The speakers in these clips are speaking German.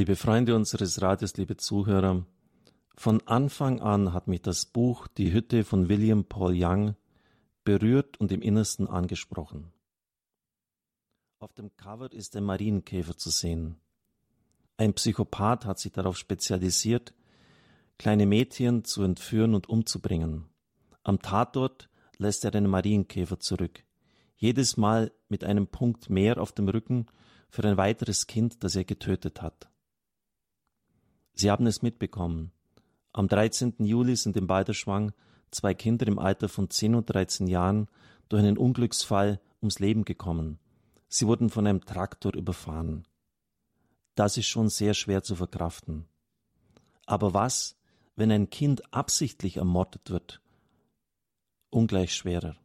Liebe Freunde unseres Radios, liebe Zuhörer, von Anfang an hat mich das Buch Die Hütte von William Paul Young berührt und im Innersten angesprochen. Auf dem Cover ist ein Marienkäfer zu sehen. Ein Psychopath hat sich darauf spezialisiert, kleine Mädchen zu entführen und umzubringen. Am Tatort lässt er einen Marienkäfer zurück, jedes Mal mit einem Punkt mehr auf dem Rücken für ein weiteres Kind, das er getötet hat. Sie haben es mitbekommen. Am 13. Juli sind in Beiderschwang zwei Kinder im Alter von 10 und 13 Jahren durch einen Unglücksfall ums Leben gekommen. Sie wurden von einem Traktor überfahren. Das ist schon sehr schwer zu verkraften. Aber was, wenn ein Kind absichtlich ermordet wird? Ungleich schwerer.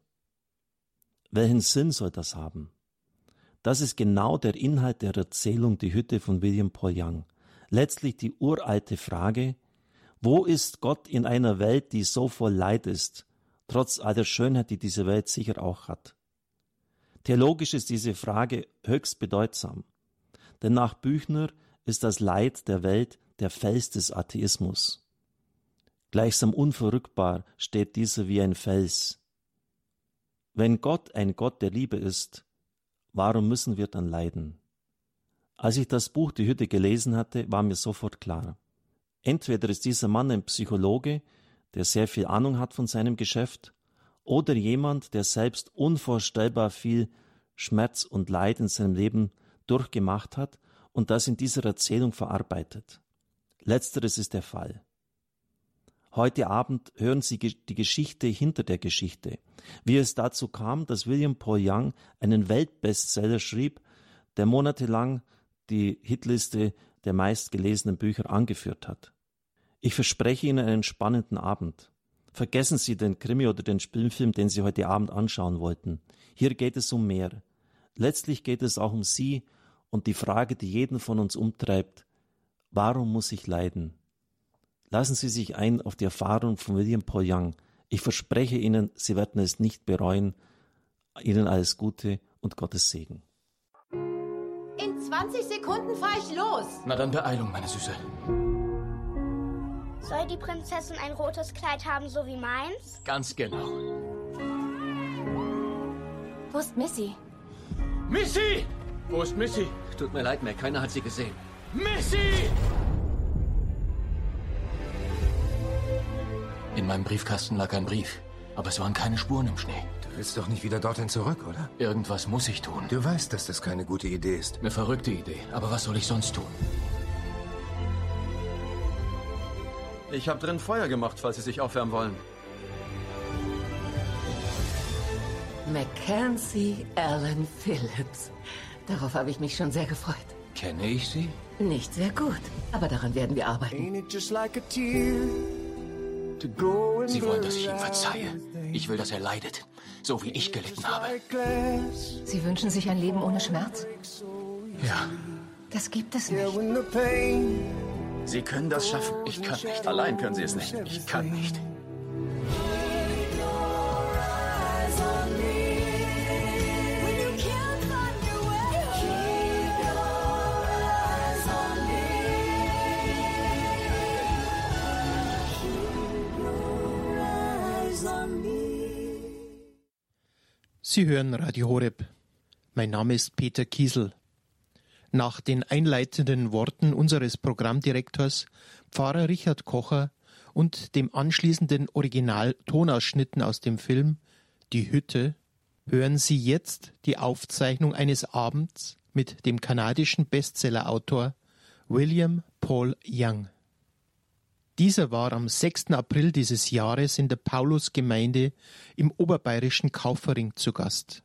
Welchen Sinn soll das haben? Das ist genau der Inhalt der Erzählung Die Hütte von William Paul Young. Letztlich die uralte Frage, wo ist Gott in einer Welt, die so voll Leid ist, trotz all der Schönheit, die diese Welt sicher auch hat? Theologisch ist diese Frage höchst bedeutsam. Denn nach Büchner ist das Leid der Welt der Fels des Atheismus. Gleichsam unverrückbar steht dieser wie ein Fels. Wenn Gott ein Gott der Liebe ist, warum müssen wir dann leiden? Als ich das Buch Die Hütte gelesen hatte, war mir sofort klar. Entweder ist dieser Mann ein Psychologe, der sehr viel Ahnung hat von seinem Geschäft, oder jemand, der selbst unvorstellbar viel Schmerz und Leid in seinem Leben durchgemacht hat und das in dieser Erzählung verarbeitet. Letzteres ist der Fall. Heute Abend hören Sie die Geschichte hinter der Geschichte, wie es dazu kam, dass William Paul Young einen Weltbestseller schrieb, der monatelang die Hitliste der meistgelesenen Bücher angeführt hat. Ich verspreche Ihnen einen spannenden Abend. Vergessen Sie den Krimi oder den Spielfilm, den Sie heute Abend anschauen wollten. Hier geht es um mehr. Letztlich geht es auch um Sie und die Frage, die jeden von uns umtreibt, warum muss ich leiden? Lassen Sie sich ein auf die Erfahrung von William Paul Young. Ich verspreche Ihnen, Sie werden es nicht bereuen. Ihnen alles Gute und Gottes Segen. In 20 Sekunden fahre ich los. Na dann Beeilung, meine Süße. Soll die Prinzessin ein rotes Kleid haben, so wie meins? Ganz genau. Wo ist Missy? Missy! Wo ist Missy? Tut mir leid, Mac, keiner hat sie gesehen. Missy! In meinem Briefkasten lag ein Brief, aber es waren keine Spuren im Schnee. Du willst doch nicht wieder dorthin zurück, oder? Irgendwas muss ich tun. Du weißt, dass das keine gute Idee ist. Eine verrückte Idee, aber was soll ich sonst tun? Ich habe drin Feuer gemacht, falls Sie sich aufwärmen wollen. Mackenzie Allen Phillips. Darauf habe ich mich schon sehr gefreut. Kenne ich sie? Nicht sehr gut, aber daran werden wir arbeiten. Sie wollen, dass ich ihm verzeihe. Ich will, dass er leidet, so wie ich gelitten habe. Sie wünschen sich ein Leben ohne Schmerz? Ja. Das gibt es nicht. Sie können das schaffen. Ich kann nicht. Allein können Sie es nicht. Ich kann nicht. Sie hören Radio Horeb. Mein Name ist Peter Kiesel. Nach den einleitenden Worten unseres Programmdirektors Pfarrer Richard Kocher und dem anschließenden Original-Tonausschnitten aus dem Film Die Hütte hören Sie jetzt die Aufzeichnung eines Abends mit dem kanadischen Bestsellerautor William Paul Young. Dieser war am 6. April dieses Jahres in der Paulusgemeinde im oberbayerischen Kaufering zu Gast.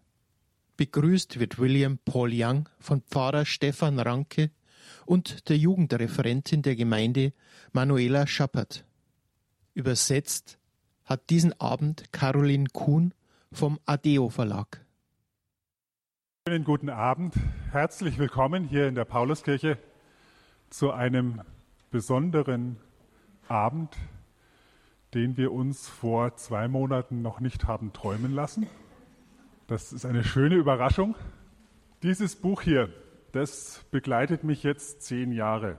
Begrüßt wird William Paul Young von Pfarrer Stefan Ranke und der Jugendreferentin der Gemeinde Manuela Schappert. Übersetzt hat diesen Abend Caroline Kuhn vom Adeo Verlag. Schönen guten Abend. Herzlich willkommen hier in der Pauluskirche zu einem besonderen Abend, den wir uns vor zwei Monaten noch nicht haben träumen lassen. Das ist eine schöne Überraschung. Dieses Buch hier, das begleitet mich jetzt zehn Jahre.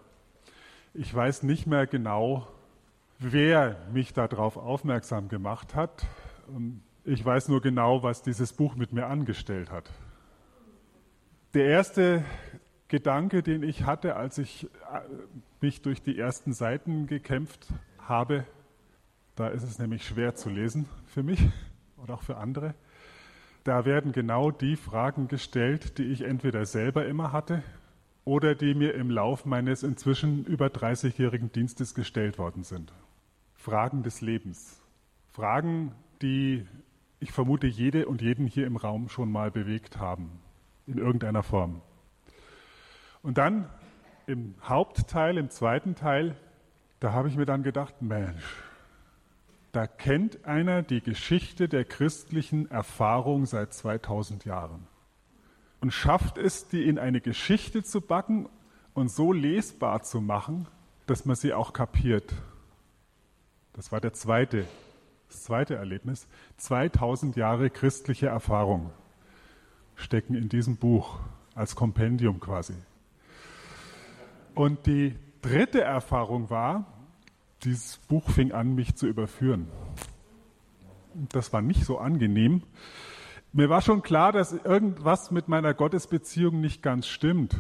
Ich weiß nicht mehr genau, wer mich darauf aufmerksam gemacht hat. Ich weiß nur genau, was dieses Buch mit mir angestellt hat. Der erste Gedanke, den ich hatte, als ich äh, mich durch die ersten Seiten gekämpft habe, da ist es nämlich schwer zu lesen für mich und auch für andere. Da werden genau die Fragen gestellt, die ich entweder selber immer hatte oder die mir im Lauf meines inzwischen über 30-jährigen Dienstes gestellt worden sind. Fragen des Lebens. Fragen, die ich vermute jede und jeden hier im Raum schon mal bewegt haben, in irgendeiner Form. Und dann im Hauptteil, im zweiten Teil, da habe ich mir dann gedacht, Mensch, da kennt einer die Geschichte der christlichen Erfahrung seit 2000 Jahren und schafft es, die in eine Geschichte zu backen und so lesbar zu machen, dass man sie auch kapiert. Das war der zweite, das zweite Erlebnis. 2000 Jahre christliche Erfahrung stecken in diesem Buch als Kompendium quasi. Und die dritte Erfahrung war, dieses Buch fing an, mich zu überführen. Das war nicht so angenehm. Mir war schon klar, dass irgendwas mit meiner Gottesbeziehung nicht ganz stimmt.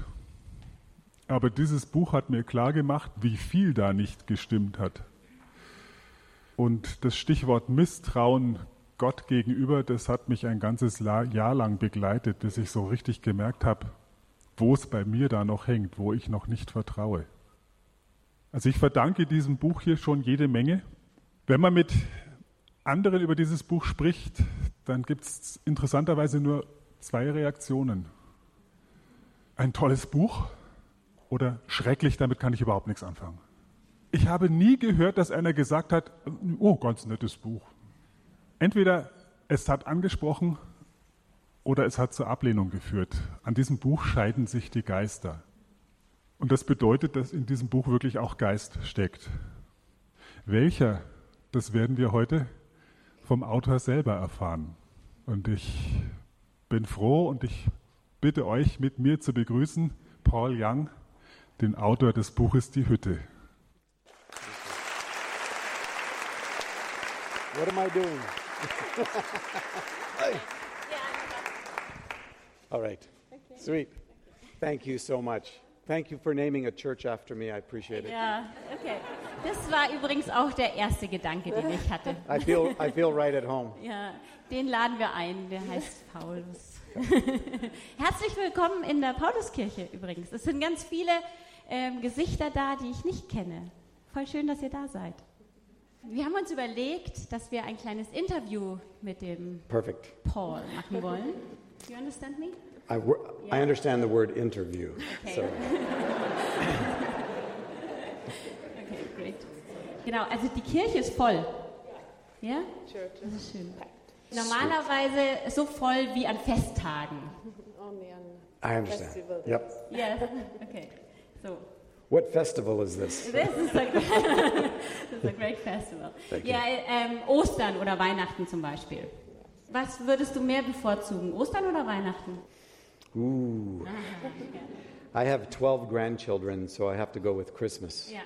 Aber dieses Buch hat mir klar gemacht, wie viel da nicht gestimmt hat. Und das Stichwort Misstrauen Gott gegenüber, das hat mich ein ganzes Jahr lang begleitet, bis ich so richtig gemerkt habe, wo es bei mir da noch hängt, wo ich noch nicht vertraue. Also ich verdanke diesem Buch hier schon jede Menge. Wenn man mit anderen über dieses Buch spricht, dann gibt es interessanterweise nur zwei Reaktionen. Ein tolles Buch oder schrecklich, damit kann ich überhaupt nichts anfangen. Ich habe nie gehört, dass einer gesagt hat, oh, ganz nettes Buch. Entweder es hat angesprochen oder es hat zur Ablehnung geführt. An diesem Buch scheiden sich die Geister. Und das bedeutet, dass in diesem Buch wirklich auch Geist steckt. Welcher, das werden wir heute vom Autor selber erfahren. Und ich bin froh und ich bitte euch, mit mir zu begrüßen, Paul Young, den Autor des Buches Die Hütte. What am I doing? All right. Sweet. Thank you so much. Thank you for naming a church after me. I appreciate it. Ja, okay. Das war übrigens auch der erste Gedanke, den ich hatte. I feel, I feel right at home. Ja, den laden wir ein. Der heißt Paulus. Herzlich willkommen in der Pauluskirche übrigens. Es sind ganz viele ähm, Gesichter da, die ich nicht kenne. Voll schön, dass ihr da seid. Wir haben uns überlegt, dass wir ein kleines Interview mit dem Perfect. Paul machen wollen. Do you understand me? I, I understand the word interview. Okay. So. okay, great. Genau, also die Kirche ist voll. Ja? Das ist schön. Normalerweise so voll wie an Festtagen. I understand. Yep. Ja, okay. So. What festival is this? This is a, this is a great festival. Thank you. Ja, ähm, Ostern oder Weihnachten zum Beispiel. Was würdest du mehr bevorzugen, Ostern oder Weihnachten? Ooh. I have 12 grandchildren, so I have to go with Christmas. Ja.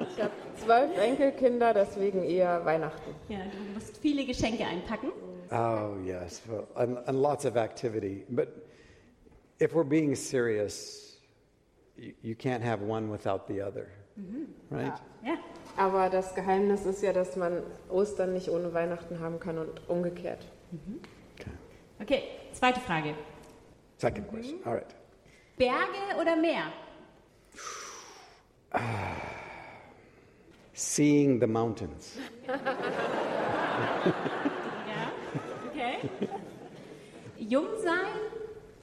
Ich habe zwölf Enkelkinder, deswegen eher Weihnachten. ja, du musst viele Geschenke einpacken. Oh, yes. Well, and, and lots of activity. But if we're being serious, you, you can't have one without the other. Right? Ja. Aber das Geheimnis ist ja, dass man Ostern nicht ohne Weihnachten haben kann und umgekehrt. Okay, zweite Frage. Second question. All right. Berge oder Meer? Seeing the mountains. Ja, okay. Jung sein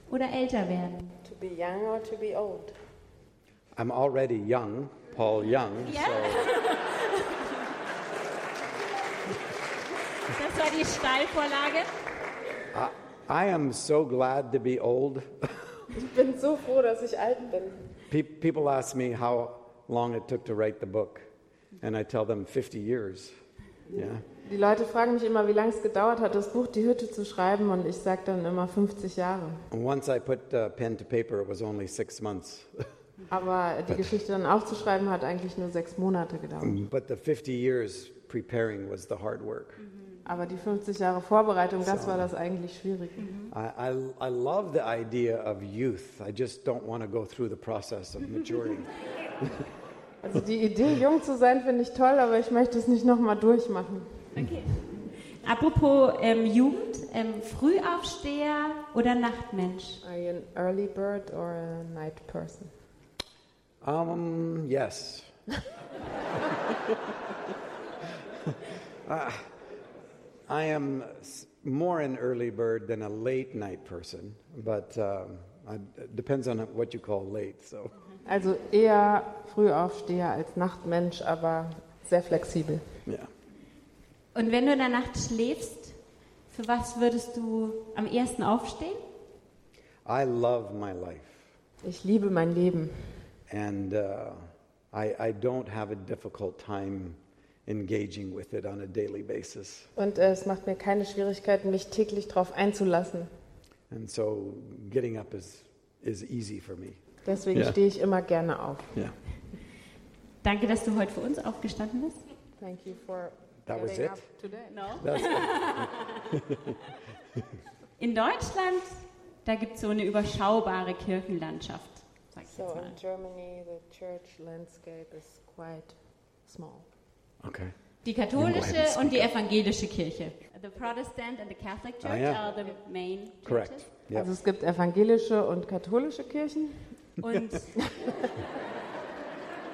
oder älter werden? To be young or to be old? I'm already young, Paul Young. Ja. So Das war die Steilvorlage. I, I am so glad to be old. Ich bin so froh, dass ich alt bin. Pe- people ask me how long it took to write the book, and I tell them 50 years. Yeah. Die Leute fragen mich immer, wie lange es gedauert hat, das Buch Die Hütte zu schreiben, und ich sage dann immer 50 Jahre. And once I put uh, pen to paper, it was only six months. Aber die Geschichte dann aufzuschreiben hat eigentlich nur sechs Monate gedauert. But the 50 years preparing was the hard work. Aber die 50 Jahre Vorbereitung, das war das eigentlich Schwierige. I, I, I love the idea of youth. I just don't want to go through the process of maturing. Also die Idee, jung zu sein, finde ich toll, aber ich möchte es nicht nochmal durchmachen. Okay. Apropos ähm, Jugend, ähm, Frühaufsteher oder Nachtmensch? Are you an early bird or a night person? Um, yes. Uh, I am more an early bird than a late night person, but um, it depends on what you call late. So, Also eher Frühaufsteher als Nachtmensch, aber sehr flexibel. yeah. Und wenn du in der Nacht schläfst, für was würdest du am ersten aufstehen? I love my life, Ich liebe mein Leben and uh, I, I don't have a difficult time engaging with it on a daily basis. und äh, es macht mir keine Schwierigkeiten, mich täglich darauf einzulassen. And so, getting up is, is easy for me. Deswegen Ja. stehe ich immer gerne auf. Yeah. Danke, dass du heute für uns aufgestanden bist. Thank you for That was getting it? up today. No. That's In Deutschland, da gibt es so eine überschaubare Kirchenlandschaft. Sag ich So jetzt mal. in Germany, the church landscape is quite small. okay. Die katholische und die evangelische Kirche. The Protestant and the Catholic Church Ah, ja. are the main Correct. churches. Yeah. Also es gibt evangelische und katholische Kirchen. Und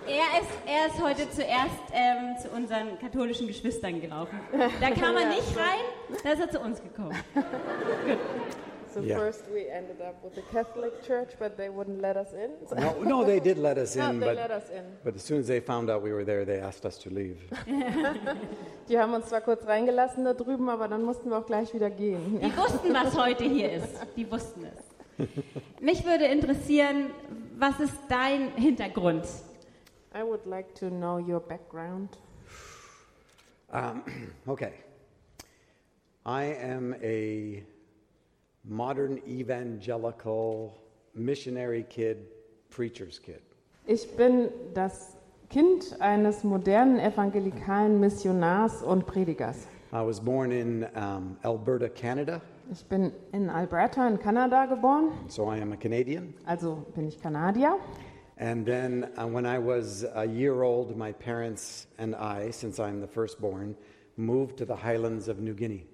er ist, er ist heute zuerst ähm, zu unseren katholischen Geschwistern gelaufen. Da kam er nicht rein, da ist er zu uns gekommen. So Yeah. first we ended up with the Catholic Church, but they wouldn't let us in. So- No, no, they did let us No, in, they but, let us in. but as soon as they found out we were there, they asked us to leave. Die haben uns zwar kurz reingelassen da drüben, aber dann mussten wir auch gleich wieder gehen. Die wussten, was heute hier ist. Die wussten es. Mich würde interessieren, was ist dein Hintergrund? I would like to know your background. Um, okay. I am a modern evangelical missionary kid, preacher's kid. Ich bin das Kind eines modernen evangelikalen Missionars und Predigers. I was born in um, Alberta, Canada, Ich bin in Alberta in Kanada geboren, so I am a Canadian. also bin ich Kanadier. And then uh, when I was a year old, my parents and I, since I'm the firstborn, moved to the highlands of New Guinea.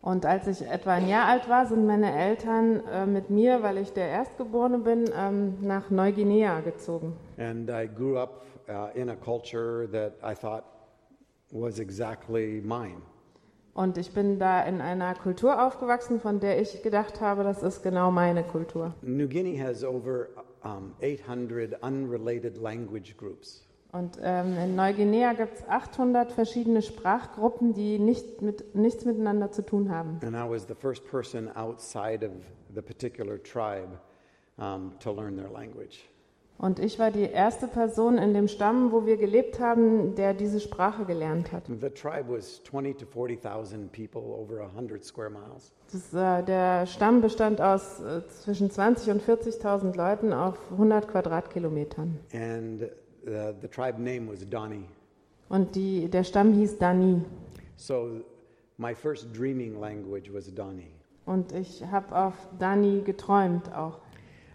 Und als ich etwa ein Jahr alt war, sind meine Eltern äh, mit mir, weil ich der Erstgeborene bin, ähm, nach Neuguinea gezogen. And I grew up uh, in a culture that I thought was exactly mine. Und ich bin da in einer Kultur aufgewachsen, von der ich gedacht habe, das ist genau meine Kultur. New Guinea has over um, 800 unrelated language groups. Und ähm, in Neuguinea gibt es 800 verschiedene Sprachgruppen, die nicht mit, nichts miteinander zu tun haben. And I was the first person outside of the particular tribe um, to learn their language. Und ich war die erste Person in dem Stamm, wo wir gelebt haben, der diese Sprache gelernt hat. The tribe was 20 to 40,000 people over 100 square miles. Das, äh, der Stamm bestand aus äh, zwischen 20 und 40.000 Leuten auf 100 Quadratkilometern. And uh, the tribe name was Dani. Und die, der Stamm hieß Dani. So my first dreaming language was Dani. Und ich habe auf Dani geträumt auch.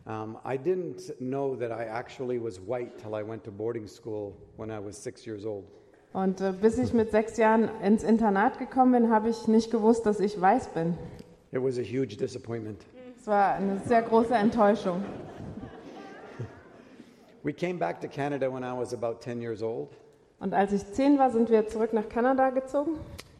Um, I didn't know that I actually was white till I went to boarding school when I was six years old. Und äh, bis ich mit sechs Jahren ins Internat gekommen bin, habe ich nicht gewusst, dass ich weiß bin. It was a huge disappointment. Es war eine sehr große Enttäuschung. We came back to Canada when I was about 10 years old, Und als ich zehn war, sind wir zurück nach Kanada gezogen.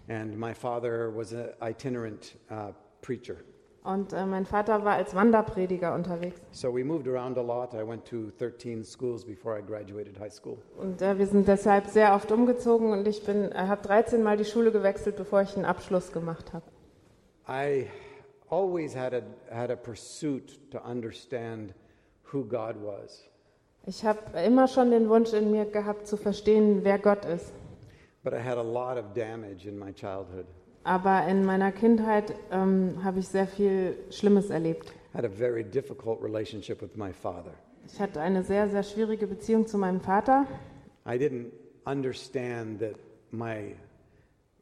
and my father was an itinerant uh, preacher. Und äh, mein Vater war als Wanderprediger unterwegs. So we moved around a lot. I went to 13 schools before I graduated high school. Und äh, wir sind deshalb sehr oft umgezogen und ich bin, äh, habe 13 Mal die Schule gewechselt, bevor ich einen Abschluss gemacht habe. I always had a, had a pursuit to understand who God was. Ich habe immer schon den Wunsch in mir gehabt, zu verstehen, wer Gott ist. But I had a lot of damage in my childhood. Aber in meiner Kindheit ähm, habe ich sehr viel Schlimmes erlebt. I had a very difficult relationship with my father. Ich hatte eine sehr, sehr schwierige Beziehung zu meinem Vater. I didn't understand that my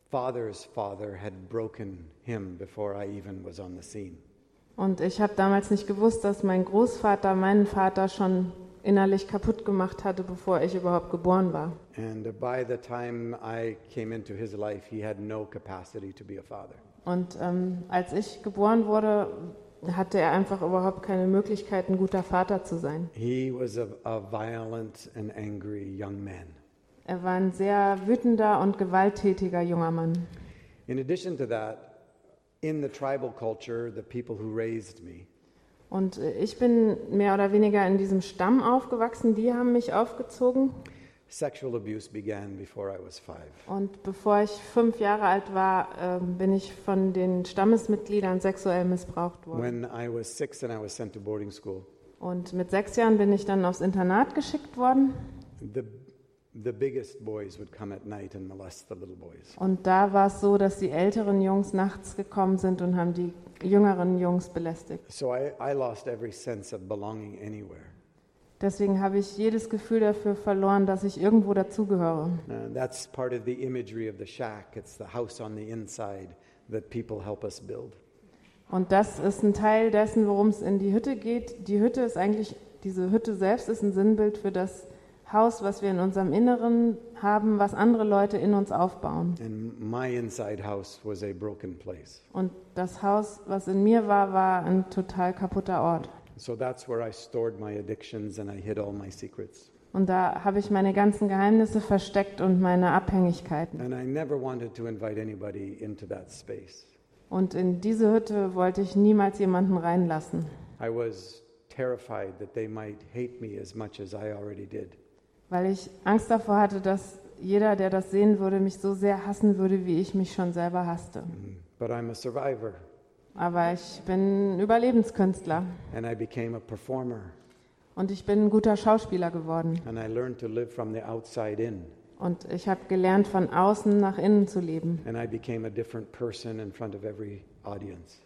father's father had broken him before I even was on the scene. Und ich habe damals nicht gewusst, dass mein Großvater meinen Vater schon innerlich kaputt gemacht hatte, bevor ich überhaupt geboren war. And by the time I came into his life, he had no capacity to be a father. Und ähm, als ich geboren wurde, hatte er einfach überhaupt keine Möglichkeit, ein guter Vater zu sein. He was a, a violent and angry young man. Er war ein sehr wütender und gewalttätiger junger Mann. In addition to that, in the tribal culture, the people who raised me, Und äh, ich bin mehr oder weniger in diesem Stamm aufgewachsen, die haben mich aufgezogen. sexual abuse began before I was five. Und bevor ich fünf Jahre alt war, ähm, bin ich von den Stammesmitgliedern sexuell missbraucht worden. When I was six and I was sent to boarding school, Und mit sechs Jahren bin ich dann aufs Internat geschickt worden. the, Und da war es so, dass die älteren Jungs nachts gekommen sind und haben die jüngeren Jungs belästigt. So I, I lost every sense of belonging anywhere. Deswegen habe ich jedes Gefühl dafür verloren, dass ich irgendwo dazugehöre. Uh, that's part of the imagery of the shack. It's the house on the inside that people help us build. Und das ist ein Teil dessen, worum es in die Hütte geht. Die Hütte ist eigentlich, diese Hütte selbst ist ein Sinnbild für das Haus, was wir in unserem Inneren haben, was andere Leute in uns aufbauen. And my inside house was a broken place. Und das Haus, was in mir war, war ein total kaputter Ort. So that's where I stored my addictions and I hid all my secrets. Und da habe ich meine ganzen Geheimnisse versteckt und meine Abhängigkeiten. And I never wanted to invite anybody into that space. Und in diese Hütte wollte ich niemals jemanden reinlassen. I was terrified that they might hate me as much as I already did. Weil ich Angst davor hatte, dass jeder, der das sehen würde, mich so sehr hassen würde, wie ich mich schon selber hasste. But I'm a survivor Aber ich bin ein Überlebenskünstler and I became a performer und ich bin ein guter Schauspieler geworden. and I learned to live from the outside in. Und ich habe gelernt, von außen nach innen zu leben. And I became a different person in front of every audience.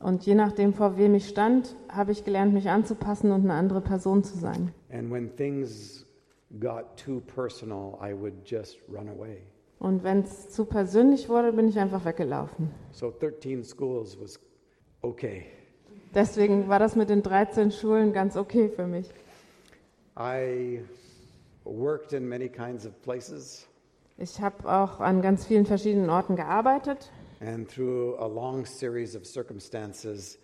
Und je nachdem, vor wem ich stand, habe ich gelernt, mich anzupassen und eine andere Person zu sein. And when things got too personal, I would just run away. Und wenn es zu persönlich wurde, bin ich einfach weggelaufen. So 13 schools was okay. Deswegen war das mit den 13 Schulen ganz okay für mich. I worked in many kinds of places, Ich habe auch an ganz vielen verschiedenen Orten gearbeitet. and through a long series of circumstances,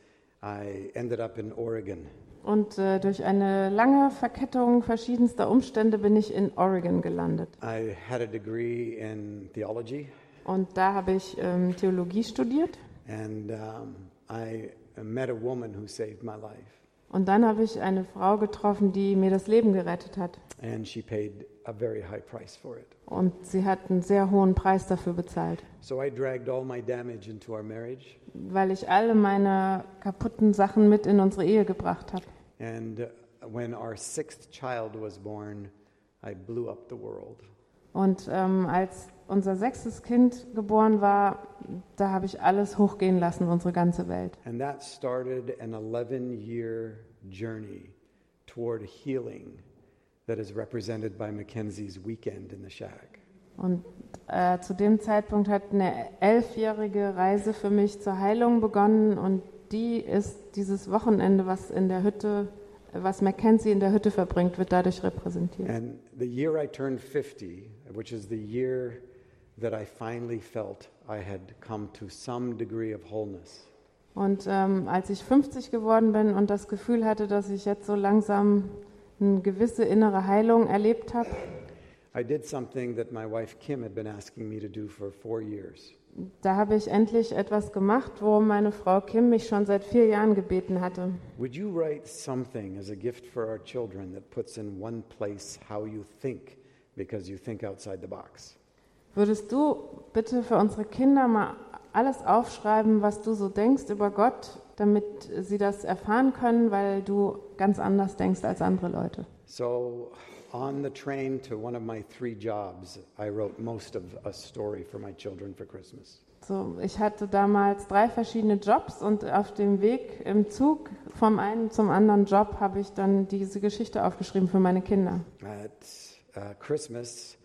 I ended up in Oregon. Und äh, durch eine lange Verkettung verschiedenster Umstände bin ich in Oregon gelandet. I had a degree in theology, Und da habe ich ähm, Theologie studiert. and um, I met a woman who saved my life. Und dann habe ich eine Frau getroffen, die mir das Leben gerettet hat. And she paid a very high price for it. Und sie hat einen sehr hohen Preis dafür bezahlt. So I dragged all my damage into our marriage. Weil ich alle meine kaputten Sachen mit in unsere Ehe gebracht habe. And when our sixth child was born, I blew up the world. Und ähm, als unser sechstes Kind geboren war, da habe ich alles hochgehen lassen, unsere ganze Welt. And that started an 11 year journey toward healing that is represented by Mackenzie's weekend in the shack. Und äh, zu dem Zeitpunkt hat eine elfjährige Reise für mich zur Heilung begonnen und die ist dieses Wochenende, was in der Hütte, was Mackenzie in der Hütte verbringt, wird dadurch repräsentiert. And the year I turned 50, which is the year that I finally felt I had come to some degree of wholeness, Und ähm, als ich 50 geworden bin und das Gefühl hatte, dass ich jetzt so langsam eine gewisse innere Heilung erlebt habe, I did something that my wife Kim had been asking me to do for four years. Da habe ich endlich etwas gemacht, worum meine Frau Kim mich schon seit vier Jahren gebeten hatte. Would you write something as a gift for our children that puts in one place how you think because you think outside the box? Würdest du bitte für unsere Kinder mal alles aufschreiben, was du so denkst über Gott, damit sie das erfahren können, weil du ganz anders denkst als andere Leute? So, on the train to one of my three jobs, I wrote most of a story for my children for Christmas. So, ich hatte damals drei verschiedene Jobs und auf dem Weg im Zug vom einen zum anderen Job habe ich dann diese Geschichte aufgeschrieben für meine Kinder. At uh, Christmas,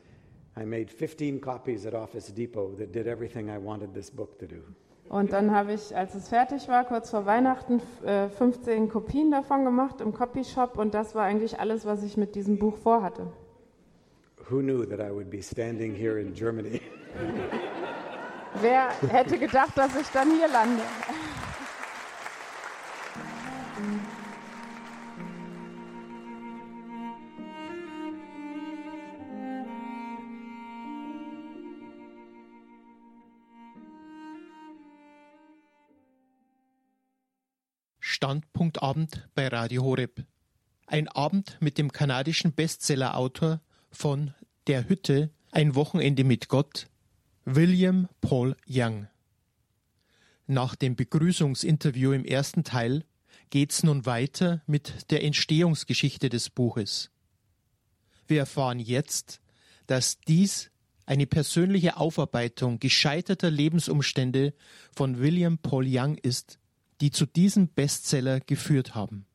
I made 15 copies at Office Depot that did everything I wanted this book to do. Und dann habe ich, als es fertig war, kurz vor Weihnachten, äh, 15 Kopien davon gemacht im Copyshop und das war eigentlich alles, was ich mit diesem Buch vorhatte. Who knew that I would be standing here in Germany? Wer hätte gedacht, dass ich dann hier lande? Standpunktabend bei Radio Horeb. Ein Abend mit dem kanadischen Bestsellerautor von Der Hütte, ein Wochenende mit Gott, William Paul Young. Nach dem Begrüßungsinterview im ersten Teil geht's nun weiter mit der Entstehungsgeschichte des Buches. Wir erfahren jetzt, dass dies eine persönliche Aufarbeitung gescheiterter Lebensumstände von William Paul Young ist, die zu diesem Bestseller geführt haben.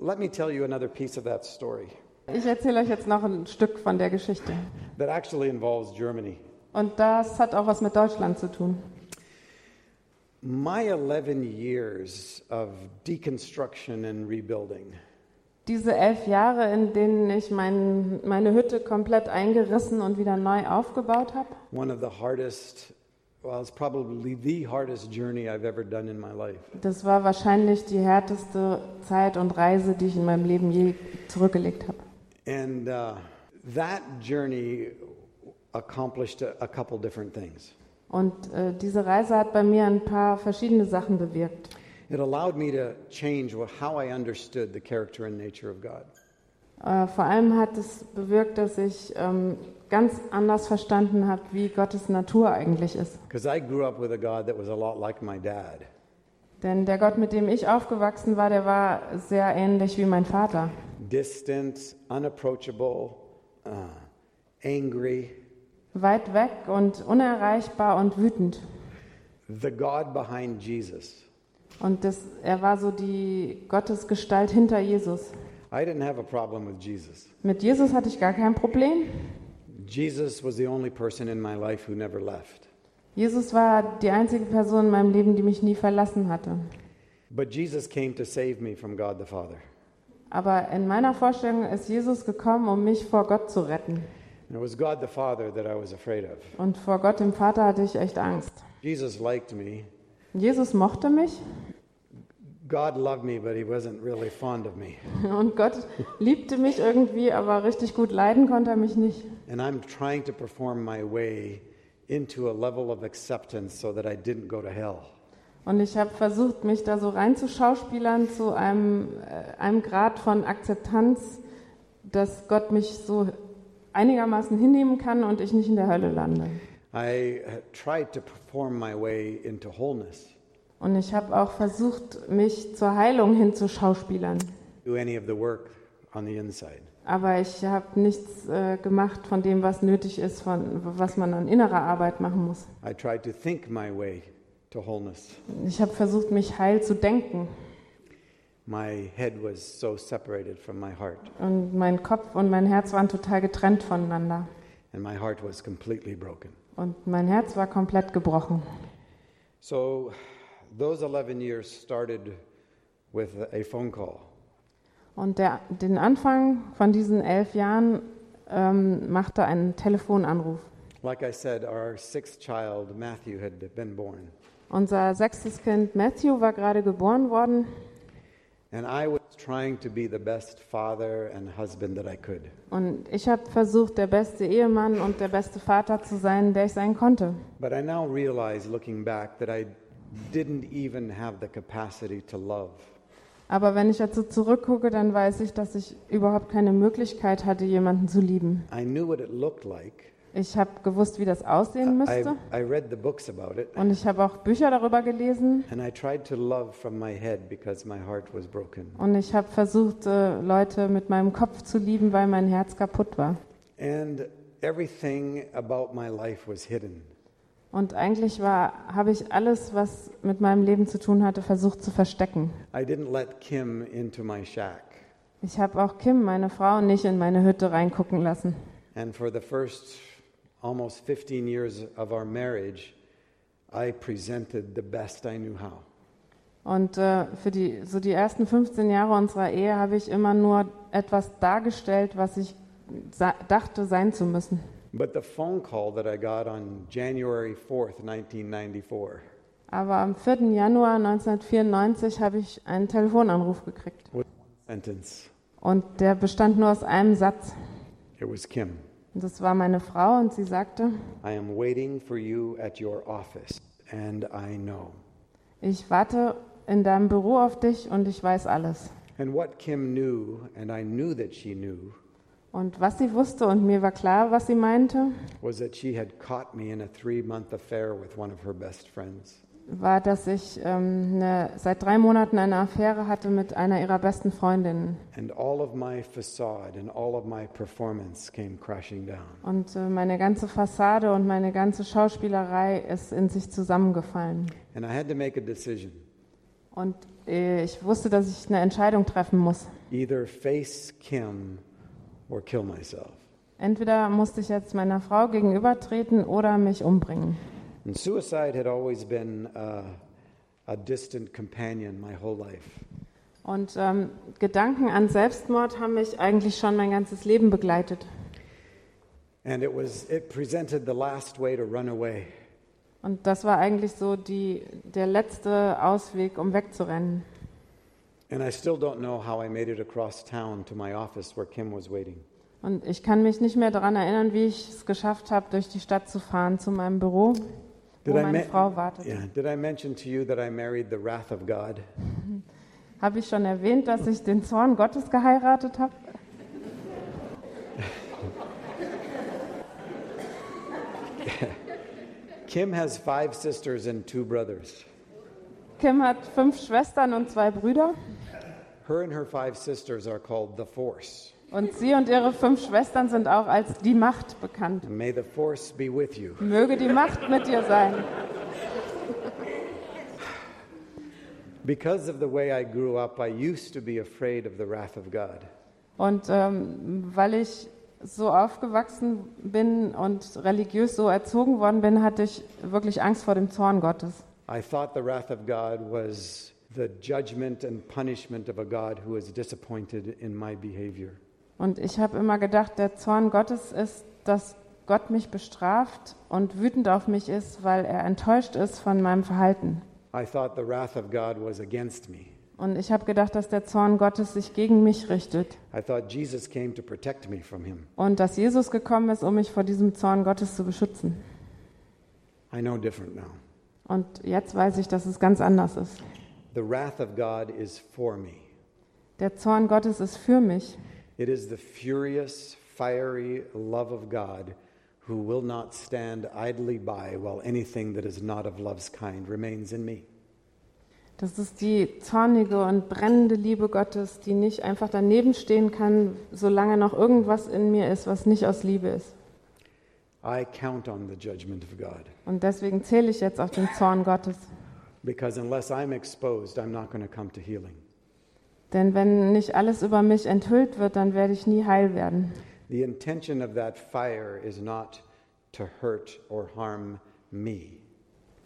Let me tell you another piece of that story Ich erzähle euch jetzt noch ein Stück von der Geschichte. that actually involves Germany. Und das hat auch was mit Deutschland zu tun. My 11 years of deconstruction and rebuilding Diese elf Jahre, in denen ich mein, meine Hütte komplett eingerissen und wieder neu aufgebaut habe, one of the hardest das war wahrscheinlich die härteste Zeit und Reise, die ich in meinem Leben je zurückgelegt habe. And uh, that journey accomplished a, a couple different things. Und äh, diese Reise hat bei mir ein paar verschiedene Sachen bewirkt. It allowed me to change how I understood the character and nature of God. Äh, vor allem hat es bewirkt, dass ich ähm, ganz anders verstanden habe, wie Gottes Natur eigentlich ist. Because I grew up with a God that was a lot like my dad. Denn der Gott, mit dem ich aufgewachsen war, der war sehr ähnlich wie mein Vater. Distant, unapproachable, uh, angry. Weit weg und unerreichbar und wütend. The God behind Jesus. Und das, er war so die Gottesgestalt hinter Jesus. I didn't have a problem with Jesus. Mit Jesus hatte ich gar kein Problem. Jesus was the only person in my life who never left. Jesus war die einzige Person in meinem Leben, die mich nie verlassen hatte. But Jesus came to save me from God the Father. Aber in meiner Vorstellung ist Jesus gekommen, um mich vor Gott zu retten. And it was God the Father that I was afraid of. Und vor Gott, dem Vater, hatte ich echt Angst. Jesus liked me. Jesus mochte mich God loved me, but he wasn't really fond of me. und Gott liebte mich irgendwie, aber richtig gut leiden konnte er mich nicht. And I'm trying to perform my way into a level of acceptance so that I didn't go to hell. Und ich habe versucht, mich da so reinzuschauspielern zu einem, äh, einem Grad von Akzeptanz, dass Gott mich so einigermaßen hinnehmen kann und ich nicht in der Hölle lande. I tried to perform my way into wholeness. Und ich habe auch versucht, mich zur Heilung hinzuschauspielern. Do any of the work on the inside. Aber ich habe nichts äh, gemacht von dem, was nötig ist, von, was man an innerer Arbeit machen muss. I tried to think my way to wholeness. Ich habe versucht, mich heil zu denken. My head was so separated from my heart, Und mein Kopf und mein Herz waren total getrennt voneinander. and my heart was completely broken. Und mein Herz war komplett gebrochen. So, those 11 years started with a phone call. Und der, den Anfang von diesen elf Jahren ähm, machte ein Telefonanruf. Like I said, our sixth child, Matthew, had been born. Unser sechstes Kind Matthew war gerade geboren worden And I was trying to be the best father and husband that I could. und ich habe versucht, der beste Ehemann und der beste Vater zu sein, der ich sein konnte. But I now realize, looking back, that I didn't even have the capacity to love. Aber wenn ich dazu zurückgucke, dann weiß ich, dass ich überhaupt keine Möglichkeit hatte, jemanden zu lieben. I knew what it looked like. Ich habe gewusst, wie das aussehen I, müsste I read the books about it. und ich habe auch Bücher darüber gelesen And I tried to love from my head because my heart was broken. und ich habe versucht, äh, Leute mit meinem Kopf zu lieben, weil mein Herz kaputt war. And everything about my life was hidden. Und eigentlich war, habe ich alles, was mit meinem Leben zu tun hatte, versucht zu verstecken. I didn't let Kim into my shack. Ich habe auch Kim, meine Frau, nicht in meine Hütte reingucken lassen. And for the first almost 15 years of our marriage, I presented the best I knew how. Und äh, für die, so die ersten 15 Jahre unserer Ehe habe ich immer nur etwas dargestellt, was ich dachte sein zu müssen. But the phone call that I got on January 4th, 1994, Aber am 4. Januar 1994 habe ich einen Telefonanruf gekriegt. sentence. Und der bestand nur aus einem Satz. It was Kim. Und das war meine Frau und sie sagte, I am waiting for you at your office, and I know. ich warte in deinem Büro auf dich und ich weiß alles. And what Kim knew, and I knew that she knew, Und was sie wusste und mir war klar, was sie meinte, was that she had caught me in a three month affair with one of her best friends. war, dass ich ähm, eine, seit drei Monaten eine Affäre hatte mit einer ihrer besten Freundinnen. And all of my facade and all of my performance came crashing down. Und äh, meine ganze Fassade und meine ganze Schauspielerei ist in sich zusammengefallen. And I had to make a decision Und äh, ich wusste, dass ich eine Entscheidung treffen muss. either face Kim or kill myself. Entweder musste ich jetzt meiner Frau gegenübertreten oder mich umbringen. And suicide had always been uh, a distant companion my whole life. Und ähm, Gedanken an Selbstmord haben mich eigentlich schon mein ganzes Leben begleitet. And it was it presented the last way to run away. Und das war eigentlich so die, der letzte Ausweg, um wegzurennen. And I still don't know how I made it across town to my office where Kim was waiting. Und ich kann mich nicht mehr daran erinnern, wie ich es geschafft habe, durch die Stadt zu fahren zu meinem Büro, wo Did I, meine me- Frau wartet. yeah, did I mention to you that I married the wrath of God? Habe ich schon erwähnt, dass ich den Zorn Gottes geheiratet habe? Kim has five sisters and two brothers. Kim hat fünf Schwestern und zwei Brüder. Her and her five sisters are called the Force. Und sie und ihre fünf Schwestern sind auch als die Macht bekannt. May the Force be with you. Möge die Macht mit dir sein. Because of the way I grew up, I used to be afraid of the wrath of God. Und ähm, weil ich so aufgewachsen bin und religiös so erzogen worden bin, hatte ich wirklich Angst vor dem Zorn Gottes. I thought the wrath of God was the judgment and punishment of a God who is disappointed in my behavior. Und ich habe immer gedacht, der Zorn Gottes ist, dass Gott mich bestraft und wütend auf mich ist, weil er enttäuscht ist von meinem Verhalten. I thought the wrath of God was against me. Und ich habe gedacht, dass der Zorn Gottes sich gegen mich richtet I thought Jesus came to protect me from him. und dass Jesus gekommen ist, um mich vor diesem Zorn Gottes zu beschützen. I know different now. Und jetzt weiß ich, dass es ganz anders ist. The wrath of God is for me. Der Zorn Gottes ist für mich. It is the furious, fiery love of God who will not stand idly by while anything that is not of love's kind remains in me. Das ist die zornige und brennende Liebe Gottes, die nicht einfach daneben stehen kann, solange noch irgendwas in mir ist, was nicht aus Liebe ist. I count on the judgment of God Und deswegen zähle ich jetzt auf den Zorn Gottes. because unless I'm exposed, I'm not going to come to healing. Denn wenn nicht alles über mich enthüllt wird, dann werde ich nie heil werden. The intention of that fire is not to hurt or harm me.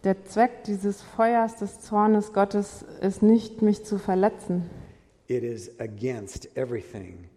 Der Zweck dieses Feuers des Zornes Gottes ist nicht, mich zu verletzen, It is against everything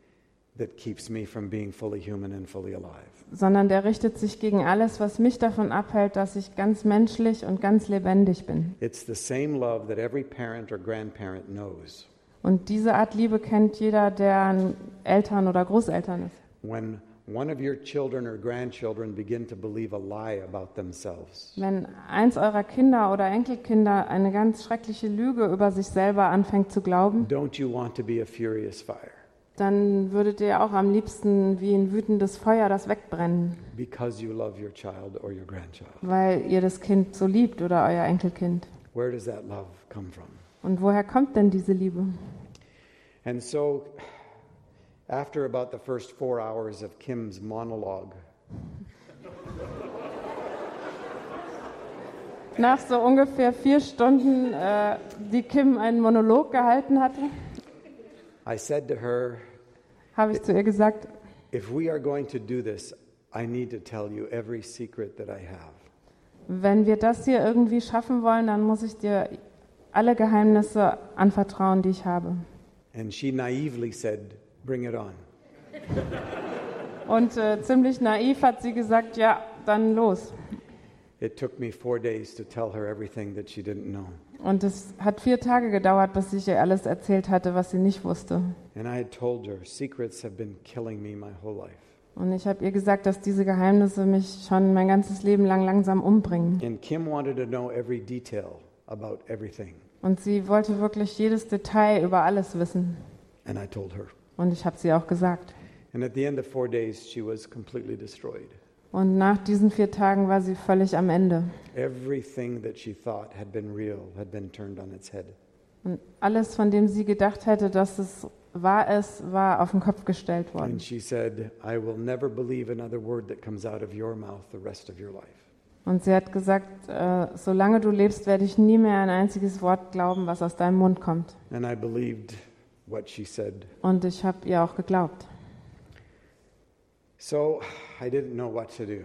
that keeps me from being fully human and fully alive. Sondern der richtet sich gegen alles, was mich davon abhält, dass ich ganz menschlich und ganz lebendig bin. It's the same love that every parent or grandparent knows. Und diese Art Liebe kennt jeder, der Eltern oder Großeltern ist. When one of your children or grandchildren begin to believe a lie about themselves, Wenn eins eurer Kinder oder Enkelkinder eine ganz schreckliche Lüge über sich selber anfängt zu glauben, don't you want to be a furious fire? Dann würdet ihr auch am liebsten wie ein wütendes Feuer das wegbrennen, Because you love your child or your grandchild. weil ihr das Kind so liebt oder euer Enkelkind. Where does that love come from? Und woher kommt denn diese Liebe? And so, after about the first four hours of Kim's monologue, nach so ungefähr vier Stunden, äh, die Kim einen Monolog gehalten hatte, I said to her, habe ich zu ihr gesagt, if we are going to do this, I need to tell you every secret that I have. wenn wir das hier irgendwie schaffen wollen, dann muss ich dir alle Geheimnisse anvertrauen, die ich habe. And she naively said, Bring it on. Und äh, ziemlich naiv hat sie gesagt, ja, dann los. It took me four days to tell her everything that she didn't know. Und es hat vier Tage gedauert, bis ich ihr alles erzählt hatte, was sie nicht wusste. And I had told her, secrets have been killing me my whole life. Und ich habe ihr gesagt, dass diese Geheimnisse mich schon mein ganzes Leben lang langsam umbringen. And Kim wanted to know every detail about everything. Und sie wollte wirklich jedes Detail über alles wissen. And I told her. Und ich habe sie auch gesagt. And at the end of four days, she was completely destroyed. Und nach diesen vier Tagen war sie völlig am Ende. Everything that she thought had been real had been turned on its head. Und alles, von dem sie gedacht hätte, dass es wahr ist, war auf den Kopf gestellt worden. And she said, I will never believe another word that comes out of your mouth the rest of your life. Und sie hat gesagt, äh, solange du lebst, werde ich nie mehr ein einziges Wort glauben, was aus deinem Mund kommt. And I believed what she said. Und ich habe ihr auch geglaubt. So I didn't know what to do.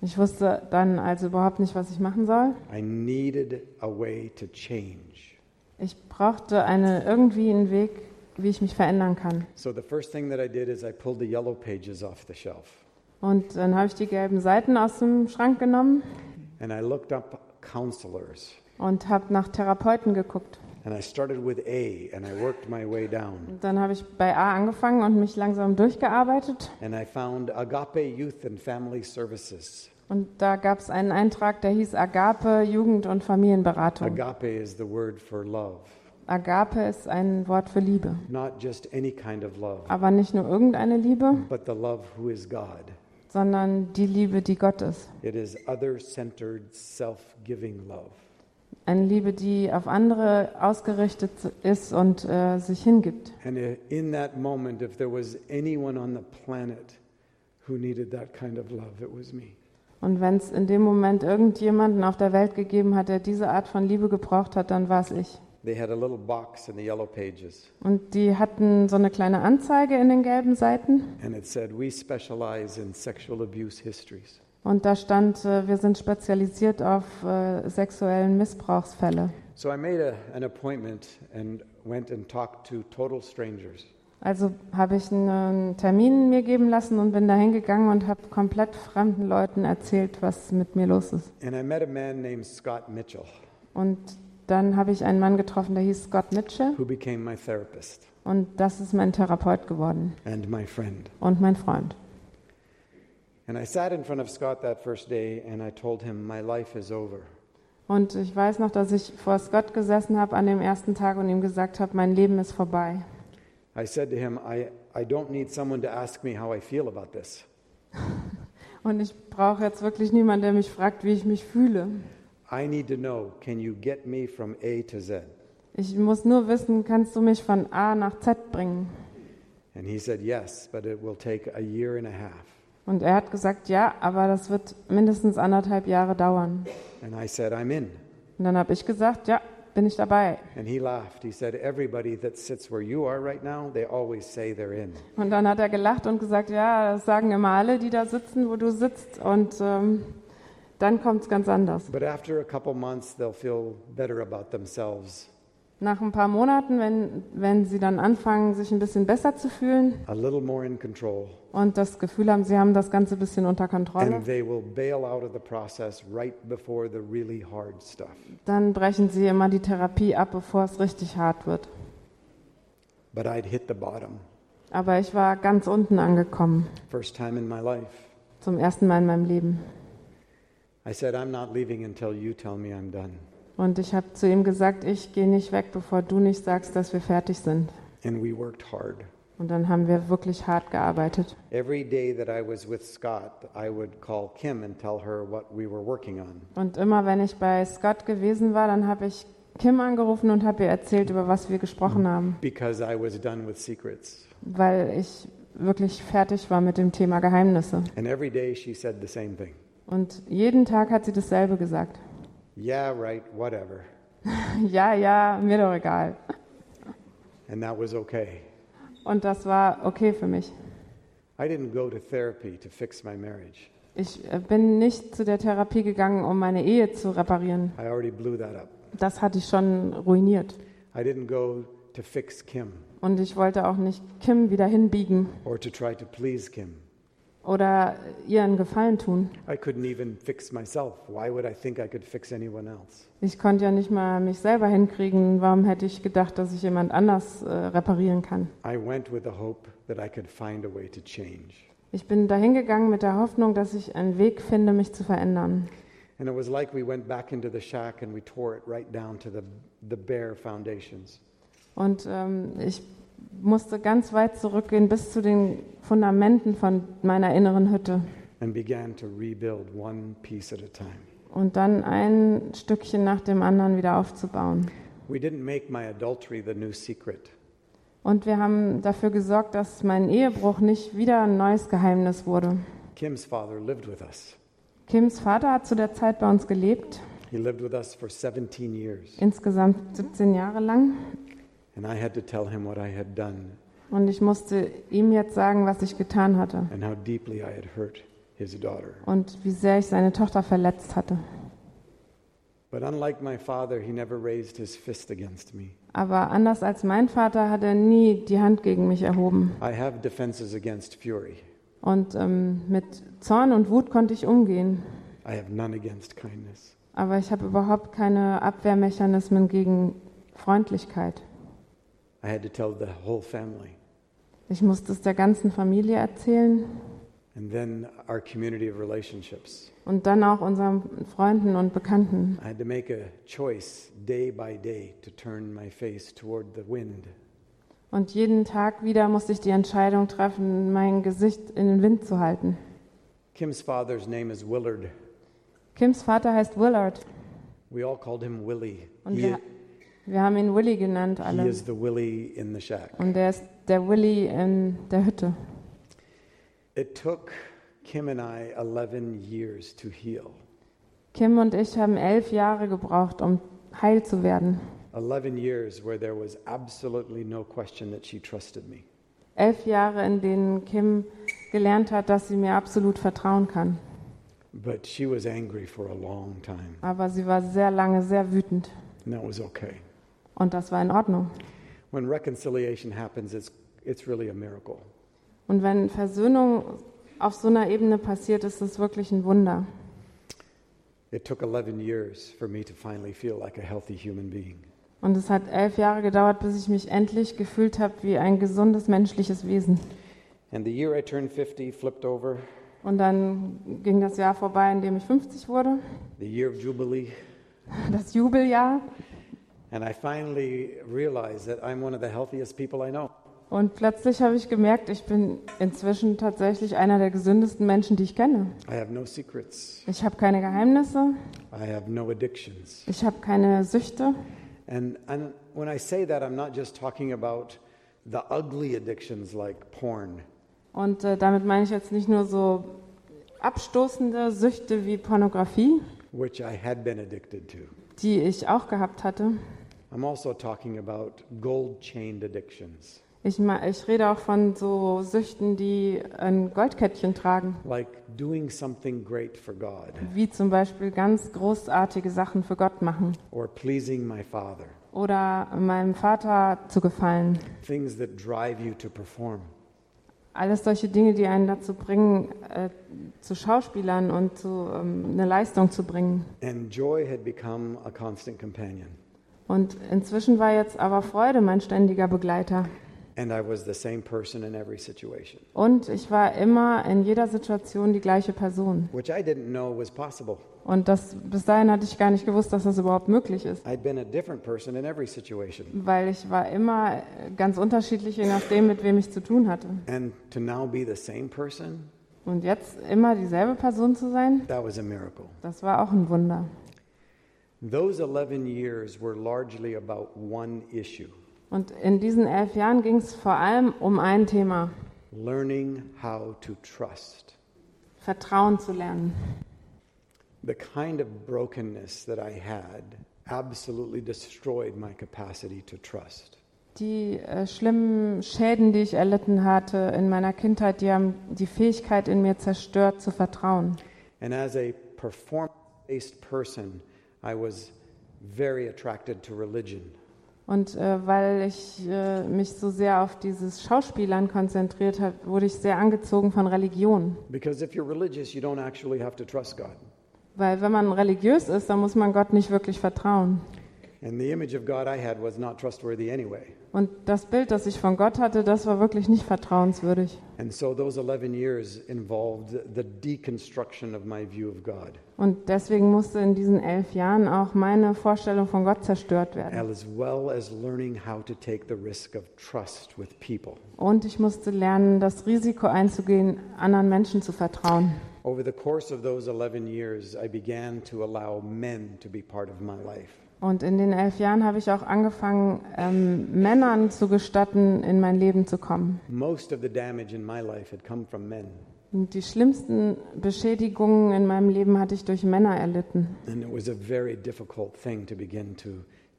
Ich wusste dann also überhaupt nicht, was ich machen soll. I needed a way to change. Ich brauchte eine, irgendwie einen Weg, wie ich mich verändern kann. So the first thing that I did is I pulled the yellow pages off the shelf. Und dann habe ich die gelben Seiten aus dem Schrank genommen And I looked up counselors. und habe nach Therapeuten geguckt. And I started with A and I worked my way down. Dann habe ich bei A angefangen und mich langsam durchgearbeitet. And I found Agape Youth and Family Services. Und da gab es einen Eintrag, der hieß Agape Jugend- und Familienberatung. Agape is the word for love, Agape ist ein Wort für Liebe. not just any kind of love, Aber nicht nur irgendeine Liebe, but the love who is God. sondern die Liebe, die Gott ist. It is other centered, self giving love. Eine Liebe, die auf andere ausgerichtet ist und äh, sich hingibt. And in that moment, if there was anyone on the planet who needed that kind of love, it was me. Und wenn es in dem Moment irgendjemanden auf der Welt gegeben hat, der diese Art von Liebe gebraucht hat, dann war es ich. They had a little box in the yellow pages, Und die hatten so eine kleine Anzeige in den gelben Seiten. and it said, We specialize in sexual abuse histories. Und da stand, äh, wir sind spezialisiert auf äh, sexuellen Missbrauchsfälle. So I made a, an appointment and went and talked to total strangers. Also habe ich einen Termin mir geben lassen und bin da hingegangen und habe komplett fremden Leuten erzählt, was mit mir los ist. And I met a man named Scott Mitchell, Und dann habe ich einen Mann getroffen, der hieß Scott Mitchell. who became my therapist Und das ist mein Therapeut geworden and my friend. und mein Freund. And I sat in front of Scott that first day and I told him, My life is over. Und ich weiß noch, dass ich vor Scott gesessen habe an dem ersten Tag und ihm gesagt habe, mein Leben ist vorbei. I said to him, I, I don't need someone to ask me how I feel about this. Und ich brauche jetzt wirklich niemanden, der mich fragt, wie ich mich fühle. I need to know can you get me from A to Z? Ich muss nur wissen, kannst du mich von A nach Z bringen? And he said, Yes, but it will take a year and a half. Und er hat gesagt, ja, aber das wird mindestens anderthalb Jahre dauern. And I said, I'm in. Und dann habe ich gesagt, ja, bin ich dabei. And he laughed. He said, Everybody that sits where you are right now, they always say they're in. Und dann hat er gelacht und gesagt, ja, das sagen immer alle, die da sitzen, wo du sitzt. Und ähm, dann kommt es ganz anders. But after a couple months, they'll feel better about themselves, Nach ein paar Monaten, wenn, wenn sie dann anfangen, sich ein bisschen besser zu fühlen a little more in control, und das Gefühl haben, sie haben das Ganze ein bisschen unter Kontrolle, right really dann brechen sie immer die Therapie ab, bevor es richtig hart wird. But I'd hit the bottom. Aber ich war ganz unten angekommen, First time in my life. zum ersten Mal in meinem Leben. I said, I'm not leaving until you tell me I'm done. Und ich habe zu ihm gesagt, ich gehe nicht weg, bevor du nicht sagst, dass wir fertig sind. And we worked hard. Und dann haben wir wirklich hart gearbeitet. Every day that I was with Scott, I would call Kim and tell her what we were working on. Und immer wenn ich bei Scott gewesen war, dann habe ich Kim angerufen und habe ihr erzählt, über was wir gesprochen haben, Because I was done with secrets. weil ich wirklich fertig war mit dem Thema Geheimnisse. And every day she said the same thing. Und jeden Tag hat sie dasselbe gesagt. Yeah, right, whatever. ja, ja, mir doch egal. And that was okay. Und das war okay für mich. I didn't go to therapy to fix my marriage. Ich äh, bin nicht zu der Therapie gegangen, um meine Ehe zu reparieren. I already blew that up. Das hatte ich schon ruiniert. I didn't go to fix Kim Und ich wollte auch nicht Kim wieder hinbiegen or to try to please Kim. Oder ihr einen Gefallen tun. I couldn't even fix myself. Why would I think I could fix anyone else? Ich konnte ja nicht mal mich selber hinkriegen. Warum hätte ich gedacht, dass ich jemand anders äh, reparieren kann? I went with the hope that I could find a way to change. Ich bin dahin gegangen mit der Hoffnung, dass ich einen Weg finde, mich zu verändern. And it was like we went back into the shack and we tore it right down to the, the bare foundations. Und ähm, ich musste ganz weit zurückgehen bis zu den Fundamenten von meiner inneren Hütte and began to rebuild one piece at a time. und dann ein Stückchen nach dem anderen wieder aufzubauen. We didn't make my adultery the new secret. Und wir haben dafür gesorgt, dass mein Ehebruch nicht wieder ein neues Geheimnis wurde. Kim's father lived with us. Kims Vater hat zu der Zeit bei uns gelebt, He lived with us for 17 years. insgesamt 17 Jahre lang. And I had to tell him what I had done Und ich musste ihm jetzt sagen, was ich getan hatte and how deeply I had hurt his daughter. und wie sehr ich seine Tochter verletzt hatte. But unlike my father, he never raised his fist against me. Aber anders als mein Vater hat er nie die Hand gegen mich erhoben. I have defenses against fury. Und ähm, mit Zorn und Wut konnte ich umgehen. I have none against kindness. Aber ich habe überhaupt keine Abwehrmechanismen gegen Freundlichkeit. I had to tell the whole family. Ich musste es der ganzen Familie erzählen And then our community of relationships. und dann auch unseren Freunden und Bekannten. I had to make a choice day by day to turn my face toward the wind. Und jeden Tag wieder musste ich die Entscheidung treffen, mein Gesicht in den Wind zu halten. Kim's father's name is Willard. Kims Vater heißt Willard We all called him Willie. und wir, wir haben ihn Willy genannt he alle. is the Willie in the shack. Und der ist der Willy in der Hütte. It took Kim and I 11 years to heal. Kim und ich haben elf Jahre gebraucht, um heil zu werden. 11 years where there was absolutely no question that she trusted me. Elf Jahre, in denen Kim gelernt hat, dass sie mir absolut vertrauen kann. But she was angry for a long time, Aber sie war sehr lange sehr wütend. and that was okay. Und das war in Ordnung. When reconciliation happens, it's, it's really a miracle. Und wenn Versöhnung auf so einer Ebene passiert, ist es wirklich ein Wunder. It took 11 years for me to finally feel like a healthy human being. Und es hat elf Jahre gedauert, bis ich mich endlich gefühlt habe wie ein gesundes menschliches Wesen. And the year I turned 50 flipped over, Und dann ging das Jahr vorbei, in dem ich 50 wurde, the year of Jubilee, das Jubeljahr. Und plötzlich habe ich gemerkt, ich bin inzwischen tatsächlich einer der gesündesten Menschen, die ich kenne. I have no secrets, Ich habe keine Geheimnisse, I have no addictions. ich habe keine Süchte. And, and when I say that, I'm not just talking about the ugly addictions like porn. Und äh, damit meine ich jetzt nicht nur so abstoßende Süchte wie Pornografie, which I had been addicted to. die ich auch gehabt hatte. I'm also talking about gold chained addictions, Ich, ich rede auch von so Süchten, die ein Goldkettchen tragen, like doing something great for God wie zum Beispiel ganz großartige Sachen für Gott machen or pleasing my Father, oder meinem Vater zu gefallen. things that drive you to perform. Alles solche Dinge, die einen dazu bringen, äh, zu Schauspielern und zu, ähm, eine Leistung zu bringen. And joy had become a constant companion. Und inzwischen war jetzt aber Freude mein ständiger Begleiter. And I was the same person in every situation, Und ich war immer in jeder Situation die gleiche Person. which I didn't know was possible. Und das, bis dahin hatte ich gar nicht gewusst, dass das überhaupt möglich ist. I'd been a different person in every situation. Weil ich war immer ganz unterschiedlich, je nachdem, mit wem ich zu tun hatte. And to now be the same person, Und jetzt immer dieselbe Person zu sein, that was a miracle. das war auch ein Wunder. Those 11 years were largely about one issue Und in diesen elf Jahren ging es vor allem um ein Thema, learning how to trust. Vertrauen zu lernen. the kind of brokenness that I had absolutely destroyed my capacity to trust. Die äh, schlimmen Schäden, die ich erlitten hatte in meiner Kindheit, die haben die Fähigkeit in mir zerstört, zu vertrauen. And as a performance-based person, I was very attracted to religion. Und äh, weil ich äh, mich so sehr auf dieses Schauspielern konzentriert habe, wurde ich sehr angezogen von Religion. Because if you're religious, you don't actually have to trust God. Weil wenn man religiös ist, dann muss man Gott nicht wirklich vertrauen. Und das Bild, das ich von Gott hatte, das war wirklich nicht vertrauenswürdig. And so those 11 years involved the deconstruction of my view of God, Und deswegen musste in diesen elf Jahren auch meine Vorstellung von Gott zerstört werden. Und ich musste lernen, das Risiko einzugehen, anderen Menschen zu vertrauen. Over the course of those 11 years, I began to allow men to be part of my life. Und in den elf Jahren habe ich auch angefangen, ähm, Männern zu gestatten, in mein Leben zu kommen. Most of the damage in my life had come from men, Und die schlimmsten Beschädigungen in meinem Leben hatte ich durch Männer erlitten. and it was a very difficult thing to begin to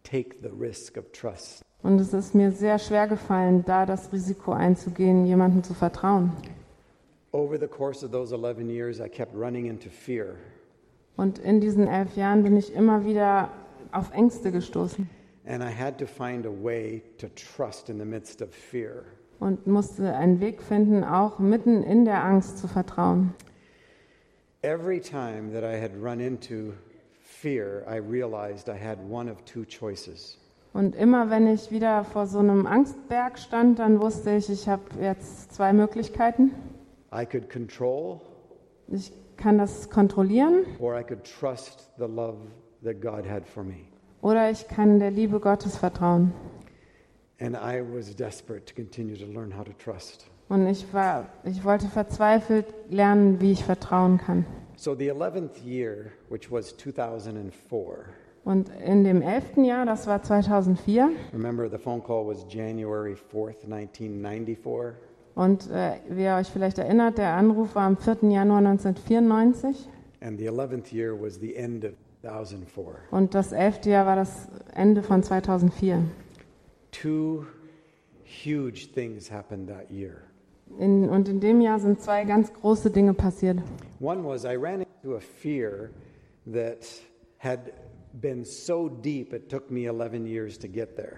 take the risk of trust. Und es ist mir sehr schwer gefallen, da das Risiko einzugehen, jemandem zu vertrauen. Over the course of those 11 years, I kept running into fear. Und in diesen elf Jahren bin ich immer wieder auf Ängste gestoßen And I had to find a way to trust in the midst of fear. und musste einen Weg finden, auch mitten in der Angst zu vertrauen. Every time that I had run into fear, I realized I had one of two choices. Und immer wenn ich wieder vor so einem Angstberg stand, dann wusste ich, ich habe jetzt zwei Möglichkeiten. I could control Ich kann das kontrollieren or I could trust the love that God had for me. oder ich kann der Liebe Gottes vertrauen. And I was desperate to continue to learn how to trust. Und ich war, ich wollte verzweifelt lernen, wie ich vertrauen kann. So the 11th year, which was 2004, Und in dem elften Jahr, das war 2004, remember the phone call was January 4th, 1994. und äh, wie ihr euch vielleicht erinnert, der Anruf war am 4. Januar 1994 And the 11th year was the end of 2004. und das elfte Jahr war das Ende von 2004. Two huge things happened that year. In, und in dem Jahr sind zwei ganz große Dinge passiert. One was I ran into a fear that had been so deep it took me 11 years to get there.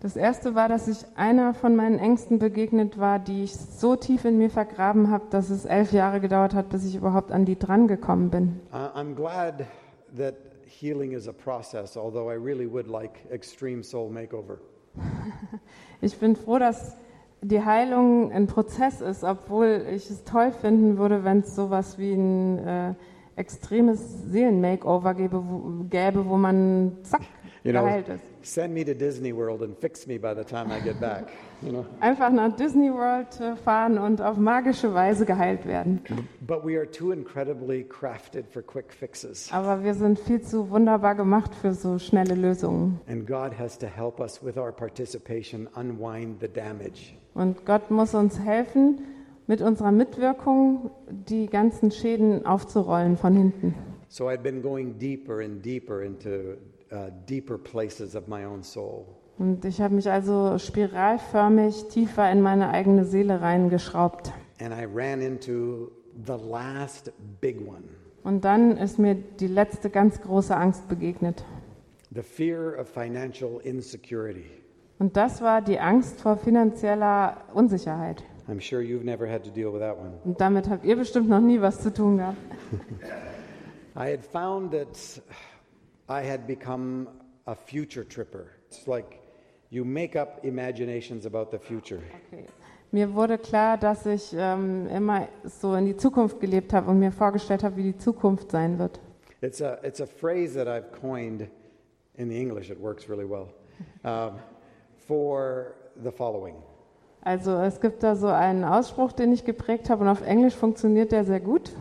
Das erste war, dass ich einer von meinen Ängsten begegnet war, die ich so tief in mir vergraben habe, dass es elf Jahre gedauert hat, bis ich überhaupt an die dran gekommen bin. I- I'm glad that healing is a process, although I really would like extreme soul makeover. Ich bin froh, dass die Heilung ein Prozess ist, obwohl ich es toll finden würde, wenn es sowas wie ein äh, extremes Seelen-Makeover gäbe, wo, gäbe, wo man zack You know, geheilt ist. send me to Disney World and fix me by the time I get back. You know? Einfach nach Disney World fahren und auf magische Weise geheilt werden. But we are too incredibly crafted for quick fixes. Aber wir sind viel zu wunderbar gemacht für so schnelle Lösungen. And God has to help us with our participation unwind the damage. Und Gott muss uns helfen, mit unserer Mitwirkung die ganzen Schäden aufzurollen von hinten. So I'd been going deeper and deeper into uh, deeper places of my own soul. Und ich habe mich also spiralförmig tiefer in meine eigene Seele reingeschraubt. And I ran into the last big one Und dann ist mir die letzte ganz große Angst begegnet. the fear of financial insecurity. Und das war die Angst vor finanzieller Unsicherheit. I'm sure you've never had to deal with that one. Und damit habt ihr bestimmt noch nie was zu tun gehabt. I had found that I had become a future tripper. It's like you make up imaginations about the future. Okay. Mir wurde klar, dass ich ähm, immer so in die Zukunft gelebt habe und mir vorgestellt habe, wie die Zukunft sein wird. It's a, it's a phrase that I've coined in the English, it works really well, um, for the following Also es gibt da so einen Ausspruch, den ich geprägt habe und auf Englisch funktioniert der sehr gut.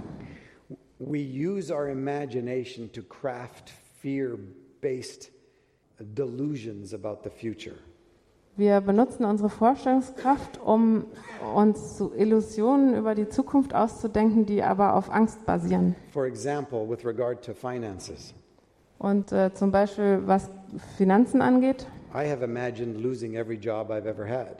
We use our imagination to craft fear based delusions about the future. Wir benutzen unsere Vorstellungskraft, um uns zu Illusionen über die Zukunft auszudenken, die aber auf Angst basieren. For example, with regard to finances, Und äh, zum Beispiel was Finanzen angeht, I have imagined losing every job I've ever had.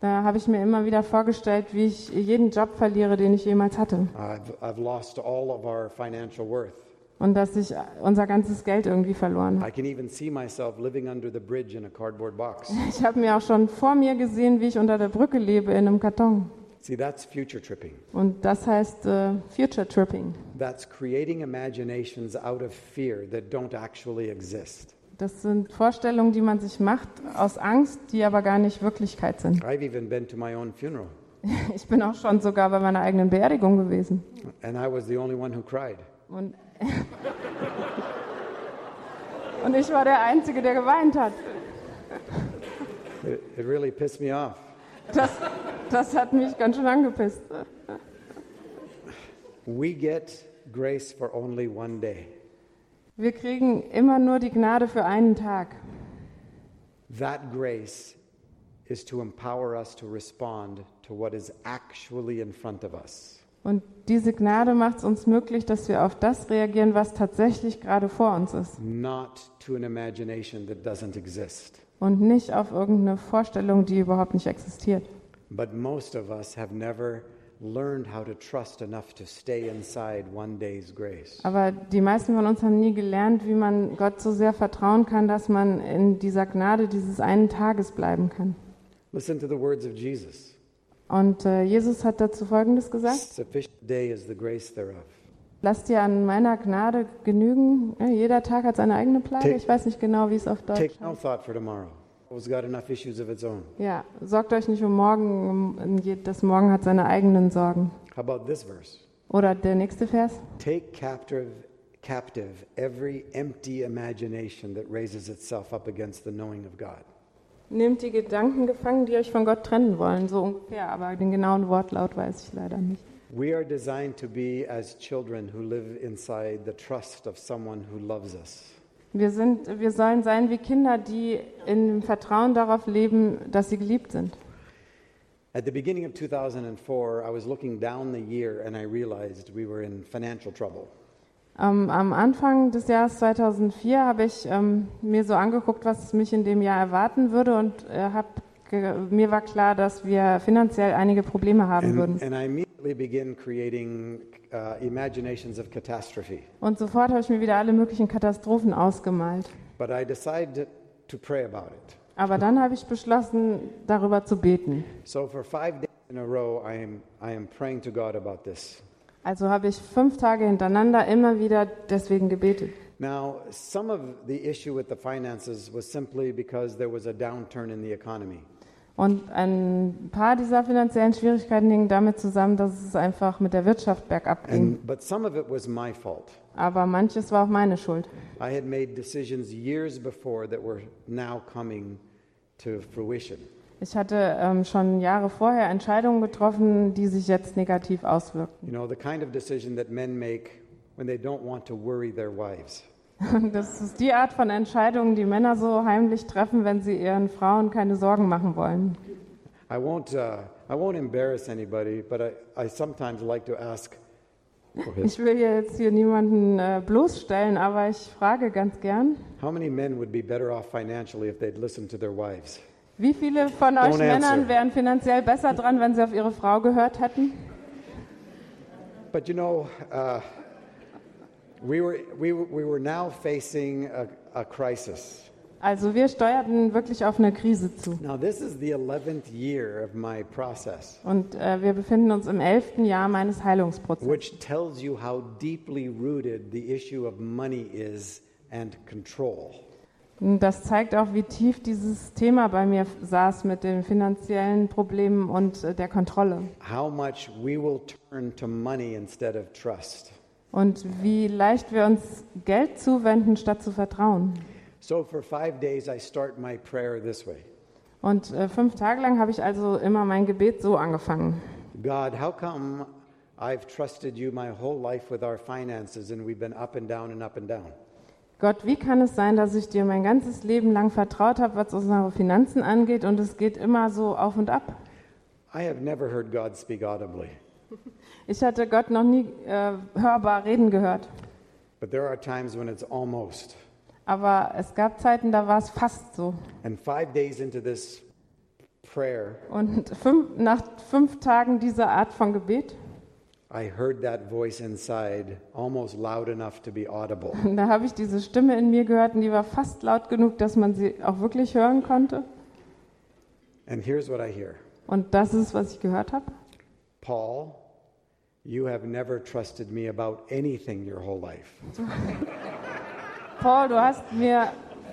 da habe ich mir immer wieder vorgestellt, wie ich jeden Job verliere, den ich jemals hatte. I've, I've lost all of our financial worth. Und dass ich unser ganzes Geld irgendwie verloren habe. I can even see myself living under the bridge in a cardboard box. Ich habe mir auch schon vor mir gesehen, wie ich unter der Brücke lebe in einem Karton. See, that's future tripping. Und das heißt äh, Future Tripping. That's creating imaginations out of fear that don't actually exist. Das sind Vorstellungen, die man sich macht aus Angst, die aber gar nicht Wirklichkeit sind. I've even been to my own funeral, Ich bin auch schon sogar bei meiner eigenen Beerdigung gewesen. and I was the only one who cried. Und, und ich war der Einzige, der geweint hat. It, it really pissed me off. Das, das hat mich ganz schön angepisst. We get grace for only one day. Wir kriegen immer nur die Gnade für einen Tag. That grace is to empower us to respond to what is actually in front of us. Und diese Gnade macht es uns möglich, dass wir auf das reagieren, was tatsächlich gerade vor uns ist. not to an imagination that doesn't exist. Und nicht auf irgendeine Vorstellung, die überhaupt nicht existiert. But most of us have never learned how to trust enough to stay inside one day's grace. Aber die meisten von uns haben nie gelernt, wie man Gott so sehr vertrauen kann, dass man in dieser Gnade dieses einen Tages bleiben kann. Listen to the words of Jesus. Und äh, Jesus hat dazu Folgendes gesagt. Sufficient day is the grace thereof. Lasst dir an meiner Gnade genügen. Ja, jeder Tag hat seine eigene Plage. Take- Ich weiß nicht genau, wie es auf Deutsch Take no thought for tomorrow. It's got enough issues of its own. Ja, sorgt euch nicht um morgen. Das Morgen hat seine eigenen Sorgen. How about this verse? Oder der nächste Vers. Take captive, captive every empty imagination that raises itself up against the knowing of God. Nehmt die Gedanken gefangen, die euch von Gott trennen wollen. So ungefähr, aber den genauen Wortlaut weiß ich leider nicht. We are designed to be as children who live inside the trust of someone who loves us. Wir, sind, wir sollen sein wie Kinder, die in dem Vertrauen darauf leben, dass sie geliebt sind. At the beginning of 2004, I was looking down the year and I realized we were in financial trouble. Ähm, am Anfang des Jahres 2004 habe ich ähm, mir so angeguckt, was mich in dem Jahr erwarten würde und äh, hab mir war klar, dass wir finanziell einige Probleme haben würden. And, and I immediately began creating uh, imaginations of catastrophe. Und sofort habe ich mir wieder alle möglichen Katastrophen ausgemalt. But I decided to pray about it. Aber dann habe ich beschlossen, darüber zu beten. So for five days in a row, I am, I am praying to God about this. Also habe ich fünf Tage hintereinander immer wieder deswegen gebetet. Now, some of the issue with the finances was simply because there was a downturn in the economy. Und ein paar dieser finanziellen Schwierigkeiten hingen damit zusammen, dass es einfach mit der Wirtschaft bergab ging. And, but some of it was my fault. Aber manches war auch meine Schuld. I had made decisions years before that were now coming to fruition. Ich hatte ähm, schon Jahre vorher Entscheidungen getroffen, die sich jetzt negativ auswirken. You know, the kind of decision that men make when they don't want to worry their wives. Das ist die Art von Entscheidungen, die Männer so heimlich treffen, wenn sie ihren Frauen keine Sorgen machen wollen. I won't, uh, I won't embarrass anybody, but I, I sometimes like to ask, Ich will jetzt hier niemanden äh, bloßstellen, aber ich frage ganz gern, how many men would be better off financially if they'd listened to their wives? Wie viele von euch Don't Männern wären finanziell besser dran, wenn sie auf ihre Frau gehört hätten? But you know, uh, we, were, we, we were now facing a, a crisis. Also wir steuerten wirklich auf eine Krise zu. Now, this is the 11th year of my process, Und äh, wir befinden uns im elften Jahr meines Heilungsprozesses. which tells you how deeply rooted the issue of money is and control. Das zeigt auch, wie tief dieses Thema bei mir saß mit den finanziellen Problemen und äh, der Kontrolle. How much we will turn to money instead of trust. Und wie leicht wir uns Geld zuwenden, statt zu vertrauen. So, for five days, I start my prayer this way Und äh, fünf Tage lang habe ich also immer mein Gebet so angefangen. God, how come I've trusted you my whole life with our finances and we've been up and down and up and down? Gott, wie kann es sein, dass ich dir mein ganzes Leben lang vertraut habe, was unsere Finanzen angeht, und es geht immer so auf und ab? I have never heard God speak audibly, Ich hatte Gott noch nie äh, hörbar reden gehört. but there are times when it's almost. Aber es gab Zeiten, da war es fast so. Prayer, Und fünf, nach fünf Tagen dieser Art von Gebet, I heard that voice inside almost loud enough to be audible. da habe ich diese Stimme in mir gehört und die war fast laut genug, dass man sie auch wirklich hören konnte. And here's what I hear Und das ist, was ich gehört habe. Paul, you have never trusted me about anything your whole life. Paul, du hast mir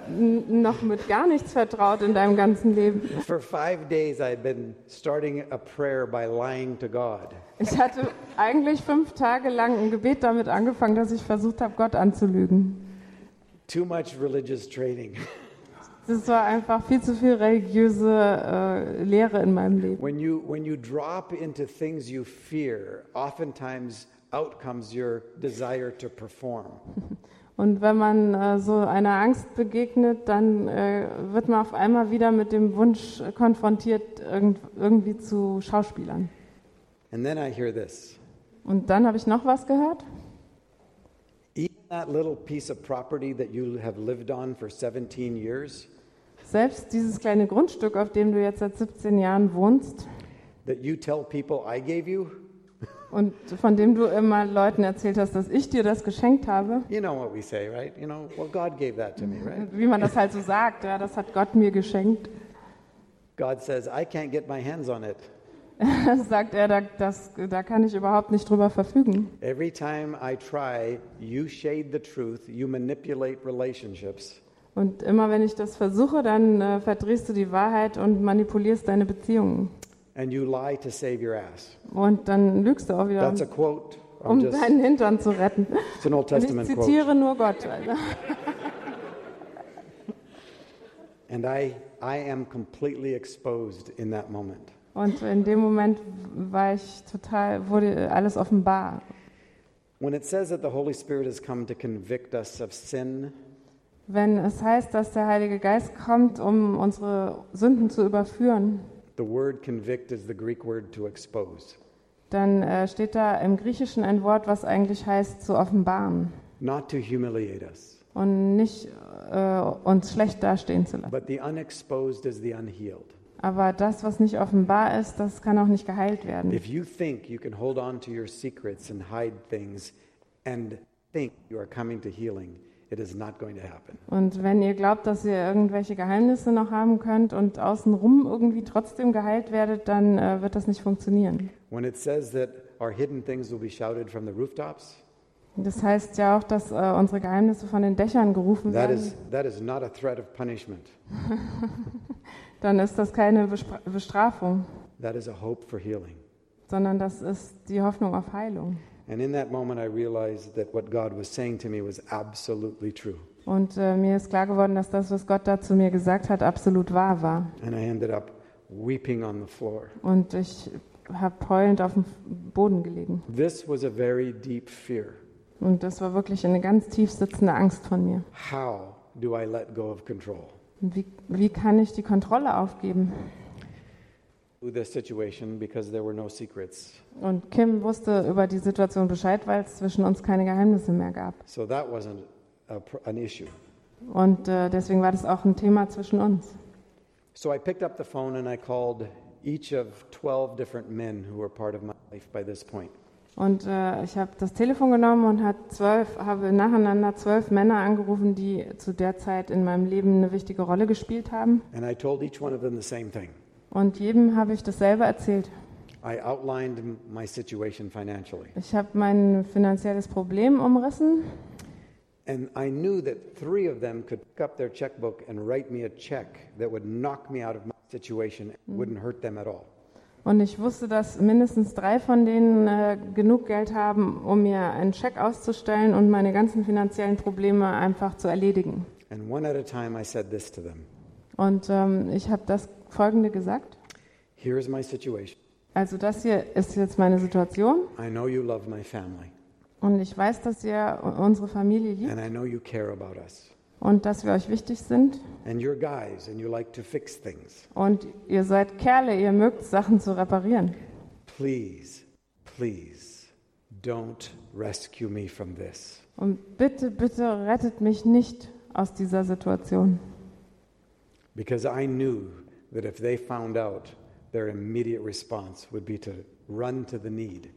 noch mit gar nichts vertraut in deinem ganzen Leben. For five days, I've been starting a prayer by lying to God. Ich hatte eigentlich fünf Tage lang ein Gebet damit angefangen, dass ich versucht habe, Gott anzulügen. Too much religious training. Das war einfach viel zu viel religiöse äh, Lehre in meinem Leben. When you, when you drop into things you fear, oftentimes out comes your desire to perform. Und wenn man äh, so einer Angst begegnet, dann äh, wird man auf einmal wieder mit dem Wunsch konfrontiert, irgend, irgendwie zu Schauspielern. And then I hear this Und dann habe ich noch was gehört. even that little piece of property that you have lived on for 17 years, Selbst dieses kleine Grundstück, auf dem du jetzt seit 17 Jahren wohnst that you tell people I gave you, und von dem du immer Leuten erzählt hast, dass ich dir das geschenkt habe, you know what we say, right? You know, well, God gave that to me, right? wie man das halt so sagt, ja, das hat Gott mir geschenkt. God says, I can't get my hands on it. sagt er, da, das, da kann ich überhaupt nicht drüber verfügen. Every time I try, you shade the truth, you manipulate relationships, Und immer wenn ich das versuche, dann äh, verdrehst du die Wahrheit und manipulierst deine Beziehungen. And you lie to save your ass. Und dann lügst du auch wieder, That's a um, quote. I'm um just, deinen Hintern zu retten. it's an Old Und ich Testament quote. zitiere nur Gott. Also. And I, I am completely exposed in that moment. Und in dem Moment war ich total, wurde alles offenbar. When it says that the Holy Spirit has come to convict us of sin, Wenn es heißt, dass der Heilige Geist kommt, um unsere Sünden zu überführen, the word convict is the Greek word to expose. dann äh, steht da im Griechischen ein Wort, was eigentlich heißt zu offenbaren Not to humiliate us, und nicht äh, uns schlecht dastehen zu lassen. but the unexposed is the unhealed. Aber das, was nicht offenbar ist, das kann auch nicht geheilt werden. If you think you can hold on to your secrets and hide things and think you are coming to healing, it is not going to happen. Und wenn ihr glaubt, dass ihr irgendwelche Geheimnisse noch haben könnt und außenrum irgendwie trotzdem geheilt werdet, dann äh, wird das nicht funktionieren. When it says that our hidden things will be shouted from the rooftops, Das heißt ja auch, dass äh, unsere Geheimnisse von den Dächern gerufen that werden. is, that is not a threat of punishment. Dann ist das keine Bespra- Bestrafung, That is a hope for healing. sondern das ist die Hoffnung auf Heilung. And in that moment, I realized that what God was saying to me was absolutely true. Und äh, mir ist klar geworden, dass das, was Gott da zu mir gesagt hat, absolut wahr war. And I ended up weeping on the floor. Und ich habe heulend auf dem Boden gelegen. This was a very deep fear. Und das war wirklich eine ganz tief sitzende Angst von mir. How do I let go of control? Wie, wie kann ich die Kontrolle aufgeben? With the situation because there were no secrets. Und Kim wusste über die Situation Bescheid, weil es zwischen uns keine Geheimnisse mehr gab. So that wasn't a, an issue. Und äh, deswegen war das auch ein Thema zwischen uns. So I picked up the phone and I called each of 12 different men who were part of my life by this point. Und äh, ich habe das Telefon genommen und hat zwölf, habe nacheinander zwölf Männer angerufen, die zu der Zeit in meinem Leben eine wichtige Rolle gespielt haben. And I told each one of them the same thing. Und jedem habe ich dasselbe erzählt. I outlined my situation financially. Ich habe mein finanzielles Problem umrissen And I knew that three of them could pick up their checkbook and write me a check that would knock me out of my situation and wouldn't hurt them at all. und ich wusste, dass mindestens drei von denen äh, genug Geld haben, um mir einen Scheck auszustellen und meine ganzen finanziellen Probleme einfach zu erledigen. And one at a time, I said this to them Und ähm, ich habe das Folgende gesagt. Here is my situation. Also das hier ist jetzt meine Situation. I know you love my family. Und ich weiß, dass ihr unsere Familie liebt and I know you care about us. und dass wir euch wichtig sind. And you're guys, and you like to fix things. Und ihr seid Kerle, ihr mögt Sachen zu reparieren. Please, please, don't rescue me from this. Und bitte, bitte rettet mich nicht aus dieser Situation. Because I knew that if they found out, their immediate response would be to run to the need.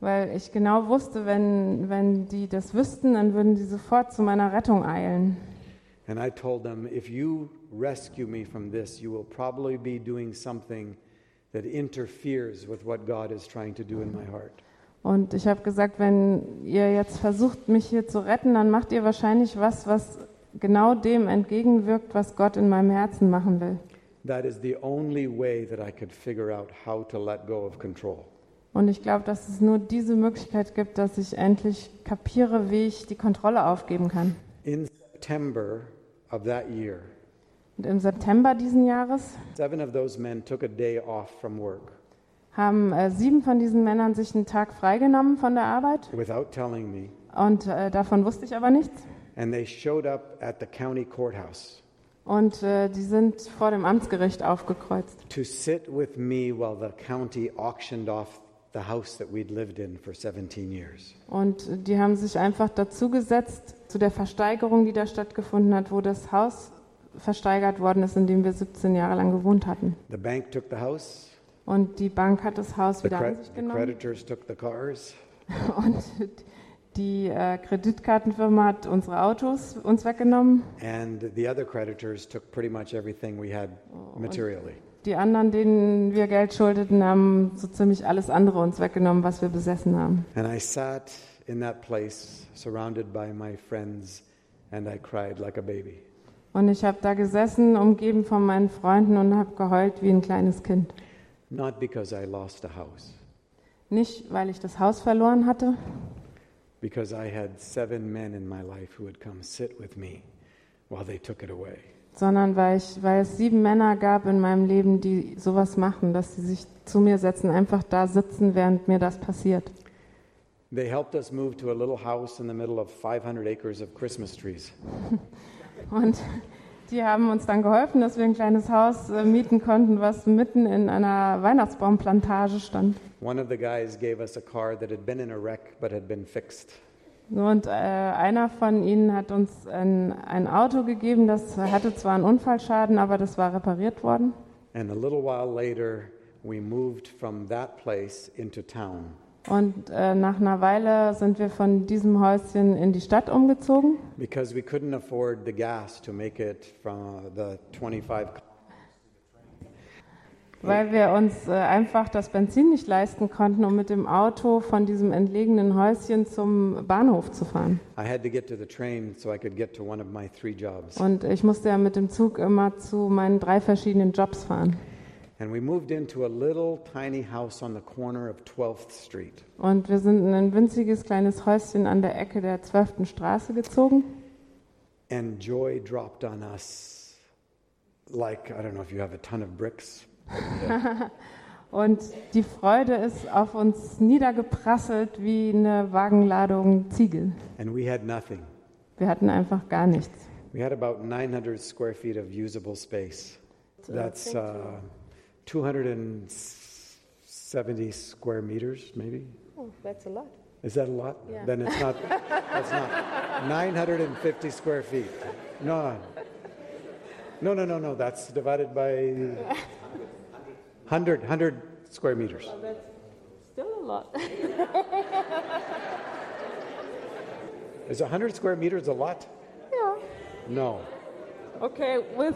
Weil ich genau wusste, wenn, wenn die das wüssten, dann würden die sofort zu meiner Rettung eilen. And I told them, if you rescue me from this, you will probably be doing something that interferes with what God is trying to do in my heart. Und ich habe gesagt, wenn ihr jetzt versucht, mich hier zu retten, dann macht ihr wahrscheinlich was, was genau dem entgegenwirkt, was Gott in meinem Herzen machen will. That is the only way that I could figure out how to let go of control. Und ich glaube, dass es nur diese Möglichkeit gibt, dass ich endlich kapiere, wie ich die Kontrolle aufgeben kann. In September of that year, Und im September diesen Jahres seven of those men took a day off from work haben äh, sieben von diesen Männern sich einen Tag freigenommen von der Arbeit. without telling me, Und äh, davon wusste ich aber nichts. And they showed up at the county courthouse Und äh, die sind vor dem Amtsgericht aufgekreuzt. to sit with me while the county auctioned off the house that we'd lived in for 17 years. Und die haben sich einfach dazugesetzt zu der Versteigerung, die da stattgefunden hat, wo das Haus versteigert worden ist, in dem wir 17 Jahre lang gewohnt hatten. The bank took the house, Und die Bank hat das Haus the, wieder cre- an sich the genommen. creditors took the cars, Und die äh, Kreditkartenfirma hat unsere Autos uns weggenommen. and the other creditors took pretty much everything we had materially. Die anderen, denen wir Geld schuldeten, haben so ziemlich alles andere uns weggenommen, was wir besessen haben. And I sat in that place surrounded by my friends and I cried like a baby. Und ich habe da gesessen, umgeben von meinen Freunden und habe geheult wie ein kleines Kind. Not because I lost a house, Nicht, weil ich das Haus verloren hatte, because I had seven men in my life who would come sit with me while they took it away. sondern weil, ich, weil es sieben Männer gab in meinem Leben, die sowas machen, dass sie sich zu mir setzen, einfach da sitzen, während mir das passiert. They helped us move to a little house in the middle of 500 acres of Christmas trees. Und die haben uns dann geholfen, dass wir ein kleines Haus äh, mieten konnten, was mitten in einer Weihnachtsbaumplantage stand. One of the guys gave us a car that had been in a wreck but had been fixed. Und äh, einer von ihnen hat uns ein, ein Auto gegeben, das hatte zwar einen Unfallschaden, aber das war repariert worden. And a little while later, we moved from that place into town. Und äh, nach einer Weile sind wir von diesem Häuschen in die Stadt umgezogen, Because we couldn't afford the gas to make it from the 25 weil wir uns äh, einfach das Benzin nicht leisten konnten, um mit dem Auto von diesem entlegenen Häuschen zum Bahnhof zu fahren. Und ich musste ja mit dem Zug immer zu meinen drei verschiedenen Jobs fahren. Und wir sind in ein winziges kleines Häuschen an der Ecke der 12. Straße gezogen. And joy dropped on us like, I don't know if you have a ton of bricks. Und die Freude ist auf uns niedergeprasselt wie eine Wagenladung Ziegel. And we had nothing. Wir hatten einfach gar nichts. We had about 900 square feet of usable space. That's uh, 270 square meters, maybe. Oh, that's a lot. Is that a lot? Yeah. Then it's not. That's not 950 square feet. No. No, no, no, no. That's divided by 100, 100 square meters. that's still a lot. Is 100 square meters a lot? ja. No. Okay, with,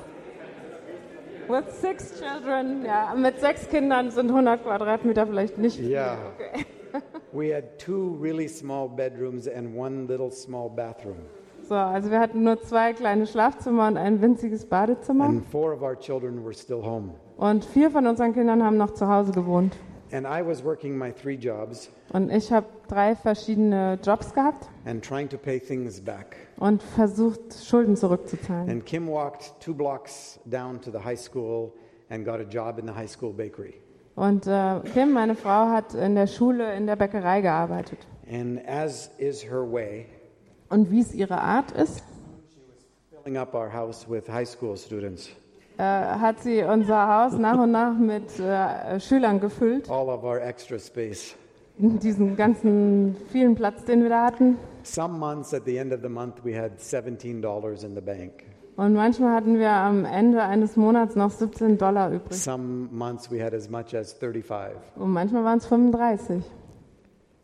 with six children, ja, mit sechs Kindern sind 100 Quadratmeter vielleicht nicht viel. Yeah. Okay. We had two really small bedrooms and one little small bathroom. So, also wir hatten nur zwei kleine Schlafzimmer und ein winziges Badezimmer. And four of our children were still home. Und vier von unseren Kindern haben noch zu Hause gewohnt. And I was working my three jobs Und ich habe drei verschiedene Jobs gehabt and trying to pay things back. und versucht, Schulden zurückzuzahlen. And Kim walked two blocks down to the high school and got a job in the high school bakery. Und äh, Kim, meine Frau, hat in der Schule in der Bäckerei gearbeitet. And as is her way, Und wie es ihre Art ist, filling up our house with high school students. Äh, hat sie unser Haus nach und nach mit äh, Schülern gefüllt. All of our extra space. Diesen ganzen vielen Platz, den wir da hatten. Some months at the end of the month, we had $17 in the bank. Und manchmal hatten wir am Ende eines Monats noch 17 Dollar übrig. Some months we had as much as 35. Und manchmal waren es 35.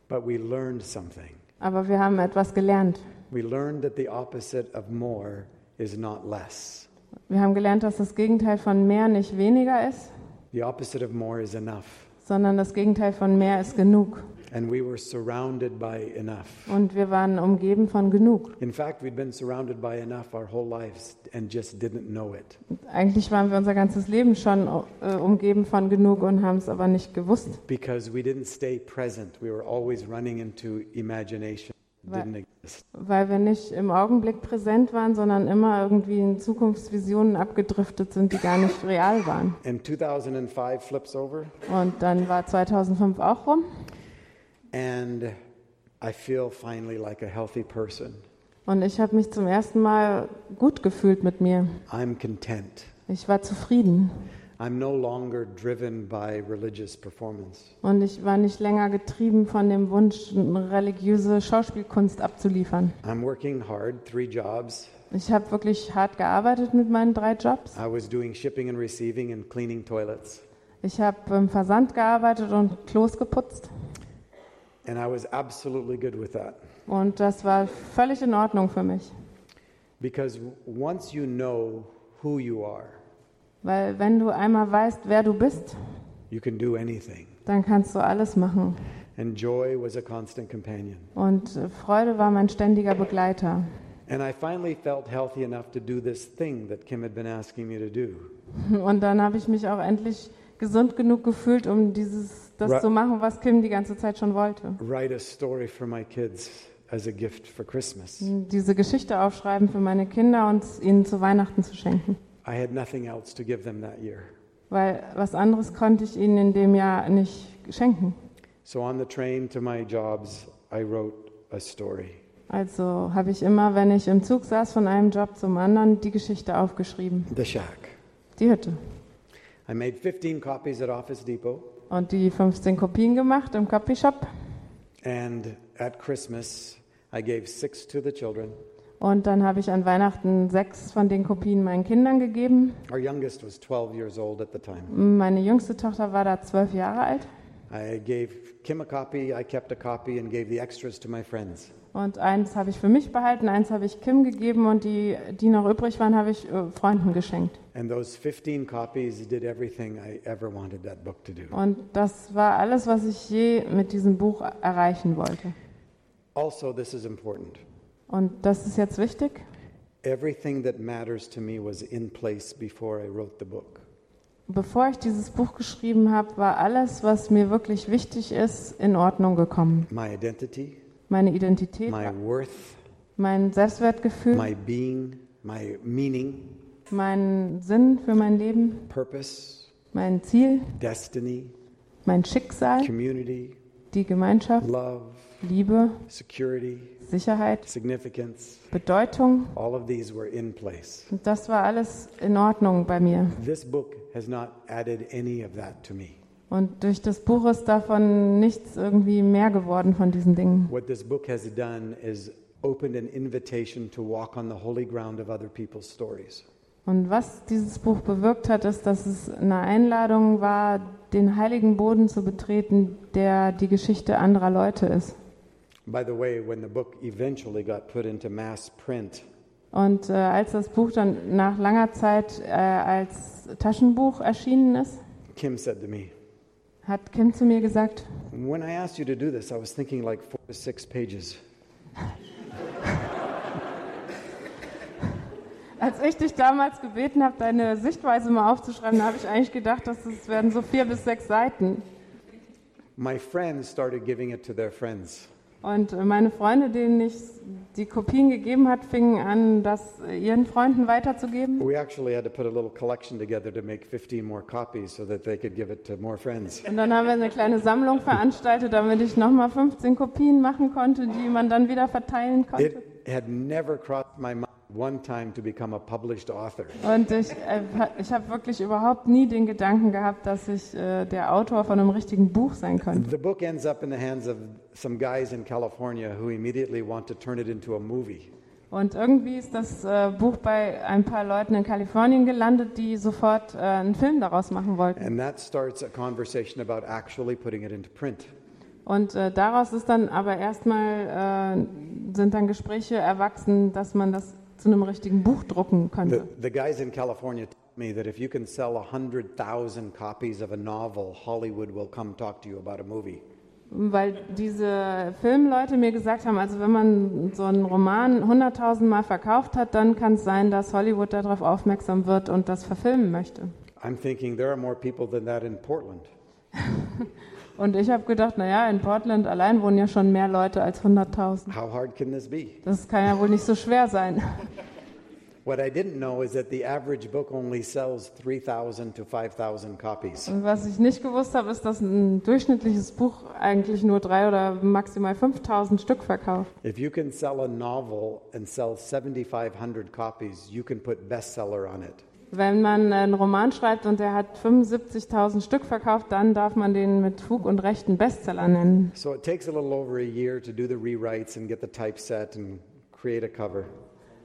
But we learned something. Aber wir haben etwas gelernt. We learned that the opposite of more is not less. Wir haben gelernt, dass das Gegenteil von mehr nicht weniger ist, The opposite of more is enough. sondern das Gegenteil von mehr ist genug. And we were surrounded by enough. Und wir waren umgeben von genug. In fact, we'd been surrounded by enough our whole lives and just didn't know it. Eigentlich waren wir unser ganzes Leben schon äh, umgeben von genug und haben es aber nicht gewusst. Because we didn't stay present. We were always running into imagination. Exist. Weil wir nicht im Augenblick präsent waren, sondern immer irgendwie in Zukunftsvisionen abgedriftet sind, die gar nicht real waren. And 2005 flips over, Und dann war 2005 auch rum and I feel finally like a healthy person. und ich habe mich zum ersten Mal gut gefühlt mit mir. I'm content. Ich war zufrieden I'm no longer driven by religious performance. und ich war nicht länger getrieben von dem Wunsch, religiöse Schauspielkunst abzuliefern. I'm working hard, three jobs. Ich habe wirklich hart gearbeitet mit meinen drei Jobs. I was doing shipping and receiving and cleaning toilets. Ich habe im Versand gearbeitet und Klos geputzt. And I was absolutely good with that. Und das war völlig in Ordnung für mich. Because once you know who you are, Weil wenn du einmal weißt, wer du bist, you can do anything. dann kannst du alles machen. And joy was a constant companion. Und äh, Freude war mein ständiger Begleiter. And I finally felt healthy enough to do this thing that Kim had been asking me to do. Und dann habe ich mich auch endlich gesund genug gefühlt, um dieses, das Ra- zu machen, was Kim die ganze Zeit schon wollte. Write a story for my kids as a gift for Christmas. Diese Geschichte aufschreiben für meine Kinder und ihnen zu Weihnachten zu schenken. I had nothing else to give them that year. Weil was anderes konnte ich ihnen in dem Jahr nicht schenken. So on the train to my jobs, I wrote a story. Also habe ich immer, wenn ich im Zug saß, von einem Job zum anderen, die Geschichte aufgeschrieben. The Shack. Die Hütte. I made 15 copies at Office Depot, Und die 15 Kopien gemacht im Copyshop. and at Christmas, I gave six to the children. Und dann habe ich an Weihnachten sechs von den Kopien meinen Kindern gegeben. Our youngest was 12 years old at the time. Meine jüngste Tochter war da zwölf Jahre alt. I gave Kim a copy, I kept a copy, and gave the extras to my friends. Und eins habe ich für mich behalten, eins habe ich Kim gegeben und die, die noch übrig waren, habe ich äh, Freunden geschenkt. And those 15 copies did everything I ever wanted that book to do. Und das war alles, was ich je mit diesem Buch erreichen wollte. Also, this is important. Und das ist jetzt wichtig. Everything that matters to me was in place before I wrote the book. Bevor ich dieses Buch geschrieben habe, war alles, was mir wirklich wichtig ist, in Ordnung gekommen. My identity, Meine Identität, my worth, mein Selbstwertgefühl, my being, my meaning, mein Sinn für mein Leben, purpose, mein Ziel, destiny, mein Schicksal, community, die Gemeinschaft, love, Liebe, security, Sicherheit. Bedeutung. All of these were in place. Und das war alles in Ordnung bei mir. This book has not added any of that to me. Und durch das Buch ist davon nichts irgendwie mehr geworden von diesen Dingen. What this book has done is opened an invitation to walk on the holy ground of other people's stories. Und was dieses Buch bewirkt hat, ist, dass es eine Einladung war, den heiligen Boden zu betreten, der die Geschichte anderer Leute ist. By the way, when the book eventually got put into mass print, Und äh, als das Buch dann nach langer Zeit äh, als Taschenbuch erschienen ist, Kim said to me, hat Kim zu mir gesagt, When I asked you to do this, I was thinking like four to six pages. als ich dich damals gebeten habe, deine Sichtweise mal aufzuschreiben, habe ich eigentlich gedacht, dass es werden so vier bis sechs Seiten. My friends started giving it to their friends. Und meine Freunde, denen ich die Kopien gegeben hat, fingen an, das ihren Freunden weiterzugeben. We actually had to put a little collection together to make 15 more copies so that they could give it to more friends. Und dann haben wir eine kleine Sammlung veranstaltet, damit ich nochmal 15 Kopien machen konnte, die man dann wieder verteilen konnte. It had never crossed my mind one time to become a published author. Und ich, äh, ich habe wirklich überhaupt nie den Gedanken gehabt, dass ich äh, der Autor von einem richtigen Buch sein könnte. The book ends up in the hands of some guys in California who immediately want to turn it into a movie. Und irgendwie ist das äh, Buch bei ein paar Leuten in Kalifornien gelandet, die sofort äh, einen Film daraus machen wollten. And that starts a conversation about actually putting it into print. Und äh, daraus ist dann aber erstmal äh, sind dann Gespräche erwachsen, dass man das zu einem richtigen Buch drucken The, könnte. the guys in California me that if you can sell 100,000 copies of a novel, Hollywood will come talk to you about a movie. Weil diese Filmleute mir gesagt haben, also wenn man so einen Roman 100.000 Mal verkauft hat, dann kann es sein, dass Hollywood darauf aufmerksam wird und das verfilmen möchte. I'm thinking there are more people than that in Portland. Und ich habe gedacht, naja, in Portland allein wohnen ja schon mehr Leute als 100.000. How hard can this be? Das kann ja wohl nicht so schwer sein. What I didn't know is that the average book only sells 3,000 to 5,000 copies. Und was ich nicht gewusst habe, ist, dass ein durchschnittliches Buch eigentlich nur drei oder maximal 5000 Stück verkauft. If you can sell a novel and sell 7,500 copies, you can put bestseller on it. Wenn man einen Roman schreibt und der hat 75.000 Stück verkauft, dann darf man den mit Fug und Recht einen Bestseller nennen. So it takes a little over a year to do the rewrites and get the typeset and create a cover.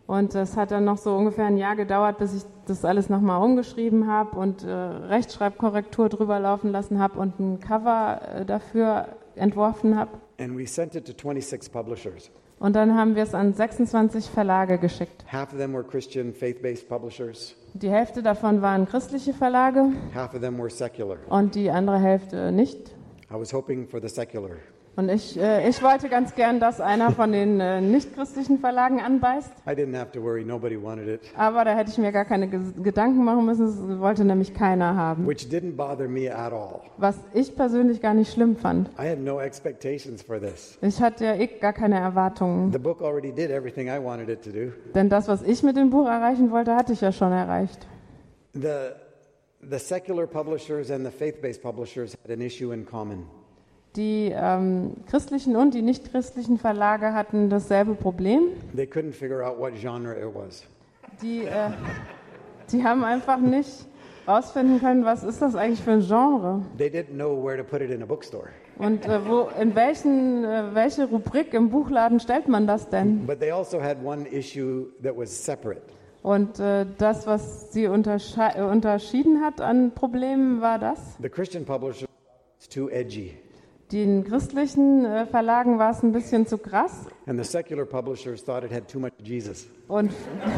Und das hat dann noch so ungefähr ein Jahr gedauert, bis ich das alles nochmal umgeschrieben habe und äh, Rechtschreibkorrektur drüber laufen lassen habe und ein Cover äh, dafür entworfen habe. And we sent it to 26 publishers. Und dann haben wir es an 26 Verlage geschickt. Half of them were Christian, faith based publishers, Die Hälfte davon waren christliche Verlage half of them were secular. und die andere Hälfte nicht. I was hoping for the secular. Und ich, äh, ich wollte ganz gern, dass einer von den äh, nicht-christlichen Verlagen anbeißt. I didn't have to worry, nobody wanted it, Aber da hätte ich mir gar keine Ges- Gedanken machen müssen. Es wollte nämlich keiner haben. which didn't bother me at all. Was ich persönlich gar nicht schlimm fand. I had no expectations for this. Ich hatte ja eh gar keine Erwartungen. The book already did everything I wanted it to do. Denn das, was ich mit dem Buch erreichen wollte, hatte ich ja schon erreicht. The, the secular publishers and the faith based publishers had an issue in common. Die ähm, christlichen und die nicht-christlichen Verlage hatten dasselbe Problem. They couldn't figure out what genre it was. Die, äh, die haben einfach nicht rausfinden können, was ist das eigentlich für ein Genre They didn't know where to put it in a bookstore. und äh, wo, in welchen, äh, welche Rubrik im Buchladen stellt man das denn? But they also had one issue that was separate. Und äh, das, was sie äh, unterschieden hat an Problemen, war das. The Christian publisher was too edgy, Den christlichen äh, Verlagen war es ein bisschen zu krass and the secular publishers thought it had too much Jesus. und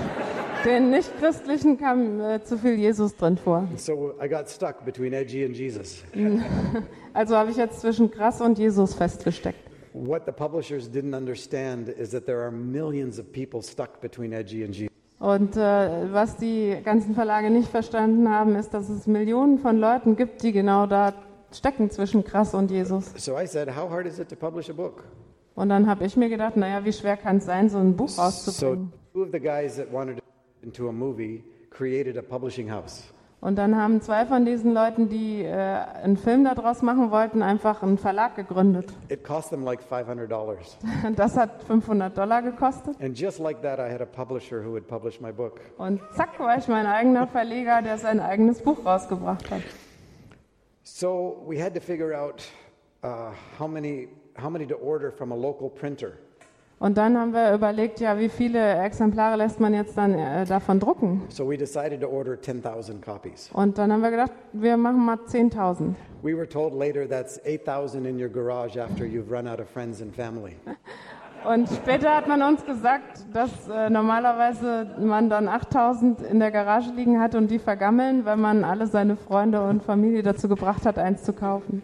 den nicht-christlichen kam äh, zu viel Jesus drin vor. So I got stuck between edgy and Jesus. Also habe ich jetzt zwischen krass und Jesus festgesteckt. What the publishers didn't understand is that there are millions of people stuck between edgy and Jesus. Und äh, was die ganzen Verlage nicht verstanden haben, ist, dass es Millionen von Leuten gibt, die genau da stecken zwischen krass und Jesus. So I said, How hard is it to publish a book? Und dann habe ich mir gedacht, naja, wie schwer kann es sein, so ein Buch So rauszubringen? two of the guys that wanted to into a movie created a publishing house. Und dann haben zwei von diesen Leuten, die äh, einen Film daraus machen wollten, einfach einen Verlag gegründet. It cost them like $500. Das hat 500 Dollar gekostet. And just like that, I had a publisher who would publish my book. Und zack war ich mein eigener Verleger, der sein eigenes Buch rausgebracht hat. So we had to figure out uh, how many how many to order from a local printer. Und dann haben wir überlegt, ja, wie viele Exemplare lässt man jetzt dann äh, davon drucken? So we decided to order 10,000 copies. Und dann haben wir gedacht, wir machen mal 10.000. We were told later that's 8,000 in your garage after you've run out of friends and family. Und später hat man uns gesagt, dass äh, normalerweise man dann 8000 in der Garage liegen hat und die vergammeln, wenn man alle seine Freunde und Familie dazu gebracht hat, eins zu kaufen.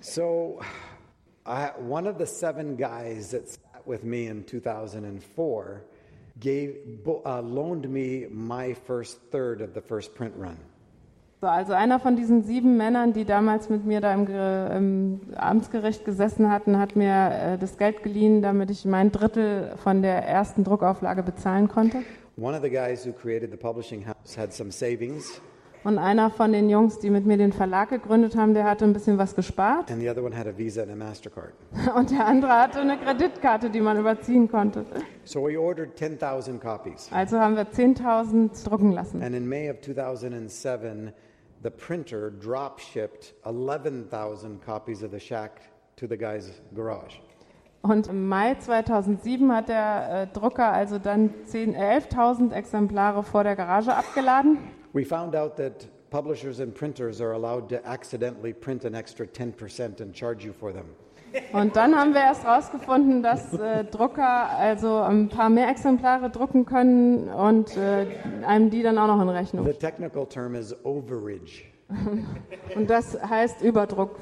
So I, one of the seven guys that sat with me in 2004 gave uh, loaned me my first third of the first print run. So, also einer von diesen sieben Männern, die damals mit mir da im, im Amtsgericht gesessen hatten, hat mir äh, das Geld geliehen, damit ich mein Drittel von der ersten Druckauflage bezahlen konnte. One of the guys who created the publishing house had some savings, Und einer von den Jungs, die mit mir den Verlag gegründet haben, der hatte ein bisschen was gespart. and the other one had a Visa and a MasterCard. Und der andere hatte eine Kreditkarte, die man überziehen konnte. So we ordered 10,000 copies. Also haben wir 10.000 drucken lassen. And in May of 2007, the printer drop shipped 11,000 copies of The Shack to the guy's garage. Und im Mai 2007 hat der äh, Drucker also dann 10 äh, 11.000 Exemplare vor der Garage abgeladen. We found out that publishers and printers are allowed to accidentally print an extra 10% and charge you for them. Und dann haben wir erst herausgefunden, dass äh, Drucker also ein paar mehr Exemplare drucken können und äh, einem die dann auch noch in Rechnung. The technical term is overage. Und das heißt Überdruck.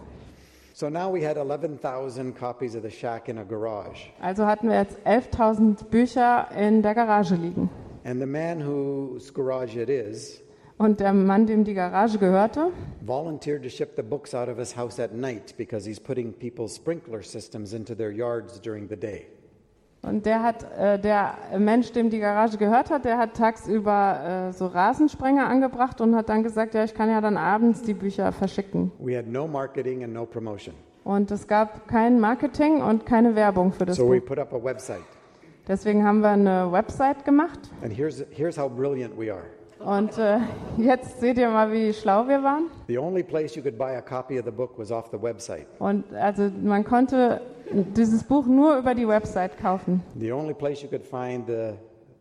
So now we had 11,000 copies of The Shack in a garage. Also hatten wir jetzt 11.000 Bücher in der Garage liegen. And the man whose garage it is Und der Mann, dem die Garage gehörte, volunteered to ship the books out of his house at night because he's putting people's sprinkler systems into their yards during the day. und der hat, äh, der Mensch, dem die Garage gehört hat, der hat tagsüber äh, so Rasensprenger angebracht und hat dann gesagt, ja, ich kann ja dann abends die Bücher verschicken. We had no marketing and no promotion. Und es gab kein Marketing und keine Werbung für das So we Buch. put up a website. Deswegen haben wir eine Website gemacht. And here's, here's how brilliant we are. Und äh, jetzt seht ihr mal, wie schlau wir waren. The only place you could buy a copy of the book was off the website. Und also man konnte dieses Buch nur über die Website kaufen. The only place you could find the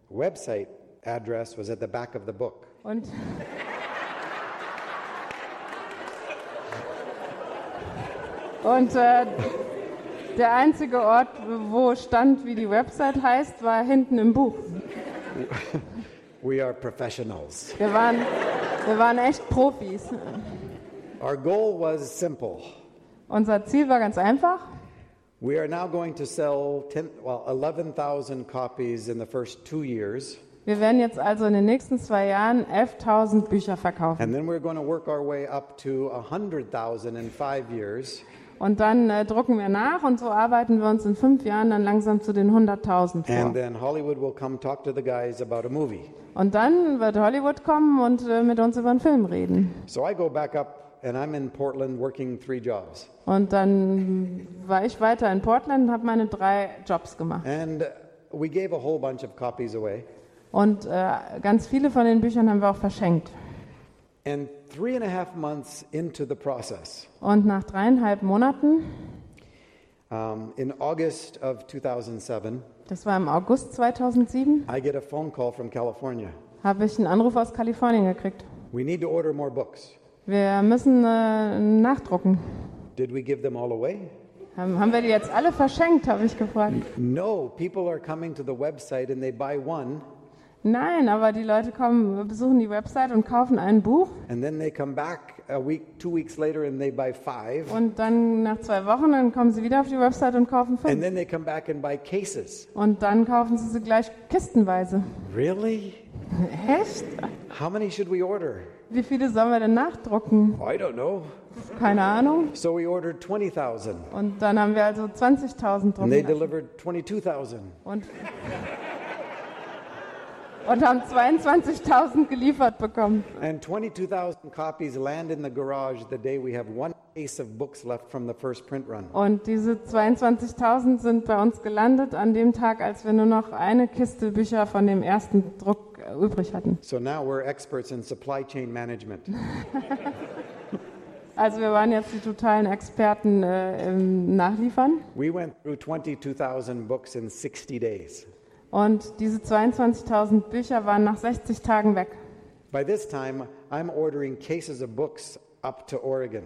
website address was at the back of the book. Und Und äh, der einzige Ort, wo stand, wie die Website heißt, war hinten im Buch. We are professionals. Wir waren, wir waren echt Profis. Our goal was simple. Unser Ziel war ganz einfach. We are now going to sell 10, well, 11,000 copies in the first two years, Wir werden jetzt also in den nächsten zwei Jahren 11.000 Bücher verkaufen. and then we're going to work our way up to 100,000 in five years. Und dann äh, drucken wir nach und so arbeiten wir uns in fünf Jahren dann langsam zu den 100.000 vor. And then Hollywood will come talk to the guys about a movie. Und dann wird Hollywood kommen und äh, mit uns über einen Film reden. So I go back up, and I'm in Portland working three jobs. Und dann war ich weiter in Portland und habe meine drei Jobs gemacht. And we gave a whole bunch of copies away. Und äh, ganz viele von den Büchern haben wir auch verschenkt. Und nach dreieinhalb Monaten, um, in August of 2007, das war im August 2007, I get a phone call from California. habe ich einen Anruf aus Kalifornien gekriegt. We need to order more books. Wir müssen äh, nachdrucken. Did we give them all away? Haben, haben wir die jetzt alle verschenkt, habe ich gefragt. No, people are coming to the website and they buy one, Nein, aber die Leute kommen, besuchen die Website und kaufen ein Buch and then they come back a week, two weeks later, and they buy five, und dann nach zwei Wochen, dann kommen sie wieder auf die Website und kaufen and fünf. then they come back and buy cases. Und dann kaufen sie sie gleich kistenweise. Really? Echt? How many should we order? Wie viele sollen wir denn nachdrucken? I don't know. Keine Ahnung. So we ordered 20,000, Und dann haben wir also 20.000 and drucken they lassen. delivered 22,000. Und, und haben 22.000 geliefert bekommen. And 22,000 copies land in the garage the day we have one case of books left from the first print run. Und diese 22.000 sind bei uns gelandet an dem Tag, als wir nur noch eine Kiste Bücher von dem ersten Druck äh, übrig hatten. So now we're experts in supply chain management. Also wir waren jetzt die totalen Experten äh, im Nachliefern. We went through 22,000 books in 60 days. Und diese 22.000 Bücher waren nach 60 Tagen weg. By this time, I'm ordering cases of books up to Oregon.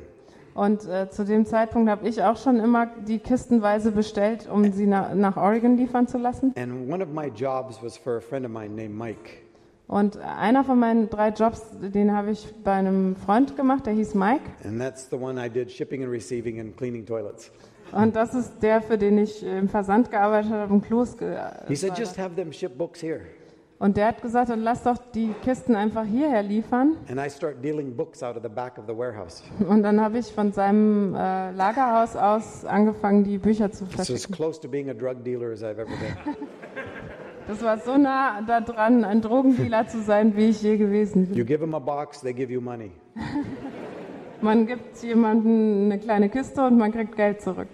Und äh, zu dem Zeitpunkt habe ich auch schon immer die kistenweise bestellt, um sie na nach Oregon liefern zu lassen. And one of my jobs was for a friend of mine named Mike. Und einer von meinen drei Jobs, den habe ich bei einem Freund gemacht, der hieß Mike. And that's the one I did shipping and receiving and cleaning toilets. Und das ist der, für den ich im Versand gearbeitet habe, im Klos. He said, just have them ship books here. Und der hat gesagt, dann lass doch die Kisten einfach hierher liefern. Und dann habe ich von seinem äh, Lagerhaus aus angefangen, die Bücher zu verschicken. Das war so nah daran, ein Drogendealer zu sein, wie ich je gewesen bin. You give them a box, they give you money. Man gibt jemandem eine kleine Kiste und man kriegt Geld zurück.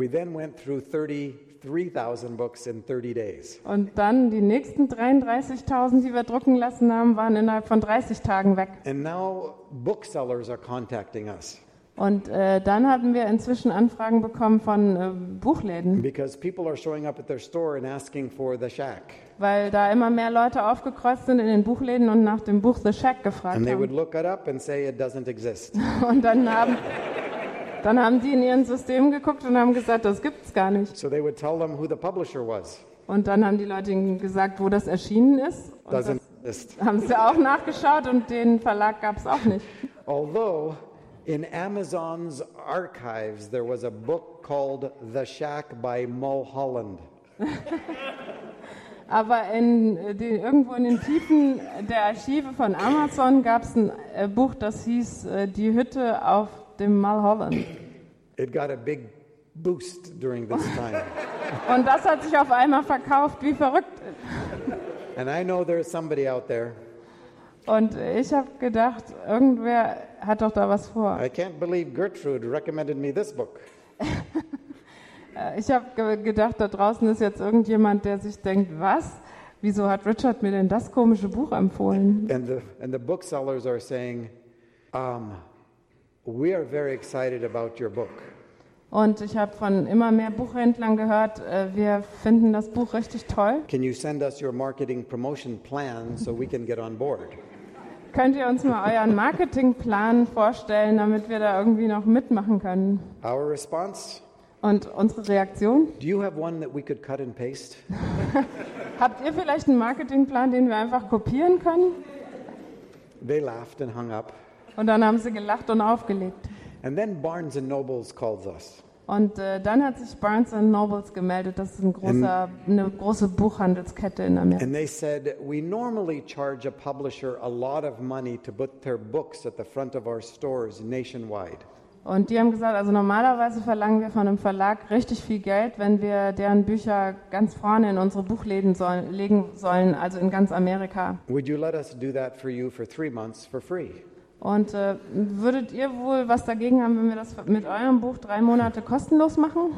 We then went through 33,000 books in 30 days. Und dann die nächsten 33.000, die wir drucken lassen haben, waren innerhalb von 30 Tagen weg. And now booksellers are contacting us Und äh, dann hatten wir inzwischen Anfragen bekommen von äh, Buchläden, because people are showing up at their store and asking for the shack. weil da immer mehr Leute aufgekreuzt sind in den Buchläden und nach dem Buch The Shack gefragt And they would haben. look it up and say it doesn't exist. Und dann haben, dann haben die in ihren System geguckt und haben gesagt, das gibt's gar nicht. So they would tell them who the publisher was. Und dann haben die Leute ihnen gesagt, wo das erschienen ist. Und Doesn't exist. haben sie auch nachgeschaut und den Verlag gab's auch nicht. Although in Amazon's archives there was a book called The Shack by Mulholland. Aber in den, irgendwo in den Tiefen der Archive von Amazon gab es ein äh, Buch, das hieß äh, Die Hütte auf dem Mulholland. It got a big boost during this time. Und das hat sich auf einmal verkauft wie verrückt. and I know there's somebody out there. Und ich habe gedacht, irgendwer hat doch da was vor. I can't believe Gertrude recommended me this book. Ich habe ge gedacht, da draußen ist jetzt irgendjemand, der sich denkt, was? Wieso hat Richard mir denn das komische Buch empfohlen? And the, and the booksellers are saying, um, We are very excited about your book. Und ich habe von immer mehr Buchhändlern gehört, äh, wir finden das Buch richtig toll. Can you send us your marketing promotion plan so we can get on board? Könnt ihr uns mal euren Marketingplan vorstellen, damit wir da irgendwie noch mitmachen können? Our response? Und unsere Reaktion? Do you have one that we could cut and paste? Habt ihr vielleicht einen Marketingplan, den wir einfach kopieren können? They laughed and hung up. Und dann haben sie gelacht und aufgelegt. And then Barnes and Nobles calls us. Und äh, dann hat sich Barnes Nobles gemeldet. Das ist ein großer, eine große Buchhandelskette in Amerika. And they said, We normally charge a publisher a lot of money to put their books at the front of our stores nationwide. Und die haben gesagt, also normalerweise verlangen wir von einem Verlag richtig viel Geld, wenn wir deren Bücher ganz vorne in unsere Buchläden sollen, legen sollen, also in ganz Amerika. Would you let us do that for you for three months for free? Und äh, würdet ihr wohl was dagegen haben, wenn wir das mit eurem Buch drei Monate kostenlos machen?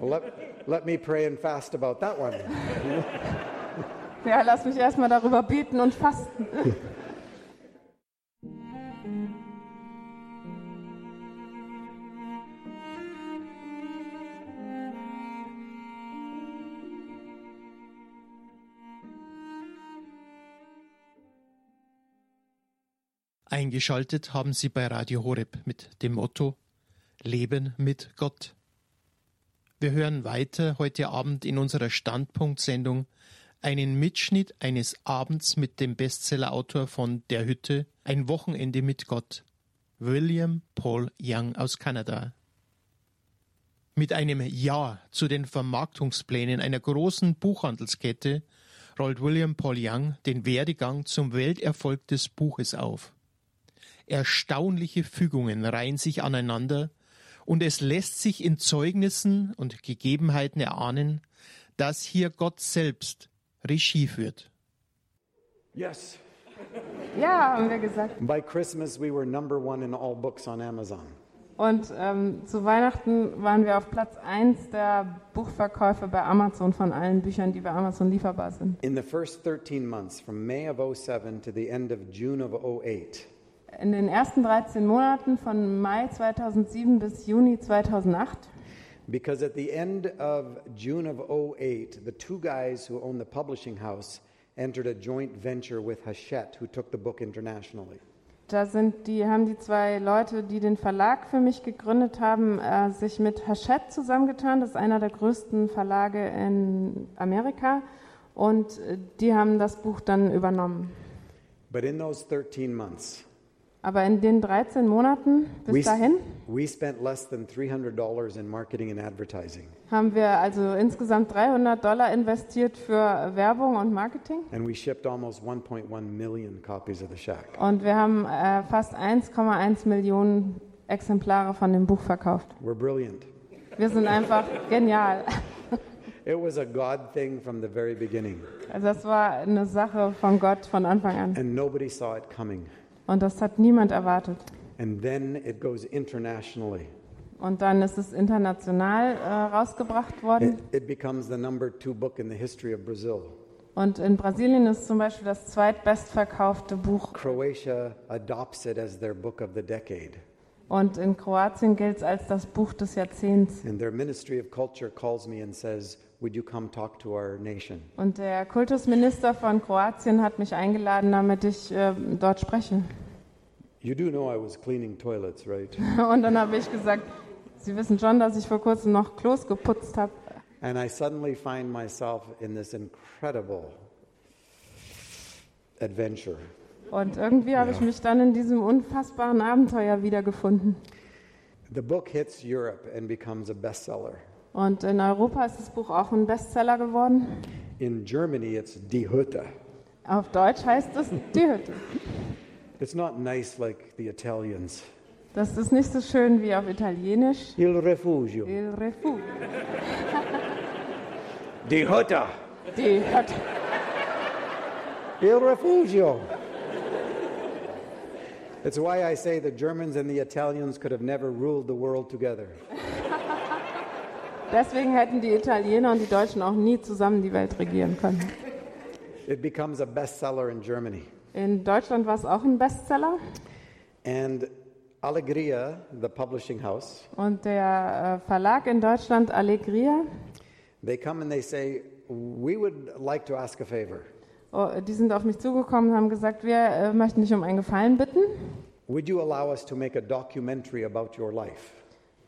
Let, let me pray and fast about that one. Ja, lass mich erstmal darüber beten und fasten. Eingeschaltet haben Sie bei Radio Horeb mit dem Motto Leben mit Gott. Wir hören weiter heute Abend in unserer Standpunktsendung einen Mitschnitt eines Abends mit dem Bestsellerautor von Der Hütte, Ein Wochenende mit Gott, William Paul Young aus Kanada. Mit einem Ja zu den Vermarktungsplänen einer großen Buchhandelskette rollt William Paul Young den Werdegang zum Welterfolg des Buches auf. Erstaunliche Fügungen reihen sich aneinander, und es lässt sich in Zeugnissen und Gegebenheiten erahnen, dass hier Gott selbst Regie führt. Yes. Ja, haben wir gesagt. By Christmas, we were number one in all books on Amazon. Und ähm, zu Weihnachten waren wir auf Platz 1 der Buchverkäufe bei Amazon von allen Büchern, die bei Amazon lieferbar sind. In the first 13 months, from May of 07 to the end of June of 08, In den ersten 13 Monaten von Mai 2007 bis Juni 2008 because at the end of June of 08, the two guys who own the publishing house entered a joint venture with Hachette, who took the book internationally. Da sind die, haben die zwei Leute, die den Verlag für mich gegründet haben, äh, sich mit Hachette zusammengetan. Das ist einer der größten Verlage in Amerika. Und äh, die haben das Buch dann übernommen. But in those 13 months, Aber in den 13 Monaten bis we, dahin we spent less than $300 in marketing and advertising. haben wir also insgesamt 300 Dollar investiert für Werbung und Marketing. And we shipped almost 1.1 million copies of The Shack. Und wir haben äh, fast 1,1 Millionen Exemplare von dem Buch verkauft. We're brilliant. Wir sind einfach genial. It was a God thing from the very beginning, Also das war eine Sache von Gott von Anfang an. and nobody saw it coming. Und das hat niemand erwartet. And then it goes internationally. Und dann ist es international äh, rausgebracht worden. It, it becomes the number two book in the history of Brazil. Und in Brasilien ist zum Beispiel das zweitbestverkaufte Buch. Croatia adopts it as their book of the decade. Und in Kroatien gilt es als das Buch des Jahrzehnts. And their Ministry of Culture calls me and says, Would you come talk to our nation? Und der Kultusminister von Kroatien hat mich eingeladen, damit ich äh, dort spreche. You do know I was cleaning toilets, right? Und dann habe ich gesagt, Sie wissen schon, dass ich vor kurzem noch Klos geputzt habe. And I suddenly find myself in this incredible adventure. Und irgendwie habe ich mich dann in diesem unfassbaren Abenteuer wiedergefunden. The book hits Europe and becomes a bestseller. Und in Europa ist das Buch auch ein Bestseller geworden. In Germany, it's Die Hütte. Auf Deutsch heißt es Die Hütte. It's not nice like the Italians. Das ist nicht so schön wie auf Italienisch. Il Refugio. Il Refugio. Die Hütte. Die Hütte. Il Refugio. It's why I say the Germans and the Italians could have never ruled the world together. Deswegen hätten die Italiener und die Deutschen auch nie zusammen die Welt regieren können. It becomes a bestseller in Germany. In Deutschland war es auch ein Bestseller. And Allegria, the publishing house, Und der äh, Verlag in Deutschland, Allegria, they come and they say, We would like to ask a favor. Oh, die sind auf mich zugekommen und haben gesagt, wir äh, möchten dich um einen Gefallen bitten. Would you allow us to make a documentary about your life?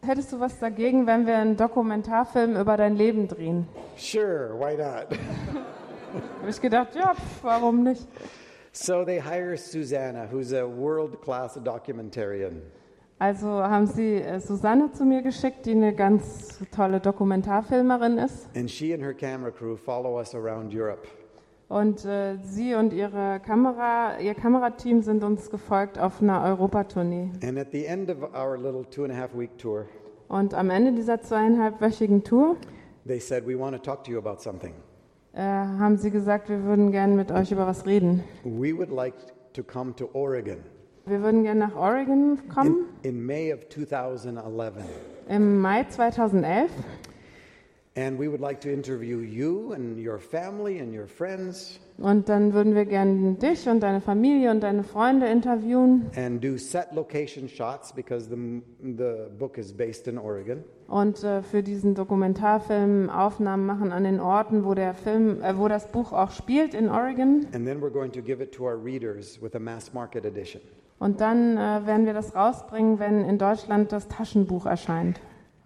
Hättest du was dagegen, wenn wir einen Dokumentarfilm über dein Leben drehen? Sure, why not? Habe ich gedacht, ja, pf, warum nicht? so they hire Susanna, who's a world class documentarian. Also haben sie äh, Susanne zu mir geschickt, die eine ganz tolle Dokumentarfilmerin ist. And she and her camera crew follow us around Europe. Und äh, sie und ihre Kamera, ihr Kamerateam sind uns gefolgt auf einer Europatournee. And at the end of our little two and a half week tour, Und am Ende dieser zweieinhalbwöchigen Tour they said, We want to talk to you about something. äh, haben sie gesagt, wir würden gerne mit euch über was reden. We would like to come to Oregon Wir würden gerne nach Oregon kommen in May of 2011. im Mai 2011 und dann würden wir gerne dich und deine Familie und deine Freunde interviewen and do set location shots because the, the book is based in Oregon. und äh, für diesen Dokumentarfilm Aufnahmen machen an den Orten, wo der Film, äh, wo das Buch auch spielt in Oregon. And then we're going to give it to our readers with a mass market edition. Und dann äh, werden wir das rausbringen, wenn in Deutschland das Taschenbuch erscheint.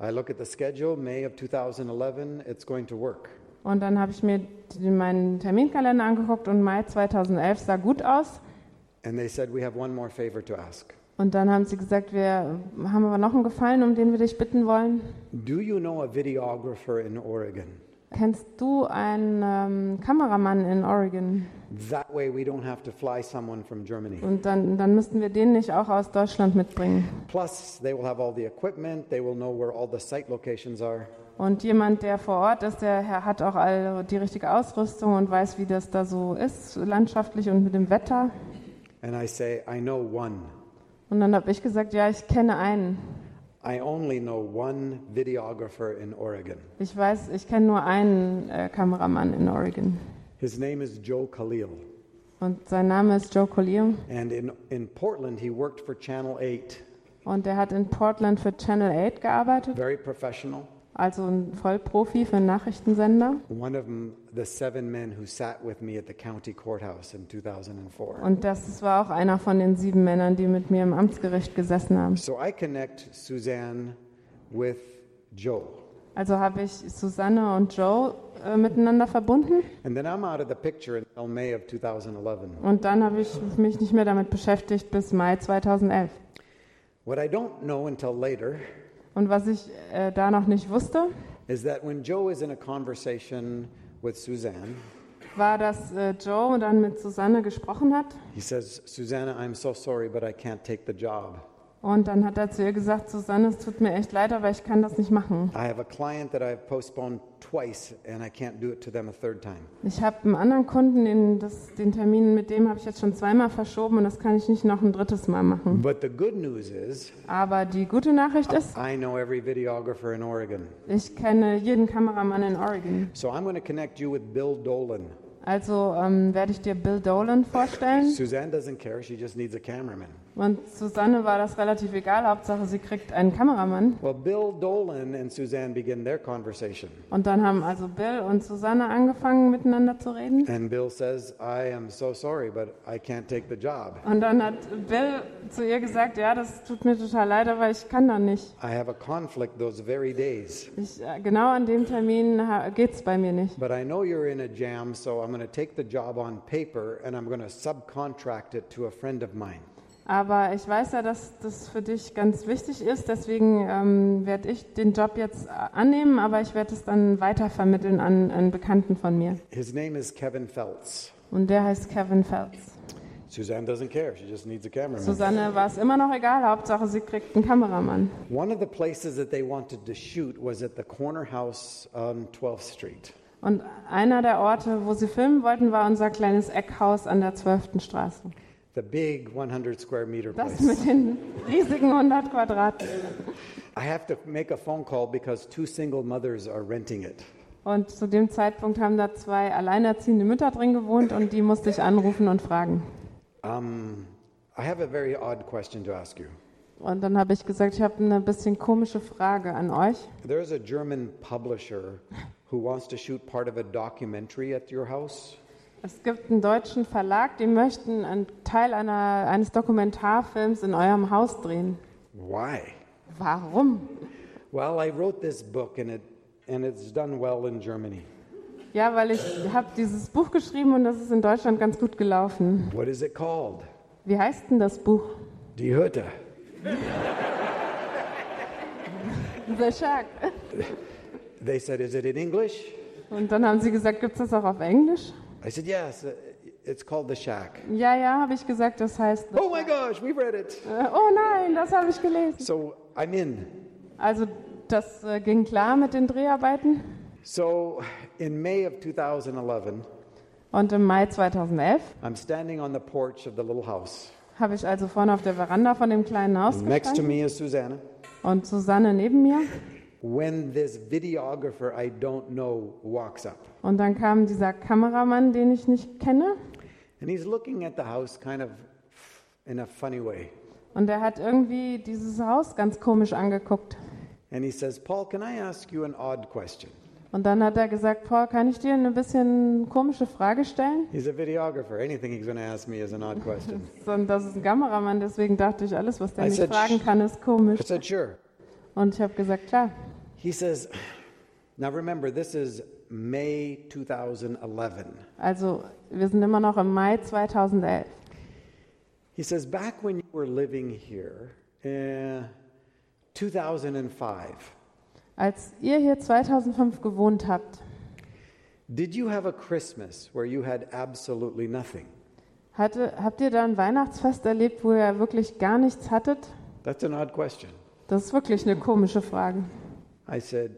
I look at the schedule, May of 2011, it's going to work. Und dann habe ich mir meinen Terminkalender angeguckt und Mai 2011 sah gut aus. And they said, We have one more favor to ask. Und dann haben sie gesagt, wir haben aber noch einen Gefallen, um den wir dich bitten wollen. Do you know a videographer in Oregon? Kennst du einen ähm, Kameramann in Oregon? That way we don't have to fly someone from Germany. Und dann, dann müssten wir den nicht auch aus Deutschland mitbringen. Plus, they will have all the equipment, they will know where all the site locations are. Und jemand, der vor Ort ist, der Herr hat auch all die richtige Ausrüstung und weiß, wie das da so ist, landschaftlich und mit dem Wetter. And I say, I know one. Und dann habe ich gesagt, ja, ich kenne einen. I only know one videographer in Oregon. Ich weiß, ich kenne nur einen äh, Kameramann in Oregon. His name is Joe Khalil. Und sein Name ist Joe Collier. And in, in Portland, he worked for Channel 8. Und er hat in Portland für Channel 8 gearbeitet, Very professional. Also ein Vollprofi für einen Nachrichtensender. One of them, the seven men who sat with me at the county courthouse in 2004. Und das war auch einer von den sieben Männern, die mit mir im Amtsgericht gesessen haben. So I connect Suzanne with Joe. Also habe ich Susanne und Joe äh, miteinander verbunden. And then I'm out of the picture until May of 2011. Und dann habe ich mich nicht mehr damit beschäftigt bis Mai 2011. What I don't know until later Und was ich äh, da noch nicht wusste, is that when Joe is in a conversation with Suzanne, war, dass äh, Joe dann mit Susanne gesprochen hat. he says, Susanna, I'm so sorry, but I can't take the job. Und dann hat er zu ihr gesagt, Susanne, es tut mir echt leid, aber ich kann das nicht machen. Ich habe einen anderen Kunden, den, das, den Termin mit dem habe ich jetzt schon zweimal verschoben und das kann ich nicht noch ein drittes Mal machen. But the good news is, Aber die gute Nachricht ist, I know every videographer in Oregon. ich kenne jeden Kameramann in Oregon. So I'm going to connect you with Bill Dolan. Also ähm, werde ich dir Bill Dolan vorstellen. Suzanne doesn't care, she just needs a cameraman. Und Susanne war das relativ egal, Hauptsache sie kriegt einen Kameramann. Well, Bill Dolan and Suzanne begin their conversation. Und dann haben also Bill und Susanne angefangen miteinander zu reden. And Bill says, I am so sorry, but I can't take the job. Und dann hat Bill zu ihr gesagt, ja, das tut mir total leid, aber ich kann da nicht. I have a conflict those very days. Ich, äh, genau an dem Termin geht es bei mir nicht. But I know you're in a jam, so I'm going to take the job on paper and I'm going to subcontract it to a friend of mine. Aber ich weiß ja, dass das für dich ganz wichtig ist. Deswegen ähm, werde ich den Job jetzt äh, annehmen, aber ich werde es dann weitervermitteln an einen Bekannten von mir. His name is Kevin Feltz. Und der heißt Kevin Phelps. Suzanne doesn't care, she just needs a cameraman. Susanne war es immer noch egal, Hauptsache sie kriegt einen Kameramann. One of the places that they wanted to shoot was at the corner house on 12th Street. Und einer der Orte, wo sie filmen wollten, war unser kleines Eckhaus an der 12. Straße. The big 100 square meter Das place. mit den riesigen 100 Quadratmetern. I have to make a phone call because two single mothers are renting it. Und zu dem Zeitpunkt haben da zwei alleinerziehende Mütter drin gewohnt und die musste ich anrufen und fragen. Um, I have a very odd question to ask you. Und dann habe ich gesagt, ich habe eine bisschen komische Frage an euch. There's a German publisher who wants to shoot part of a documentary at your house. Es gibt einen deutschen Verlag, die möchten einen Teil einer, eines Dokumentarfilms in eurem Haus drehen. Why? Warum? Well, I wrote this book and it and it's done well in Germany. Ja, weil ich habe dieses Buch geschrieben und das ist in Deutschland ganz gut gelaufen. What is it called? Wie heißt denn das Buch? Die Hütte. The Shack. They said, "Is it in English?" Und dann haben sie gesagt, gibt es das auch auf Englisch? I said, "Yes, uh, it's called The Shack." Ja, ja, habe ich gesagt, das heißt. The Oh my gosh, we've read it. Äh, oh nein, das habe ich gelesen. So I'm in. Also das äh, ging klar mit den Dreharbeiten. So in May of 2011, Und im Mai 2011 I'm standing on the porch of the little house. habe ich also vorne auf der Veranda von dem kleinen Haus Next to me is Susanna. und Susanne neben mir. When this videographer I don't know walks up, Und dann kam dieser Kameramann, den ich nicht kenne. and he's looking at the house kind of in a funny way. Und er hat irgendwie dieses Haus ganz komisch angeguckt. And he says, Paul, can I ask you an odd question? Und dann hat er gesagt, Paul, kann ich dir eine bisschen komische Frage stellen? He's a videographer. Anything he's going to ask me is an odd question. Und das ist ein Kameramann, deswegen dachte ich, alles, was der I mich said, fragen kann, ist komisch. I said, sure. Und ich habe gesagt, klar. He says, now remember, this is May 2011. Also, wir sind immer noch im Mai 2011. He says, back when you were living here, uh, 2005, Als ihr hier 2005 gewohnt habt, did you have a Christmas where you had absolutely nothing? hatte, habt ihr da ein Weihnachtsfest erlebt, wo ihr wirklich gar nichts hattet? That's an odd question. Das ist wirklich eine komische Frage. I said,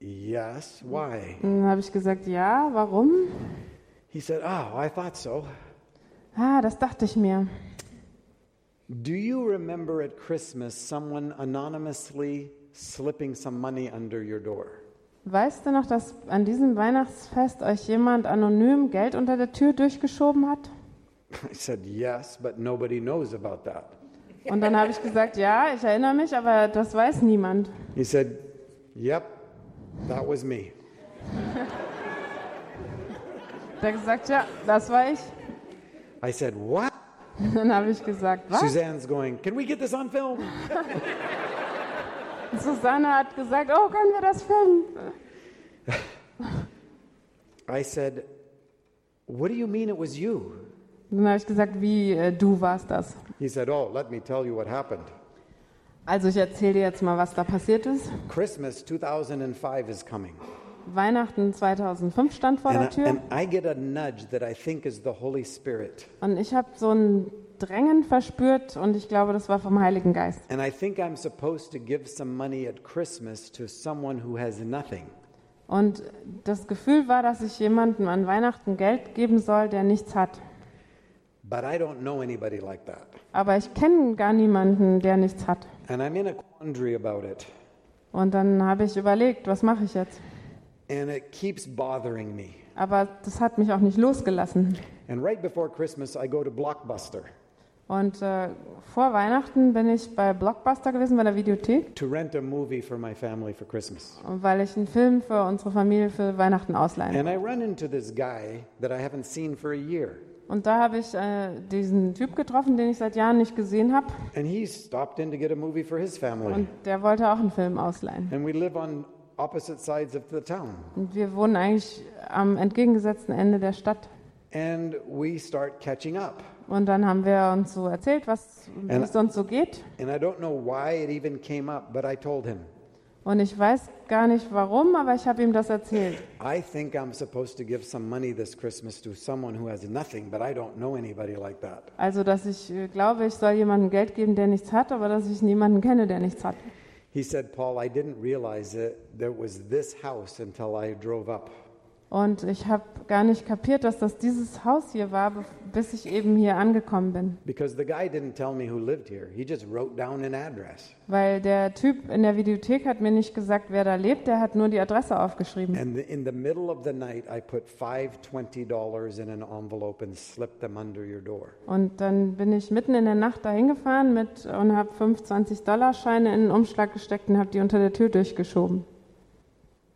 yes. Why? Dann habe ich gesagt, ja, warum? He said, oh, I thought so. Ah, das dachte ich mir. Do you remember at Christmas someone anonymously slipping some money under your door? Weißt du noch, dass an diesem Weihnachtsfest euch jemand anonym Geld unter der Tür durchgeschoben hat? I said, yes, but nobody knows about that. Und dann habe ich gesagt, ja, ich erinnere mich, aber das weiß niemand. He said, yep, that was me. Der gesagt, ja, das war ich. I said, what? Dann habe ich gesagt, was? Suzanne's going, can we get this on film? Susanne hat gesagt, oh, können wir das filmen? I said, What do you mean it was you? Dann habe ich gesagt, wie äh, du warst das. He said, Oh, let me tell you what happened. Also ich erzähle dir jetzt mal, was da passiert ist. Christmas 2005 is coming. Weihnachten 2005 stand vor der And I, Tür and I get a nudge that I think is the Holy Spirit. und ich habe so ein Drängen verspürt und ich glaube, das war vom Heiligen Geist. And I think I'm supposed to give some money at Christmas to someone who has nothing. Und das Gefühl war, dass ich jemandem an Weihnachten Geld geben soll, der nichts hat. But I don't know anybody like that. Aber ich kenne gar niemanden, der nichts hat. And I'm in a quandary about it. Und dann habe ich überlegt, was mache ich jetzt? And it keeps bothering me. Aber das hat mich auch nicht losgelassen. And right before Christmas, I go to Blockbuster Und äh, vor Weihnachten bin ich bei Blockbuster gewesen, bei der Videothek, to rent a movie for my family for Christmas. weil ich einen Film für unsere Familie für Weihnachten ausleihen. And I run into this guy that I haven't seen for a year. Und da habe ich äh, diesen Typ getroffen, den ich seit Jahren nicht gesehen habe. And he stopped in to get a movie for his family. Und der wollte auch einen Film ausleihen. And we live on opposite sides of the town. Und wir wohnen eigentlich am entgegengesetzten Ende der Stadt. And we start catching up. Und dann haben wir uns so erzählt, was es uns so geht. And I don't know why it even came up, but I told him, Und ich weiß gar nicht warum, aber ich habe ihm das erzählt. I think I'm supposed to give some money this Christmas to someone who has nothing, but I don't know anybody like that. Also, dass ich äh, glaube, ich soll jemandem Geld geben, der nichts hat, aber dass ich niemanden kenne, der nichts hat. He said, Paul, I didn't realize it. There was this house until I drove up. Und ich habe gar nicht kapiert, dass das dieses Haus hier war, bis ich eben hier angekommen bin. Weil der Typ in der Videothek hat mir nicht gesagt, wer da lebt, der hat nur die Adresse aufgeschrieben. And the, in the middle of the night, I put five $20 in an envelope and slipped them under your door. Und dann bin ich mitten in der Nacht dahin gefahren mit, und habe 25 Dollar Scheine in einen Umschlag gesteckt und habe die unter der Tür durchgeschoben.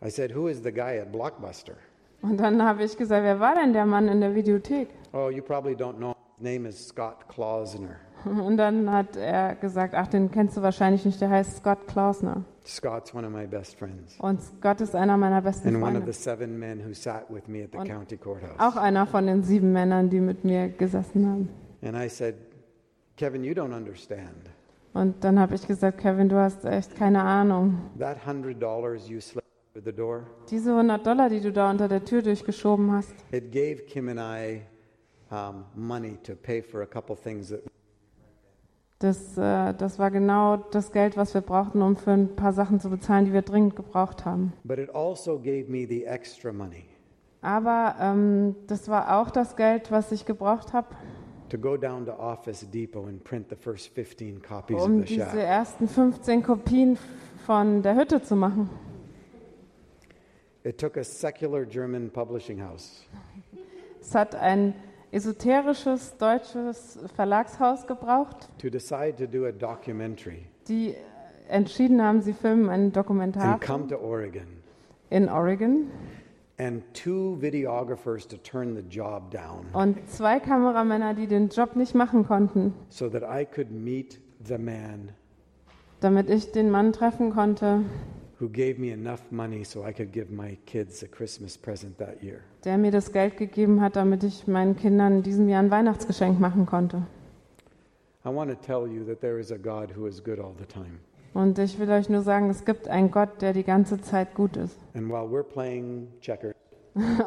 I said, Who is the guy at Blockbuster? Und dann habe ich gesagt, wer war denn der Mann in der Videothek? Oh, you probably don't know. His name is Scott Klausner. Und dann hat er gesagt, ach, den kennst du wahrscheinlich nicht, der heißt Scott Klausner. Scott's one of my best friends. Und Scott ist einer meiner besten And one of Freunde. the seven men who sat with me at the county courthouse. Auch einer von den sieben Männern, die mit mir gesessen haben. And I said, Kevin, you don't understand. Und dann habe ich gesagt, Kevin, du hast echt keine Ahnung. That hundred dollars you door, Diese 100 Dollar, die du da unter der Tür durchgeschoben hast, it gave Kim and I um, money to pay for a couple things that das, äh, das war genau das Geld, was wir brauchten, um für ein paar Sachen zu bezahlen, die wir dringend gebraucht haben. But it also gave me the extra money Aber ähm, das war auch das Geld, was ich gebraucht habe, to go down to Office Depot and print the first 15 copies um of the diese ersten 15 Kopien von der Hütte zu machen. It took a secular German publishing house. Es hat ein esoterisches deutsches Verlagshaus gebraucht, to decide to do a documentary. Die entschieden haben, sie filmen einen and Dokumentar come to Oregon, in Oregon. And two videographers to turn the job down. Und zwei Kameramänner, die den Job nicht machen konnten, so that I could meet the man. Damit ich den Mann treffen konnte, who gave me enough money so I could give my kids a Christmas present that year. der mir das Geld gegeben hat, damit ich meinen Kindern in diesem Jahr ein Weihnachtsgeschenk machen konnte. I want to tell you that there is a God who is good all the time. Und ich will euch nur sagen, es gibt einen Gott, der die ganze Zeit gut ist. And while we're playing checkers,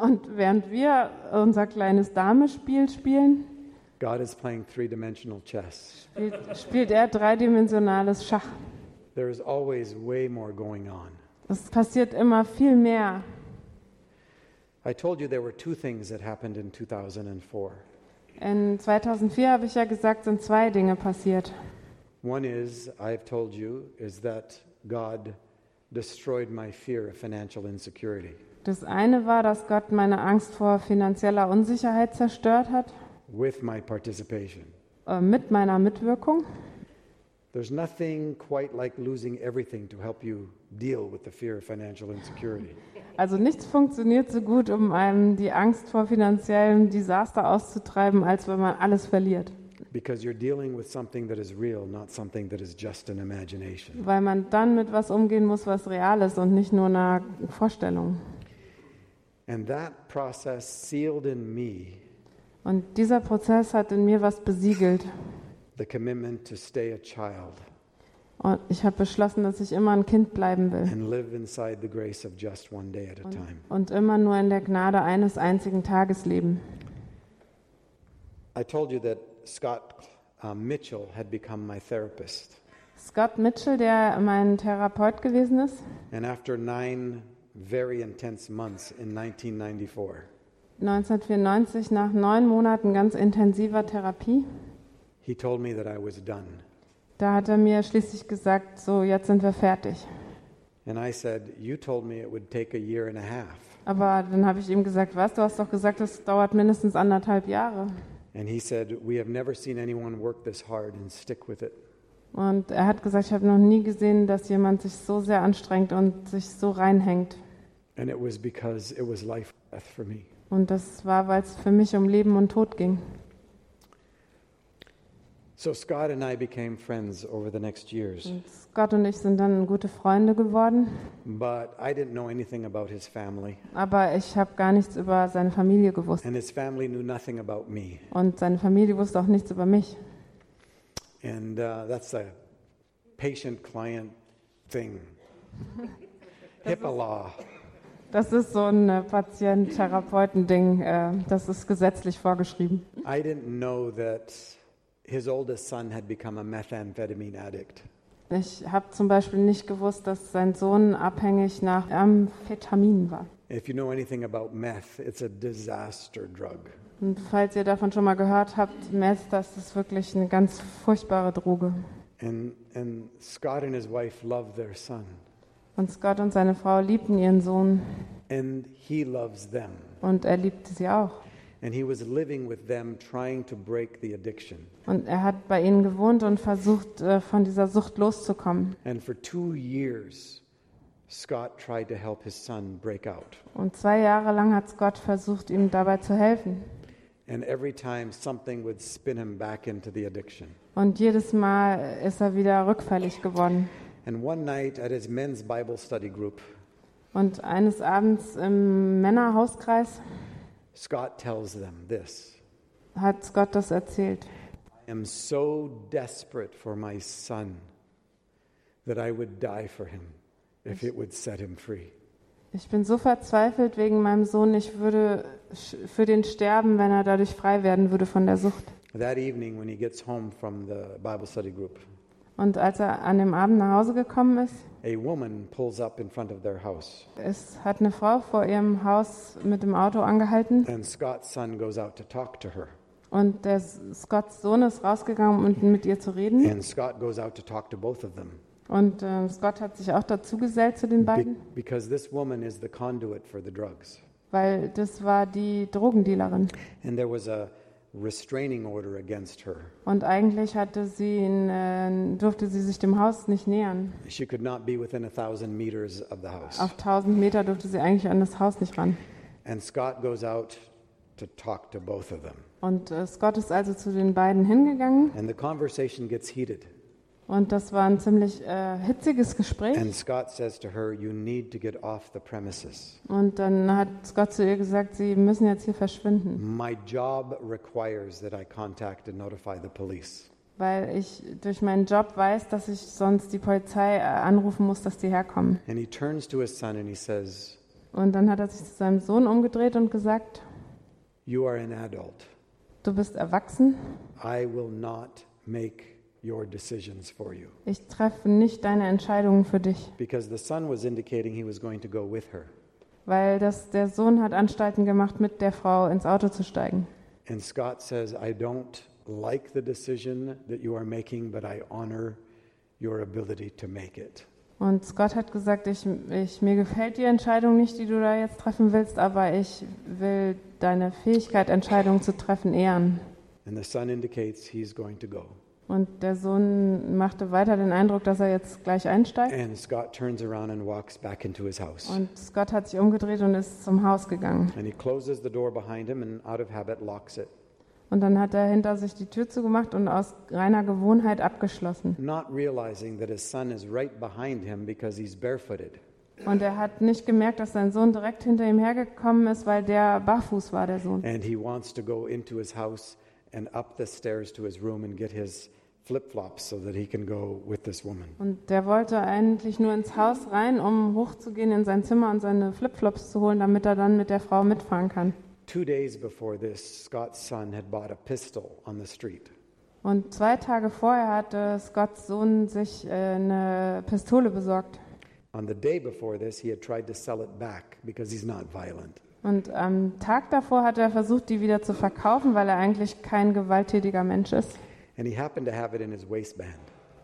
Und während wir unser kleines Damespiel spielen, God is playing three dimensional chess. spielt, spielt er dreidimensionales Schach. There is always way more going on. Es passiert immer viel mehr. I told you there were two things that happened in 2004. In 2004 habe ich ja gesagt, sind zwei Dinge passiert. One is, I've told you, is that God destroyed my fear of financial insecurity. Das eine war, dass Gott meine Angst vor finanzieller Unsicherheit zerstört hat, with my participation. äh, mit meiner Mitwirkung. There's nothing quite like losing everything to help you deal with the fear of financial insecurity. Also nichts funktioniert so gut, um einem die Angst vor finanziellem Desaster auszutreiben, als wenn man alles verliert. Because you're dealing with something that is real, not something that is just an imagination. Weil man dann mit was umgehen muss, was real ist und nicht nur einer Vorstellung. And that process sealed in me Und dieser Prozess hat in mir was besiegelt. The commitment to stay a child Und ich habe beschlossen, dass ich immer ein Kind bleiben will and live inside the grace of just one day at a time. und immer nur in der Gnade eines einzigen Tages leben. I told you that Scott uh, Mitchell had become my therapist. Scott Mitchell, der mein Therapeut gewesen ist, And after nine very intense months in 1994, 1994 nach neun Monaten ganz intensiver Therapie, he told me that I was done. da hat er mir schließlich gesagt, so jetzt sind wir fertig. And I said, You told me it would take a year and a half. Aber dann habe ich ihm gesagt, was, du hast doch gesagt, es dauert mindestens anderthalb Jahre. And he said, We have never seen anyone work this hard and stick with it. Und er hat gesagt, ich habe noch nie gesehen, dass jemand sich so sehr anstrengt und sich so reinhängt. And it was because it was life death for me. Und das war, weil es für mich um Leben und Tod ging. So Scott and I became friends over the next years. Und Scott und ich sind dann gute Freunde geworden. But I didn't know anything about his family, Aber ich habe gar nichts über seine Familie gewusst. and his family knew nothing about me. Und seine Familie wusste auch nichts über mich. And uh, that's a patient client thing. HIPAA law. Das ist so ein äh, Patient-Therapeuten-Ding. Äh, das ist gesetzlich vorgeschrieben. I didn't know that his oldest son had become a methamphetamine addict. Ich habe zum Beispiel nicht gewusst, dass sein Sohn abhängig nach Amphetamin war. If you know anything about meth, it's a disaster drug. Und falls ihr davon schon mal gehört habt, Meth, das ist wirklich eine ganz furchtbare Droge. And, and Scott and his wife loved their son, Und Scott und seine Frau liebten ihren Sohn and he loves them. und er liebte sie auch. And he was living with them, trying to break the addiction. Und er hat bei ihnen gewohnt und versucht, äh, von dieser Sucht loszukommen. And for two years, Scott tried to help his son break out. Und zwei Jahre lang hat Scott versucht, ihm dabei zu helfen. And every time something would spin him back into the addiction. Und jedes Mal ist er wieder rückfällig geworden. And one night at his men's Bible study group, Und eines Abends im Männerhauskreis Scott tells them this hat Scott das erzählt. I am so desperate for my son that I would die for him if it would set him free. Ich bin so verzweifelt wegen meinem Sohn, ich würde für den sterben, wenn er dadurch frei werden würde von der Sucht. That evening, when he gets home from the Bible study group, Und als er an dem Abend nach Hause gekommen ist, a woman pulls up in front of their house, es hat eine Frau vor ihrem Haus mit dem Auto angehalten and Scott's son goes out to talk to her. und der Scotts Sohn ist rausgegangen, um mit ihr zu reden. And Scott goes out to talk to both of them Und äh, Scott hat sich auch dazu gesellt zu den be- beiden, because this woman is the conduit for the drugs. weil das war die Drogendealerin. And there was a restraining order against her. Und eigentlich hatte sie, ihn, äh, durfte sie sich dem Haus nicht nähern. She could not be within a thousand meters of the house. Auf 1000 Meter durfte sie eigentlich an das Haus nicht ran. And Scott goes out to talk to both of them. Und äh, Scott ist also zu den beiden hingegangen And the conversation gets heated. Und das war ein ziemlich äh, hitziges Gespräch. And Scott says to her, You need to get off the premises. Und dann hat Scott zu ihr gesagt, sie müssen jetzt hier verschwinden, My job requires that I contact and notify the police. weil ich durch meinen Job weiß, dass ich sonst die Polizei äh, anrufen muss, dass die herkommen. And he turns to his son and he says, Und dann hat er sich zu seinem Sohn umgedreht und gesagt, You are an adult. du bist erwachsen, I will not make your decisions for you. ich treffe nicht deine Entscheidungen für dich. Because the son was indicating he was going to go with her. Weil das, der Sohn hat Anstalten gemacht, mit der Frau ins Auto zu steigen. And Scott says, I don't like the decision that you are making, but I honor your ability to make it. Und Scott hat gesagt, ich, ich, mir gefällt die Entscheidung nicht, die du da jetzt treffen willst, aber ich will deine Fähigkeit, Entscheidungen zu treffen, ehren. And the son indicates he's going to go. Und der Sohn machte weiter den Eindruck, dass er jetzt gleich einsteigt. And Scott turns around and walks back into his house. Und Scott hat sich umgedreht und ist zum Haus gegangen. And he closes the door behind him and, out of habit, locks it. Und dann hat er hinter sich die Tür zugemacht und aus reiner Gewohnheit abgeschlossen. Not realizing that his son is right behind him because he's barefooted. Und er hat nicht gemerkt, dass sein Sohn direkt hinter ihm hergekommen ist, weil der barfuß war, der Sohn. And he wants to go into his house and up the stairs to his room and get his flip-flops so that he can go with this woman. Und der wollte eigentlich nur ins Haus rein, um hochzugehen in sein Zimmer und seine Flipflops zu holen, damit er dann mit der Frau mitfahren kann. Two days before this, Scott's son had bought a pistol on the street. Und zwei Tage vorher hatte Scotts Sohn sich äh, eine Pistole besorgt. On the day before this, he had tried to sell it back because he's not violent. Und am Tag davor hat er versucht, die wieder zu verkaufen, weil er eigentlich kein gewalttätiger Mensch ist. And he happened to have it in his waistband.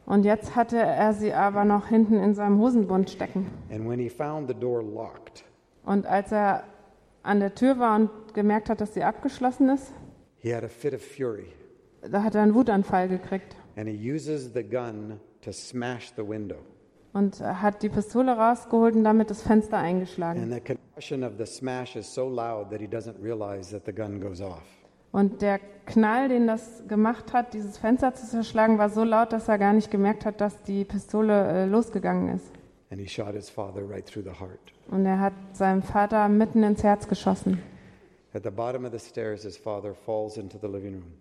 Und jetzt hatte er sie aber noch hinten in seinem Hosenbund stecken. And when he found the door locked, Und als er an der Tür war und gemerkt hat, dass sie abgeschlossen ist, he had a fit of fury. da hat er einen Wutanfall gekriegt And he uses the gun to smash the window. und hat die Pistole rausgeholt und damit das Fenster And eingeschlagen. the concussion of the smash is so loud that he doesn't realize that the gun goes off. Und der Knall, den das gemacht hat, dieses Fenster zu zerschlagen, war so laut, dass er gar nicht gemerkt hat, dass die Pistole äh, losgegangen ist. And he shot his father right through the heart. Und er hat seinem Vater mitten ins Herz geschossen. At the bottom of the stairs, his father falls into the living room.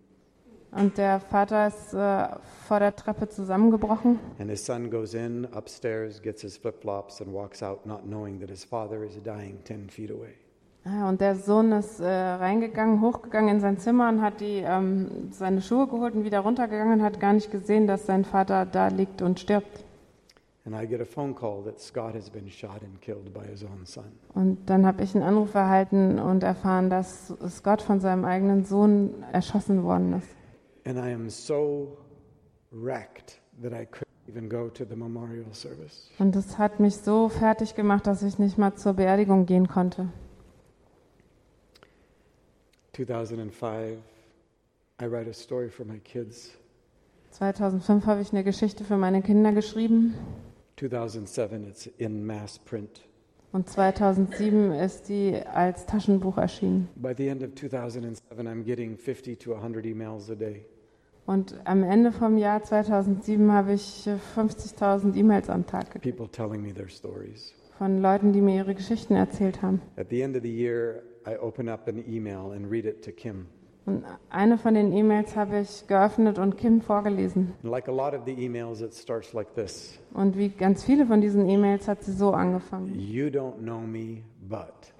Und der Vater ist äh, vor der Treppe zusammengebrochen. And his son goes in upstairs, gets his flip flops, and walks out, not knowing that his father is dying 10 feet away. Und der Sohn ist äh, reingegangen, hochgegangen in sein Zimmer und hat die, ähm, seine Schuhe geholt und wieder runtergegangen und hat gar nicht gesehen, dass sein Vater da liegt und stirbt. Und dann habe ich einen Anruf erhalten und erfahren, dass Scott von seinem eigenen Sohn erschossen worden ist. And I am so wrecked that I couldn't even go to the memorial service. Und das hat mich so fertig gemacht, dass ich nicht mal zur Beerdigung gehen konnte. 2005, I write a story for my kids. 2005 habe ich eine Geschichte für meine Kinder geschrieben 2007, it's in mass print. und 2007 ist die als Taschenbuch erschienen. By the end of 2007, I'm getting 50 to 100 emails a day. Und am Ende vom Jahr 2007 habe ich äh, 50.000 E-Mails am Tag gekriegt People telling me their stories. von Leuten, die mir ihre Geschichten erzählt haben. At the end of the year, I open up an email and read it to Kim. Und eine von den E-Mails habe ich geöffnet und Kim vorgelesen. Like a lot of the emails, it starts like this Und wie ganz viele von diesen E-Mails hat sie so angefangen. You don't know me, but.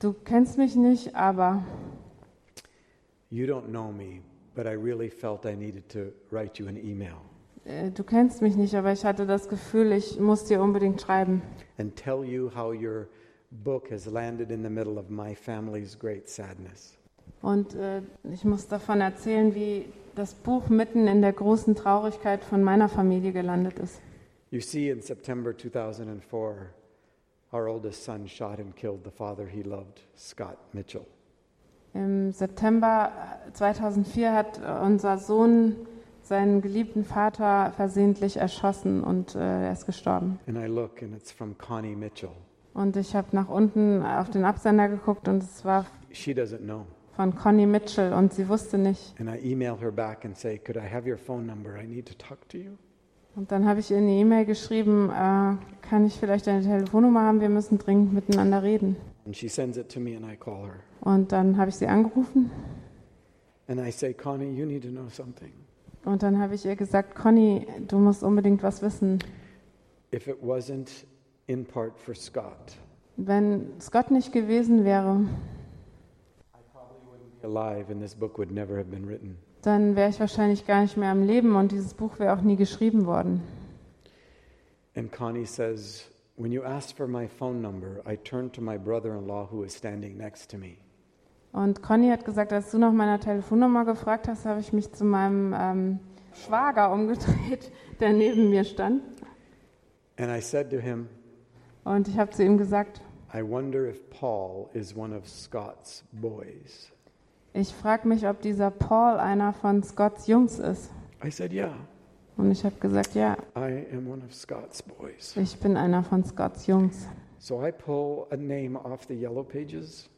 Du kennst mich nicht, aber You don't know me, but I really felt I needed to write you an email äh, du kennst mich nicht, aber ich hatte das Gefühl, ich muss dir unbedingt schreiben and tell you how your book has landed in the middle of my family's great sadness. und äh, ich muss davon erzählen, wie das Buch mitten in der großen Traurigkeit von meiner Familie gelandet ist. You see, in September 2004, our oldest son shot and killed the father he loved, Scott Mitchell. Im September 2004 hat unser Sohn seinen geliebten Vater versehentlich erschossen und äh, er ist gestorben. And I look, and it's from Connie Mitchell. Und ich habe nach unten auf den Absender geguckt und es war She doesn't know. von Connie Mitchell und sie wusste nicht. Say, to to. Und dann habe ich ihr eine E-Mail geschrieben, äh, kann ich vielleicht deine Telefonnummer haben, wir müssen dringend miteinander reden. And she sends it to me, and I call her. Und dann habe ich sie angerufen And I say, Connie, you need to know something. und dann habe ich ihr gesagt, Connie, du musst unbedingt was wissen. If it wasn't in part for Scott, Wenn Scott nicht gewesen wäre, alive, and this book would never have been written. dann wäre ich wahrscheinlich gar nicht mehr am Leben und dieses Buch wäre auch nie geschrieben worden. And Connie says, When you asked for my phone number, I turned to my brother in law who was standing next to me. Und Conny hat gesagt, als du nach meiner Telefonnummer gefragt hast, habe ich mich zu meinem ähm, Schwager umgedreht, der neben mir stand. And I said to him, Und ich habe zu ihm gesagt, I wonder if Paul is one of Scott's boys. ich frage mich, ob dieser Paul einer von Scotts Jungs ist. I said, Yeah, Und ich habe gesagt, ja, I am one of Scott's boys. ich bin einer von Scotts Jungs. So I pull a name off the yellow pages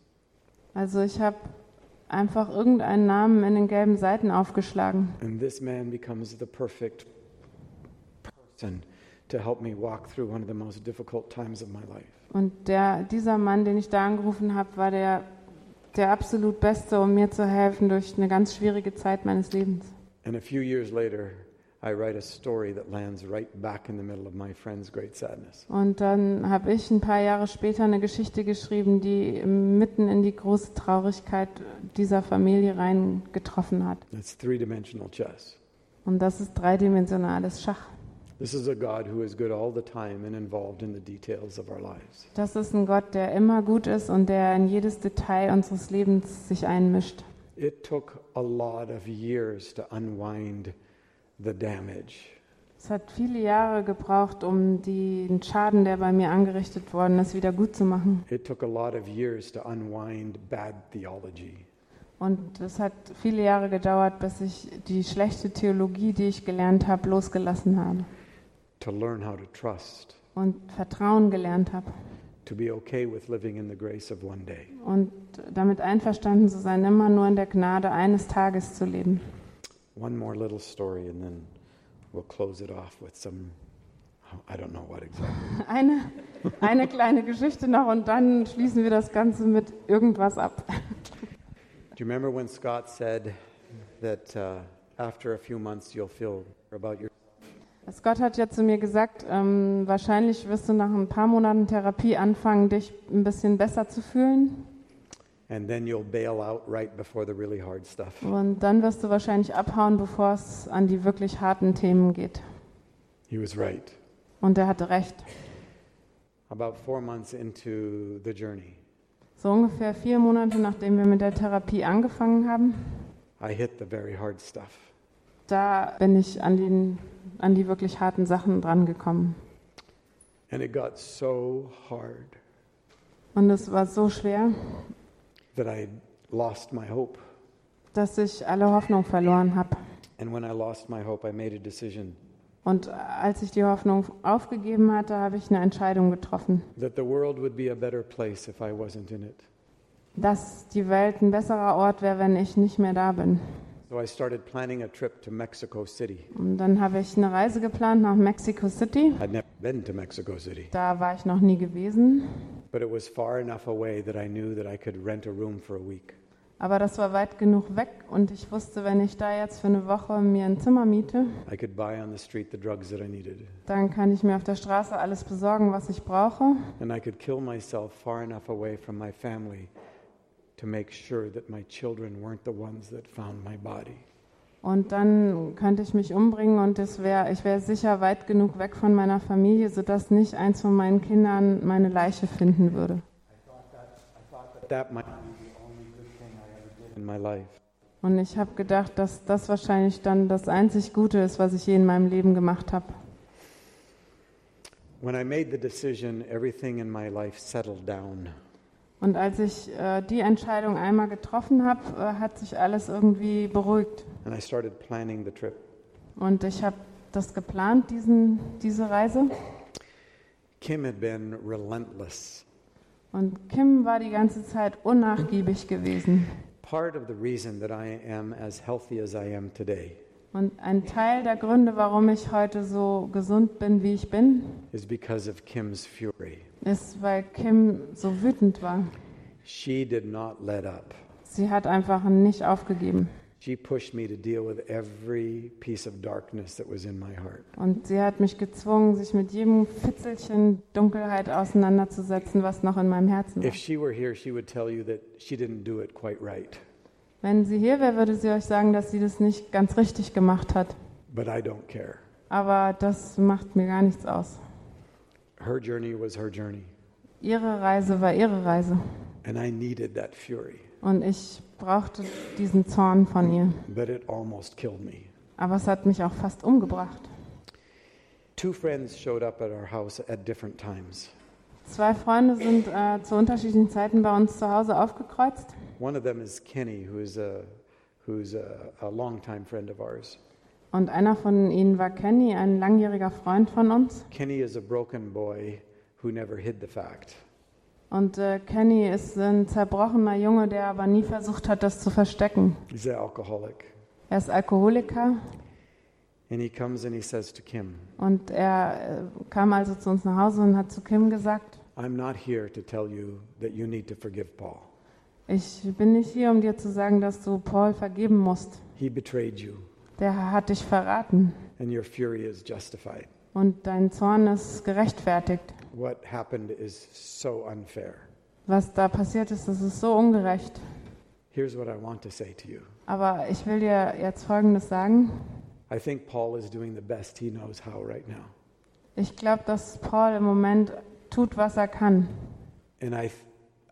Also ich habe einfach irgendeinen Namen in den gelben Seiten aufgeschlagen. And this man becomes the perfect person to help me walk through one of the most difficult times of my life. Und der, dieser Mann, den ich da angerufen habe, war der, der absolut Beste, um mir zu helfen durch eine ganz schwierige Zeit meines Lebens. And a few years later, I write a story that lands right back in the middle of my friend's great sadness. Und dann habe ich ein paar Jahre später eine Geschichte geschrieben, die mitten in die große Traurigkeit dieser Familie reingetroffen hat. It's three-dimensional chess. Und das ist dreidimensionales Schach. This is a God who is good all the time and involved in the details of our lives. Das ist ein Gott, der immer gut ist und der in jedes Detail unseres Lebens sich einmischt. It took a lot of years to unwind the damage. Es hat viele Jahre gebraucht, um den Schaden, der bei mir angerichtet worden ist, wieder gut zu machen. It took a lot of years to unwind bad theology. Und es hat viele Jahre gedauert, bis ich die schlechte Theologie, die ich gelernt habe, losgelassen habe. To learn how to trust. Und Vertrauen gelernt habe. To be okay with living in the grace of one day. Und damit einverstanden zu sein, immer nur in der Gnade eines Tages zu leben. One more little story and then we'll close it off with some I don't know what exactly. Eine, eine kleine Geschichte noch und dann schließen wir das Ganze mit irgendwas ab. Do you remember when Scott said that uh, after a few months you'll feel about your Scott hat ja zu mir gesagt, ähm, wahrscheinlich wirst du nach ein paar Monaten Therapie anfangen, dich ein bisschen besser zu fühlen. And then you'll bail out right before the really hard stuff. Und dann wirst du wahrscheinlich abhauen, bevor es an die wirklich harten Themen geht. He was right. Und er hatte recht. About four months into the journey, So ungefähr vier Monate nachdem wir mit der Therapie angefangen haben, I hit the very hard stuff. da bin ich an, den, an die wirklich harten Sachen drangekommen. And it got so hard Und es war so schwer, that I lost my hope. dass ich alle Hoffnung verloren habe. And when I lost my hope, I made a decision Und als ich die Hoffnung aufgegeben hatte, habe ich eine Entscheidung getroffen, that the world would be a better place if I wasn't in it. dass die Welt ein besserer Ort wäre, wenn ich nicht mehr da bin. So I started planning a trip to Mexico City. Und dann habe ich eine Reise geplant nach Mexico City. I'd never been to Mexico City, Da war ich noch nie gewesen. but it was far enough away that I knew that I could rent a room for a week. Aber das war weit genug weg und ich wusste, wenn ich da jetzt für eine Woche mir ein Zimmer miete, I could buy on the street the drugs that I needed, dann kann ich mir auf der Straße alles besorgen, was ich brauche. and I could kill myself far enough away from my family to make sure that my children weren't the ones that found my body. Und dann könnte ich mich umbringen und es wär, ich wäre sicher weit genug weg von meiner Familie, sodass nicht eins von meinen Kindern meine Leiche finden würde. Und ich habe gedacht, dass das wahrscheinlich dann das einzig Gute ist, was ich je in meinem Leben gemacht habe. When I made the decision, everything in my life settled down. Und als ich äh, die Entscheidung einmal getroffen habe, äh, hat sich alles irgendwie beruhigt. And I started planning the trip. Und ich habe das geplant, diesen, diese Reise. Kim had been relentless. Und Kim war die ganze Zeit unnachgiebig gewesen. Part of the reason that I am as healthy as I am today Und ein Teil der Gründe, warum ich heute so gesund bin, wie ich bin, is because of Kim's fury. Ist, weil Kim so wütend war. She did not let up. Sie hat einfach nicht aufgegeben. She pushed me to deal with every piece of darkness that was in my heart. Und sie hat mich gezwungen, sich mit jedem Fitzelchen Dunkelheit auseinanderzusetzen, was noch in meinem Herzen war. If she were here, she would tell you that she didn't do it quite right. Wenn sie hier wäre, würde sie euch sagen, dass sie das nicht ganz richtig gemacht hat. But I don't care. Aber das macht mir gar nichts aus. Her journey was her journey. Ihre Reise war ihre Reise. And I needed that fury. Und ich brauchte diesen Zorn von ihr. But it almost killed me. Aber es hat mich auch fast umgebracht. Two friends showed up at our house at different times. Zwei Freunde sind äh, zu unterschiedlichen Zeiten bei uns zu Hause aufgekreuzt. One of them is Kenny, who is a, who's a, a longtime friend of ours. Und einer von ihnen war Kenny, ein langjähriger Freund von uns. Kenny is a broken boy who never hid the fact. Und äh, Kenny ist ein zerbrochener Junge, der aber nie versucht hat, das zu verstecken. He's an alcoholic. Er ist Alkoholiker And he comes and he says to Kim, Und er äh, kam also zu uns nach Hause und hat zu Kim gesagt, I'm not here to tell you that you need to forgive Paul. ich bin nicht hier, um dir zu sagen, dass du Paul vergeben musst. He betrayed you, Der hat dich verraten and your fury is justified. und dein Zorn ist gerechtfertigt. What happened is so unfair. Was da passiert ist, das ist so ungerecht. Here's what I want to say to you Aber ich will dir jetzt Folgendes sagen. I think Paul is doing the best he knows how right now. Ich glaube, dass Paul im Moment tut, was er kann. And I,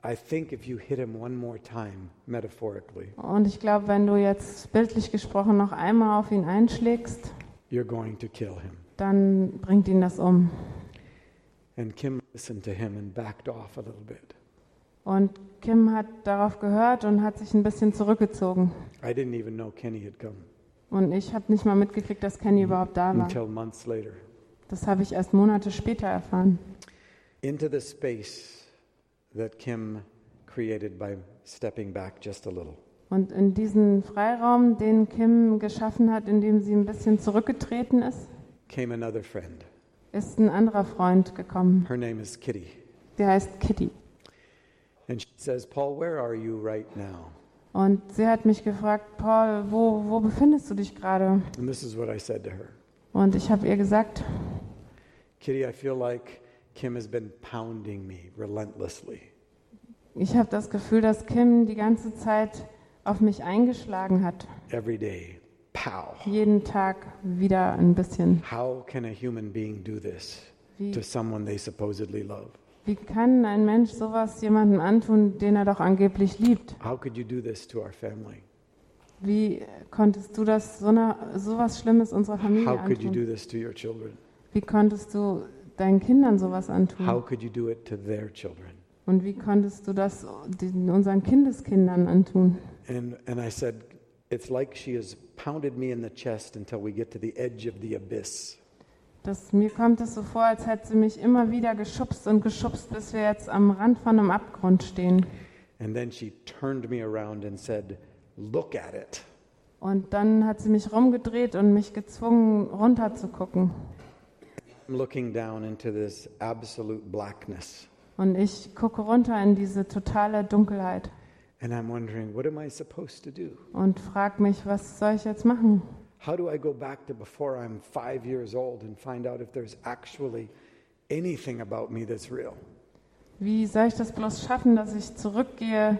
I think if you hit him one more time, metaphorically, Und ich glaube, wenn du jetzt bildlich gesprochen noch einmal auf ihn einschlägst, you're going to kill him. dann bringt ihn das um. And Kim listened to him and backed off a little bit. Und Kim hat darauf gehört und hat sich ein bisschen zurückgezogen. I didn't even know Kenny had come Und ich habe nicht mal mitgekriegt, dass Kenny überhaupt da war. until months later. Das habe ich erst Monate später erfahren. Into the space that Kim created by stepping back just a little. Und in diesen Freiraum, den Kim geschaffen hat, indem sie ein bisschen zurückgetreten ist, came another friend. ist ein anderer Freund gekommen. Her name is Kitty. Der heißt Kitty. And she says, Paul, where are you right now? Und sie hat mich gefragt, Paul, wo, wo befindest du dich gerade? And this is what I said to her Und ich habe ihr gesagt, Kitty, I feel like Kim has been pounding me relentlessly. ich habe das Gefühl, dass Kim die ganze Zeit auf mich eingeschlagen hat. Every day. Pow. Jeden Tag wieder ein bisschen. How can a human being do this Wie, to someone they supposedly love? wie kann ein Mensch sowas jemandem antun, den er doch angeblich liebt? How could you do this to our family? Wie konntest du das so einer, sowas Schlimmes unserer Familie How could you do antun? this to your children? Wie konntest du deinen Kindern sowas How antun? could you do it to their children? Und wie konntest du das den, unseren Kindeskindern antun? And, and I said, It's like she has pounded me in the chest until we get to the edge of the abyss. Das, mir kommt es so vor, als hätte sie mich immer wieder geschubst und geschubst, bis wir jetzt am Rand von einem Abgrund stehen. And then she turned me around and said, Look at it. Und dann hat sie mich rumgedreht und mich gezwungen, runterzugucken. Looking down into this absolute blackness. Und ich gucke runter in diese totale Dunkelheit And I'm wondering, what am I supposed to do? und frage mich, was soll ich jetzt machen? How do I go back to before I'm five years old and find out if there's actually anything about me that's real? Wie soll ich das bloß schaffen, dass ich zurückgehe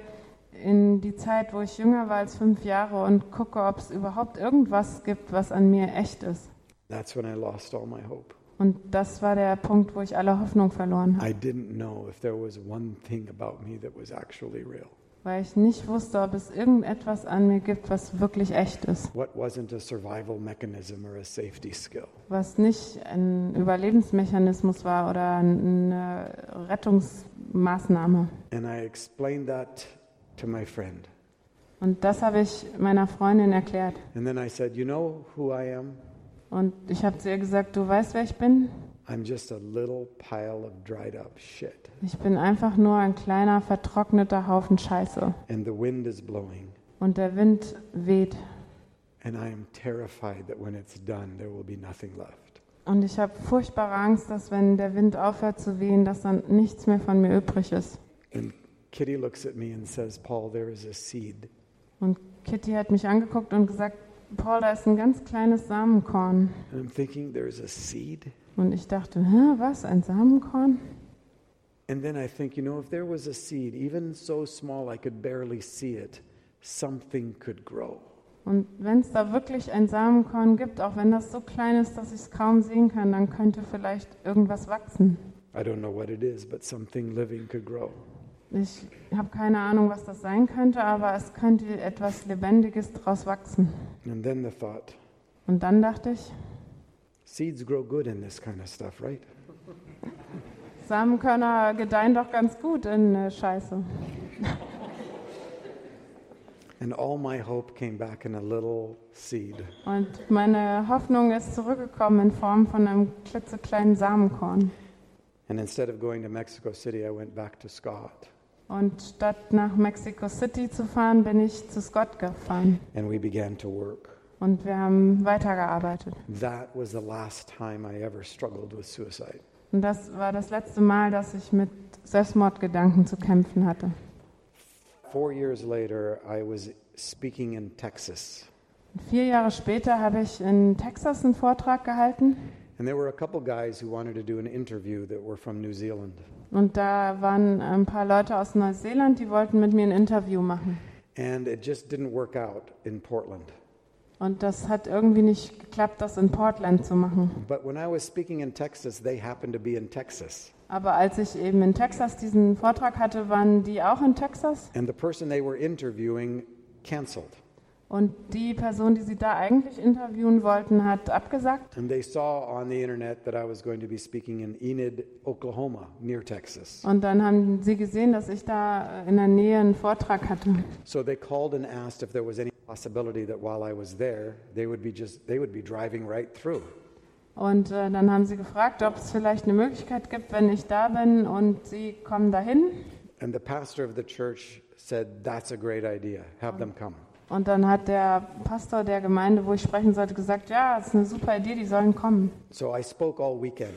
in die Zeit, wo ich jünger war als fünf Jahre und gucke, ob es überhaupt irgendwas gibt, was an mir echt ist? That's when I lost all my hope. Und das war der Punkt, wo ich alle Hoffnung verloren habe, I didn't know if there was one thing about me that was actually real. weil ich nicht wusste, ob es irgendetwas an mir gibt, was wirklich echt ist, What wasn't a survival mechanism or a safety skill. was nicht ein Überlebensmechanismus war oder eine Rettungsmaßnahme. And I explained that to my friend. Und das habe ich meiner Freundin erklärt. And then I said, You know who I am? Und ich habe zu ihr gesagt, du weißt, wer ich bin? I'm just a little pile of dried up shit. Ich bin einfach nur ein kleiner, vertrockneter Haufen Scheiße. And the wind is blowing. Und der Wind weht. And I am terrified that when it's done, there will be nothing left. Und ich habe furchtbare Angst, dass wenn der Wind aufhört zu wehen, dass dann nichts mehr von mir übrig ist. And Kitty looks at me and says, Paul, there is a seed. Und Kitty hat mich angeguckt und gesagt, Paul, da ist ein ganz kleines Samenkorn. And I'm thinking, there's a seed? Und ich dachte, Hä, was, ein Samenkorn? And then I think, you know, if there was a seed, even so small I could barely see it, something could grow. Und wenn es da wirklich ein Samenkorn gibt, auch wenn das so klein ist, dass ich es kaum sehen kann, dann könnte vielleicht irgendwas wachsen. I don't know what it is, but something living could grow. Ich habe keine Ahnung, was das sein könnte, aber es könnte etwas Lebendiges daraus wachsen. And then the thought, Und dann dachte ich, seeds grow good in this kind of stuff, right? Samenkörner gedeihen doch ganz gut in äh, Scheiße. And all my hope came back in a little seed. Und meine Hoffnung ist zurückgekommen in Form von einem klitzekleinen Samenkorn. And instead of going to Mexico City, I went back to Scott. Und statt nach Mexico City zu fahren, bin ich zu Scott gefahren. And we began to work. Und wir haben weitergearbeitet. That was the last time I ever struggled with suicide. Und das war das letzte Mal, dass ich mit Selbstmordgedanken zu kämpfen hatte. Four years later, I was speaking in Texas. Vier Jahre später habe ich in Texas einen Vortrag gehalten. And there were a couple guys who wanted to do an interview that were from New Zealand. Und da waren ein paar Leute aus Neuseeland, die wollten mit mir ein Interview machen. And it just didn't work out in Portland. Und das hat irgendwie nicht geklappt, das in Portland zu machen. But when I was speaking in Texas, they happened to be in Texas. Aber als ich eben in Texas diesen Vortrag hatte, waren die auch in Texas. And the person they were interviewing canceled. Und die Person, die sie da eigentlich interviewen wollten, hat abgesagt. And they saw on the internet that I was going to be speaking in Enid, Oklahoma, near Texas. Und dann haben sie gesehen, dass ich da in der Nähe einen Vortrag hatte. So they called and asked if there was any possibility that while I was there, they would be just they would be driving right through. Und äh, dann haben sie gefragt, ob es vielleicht eine Möglichkeit gibt, wenn ich da bin und sie kommen dahin. And the pastor of the church said, "That's a great idea. Have them come." Und dann hat der Pastor der Gemeinde, wo ich sprechen sollte, gesagt, ja, das ist eine super Idee, die sollen kommen. So I spoke all weekend.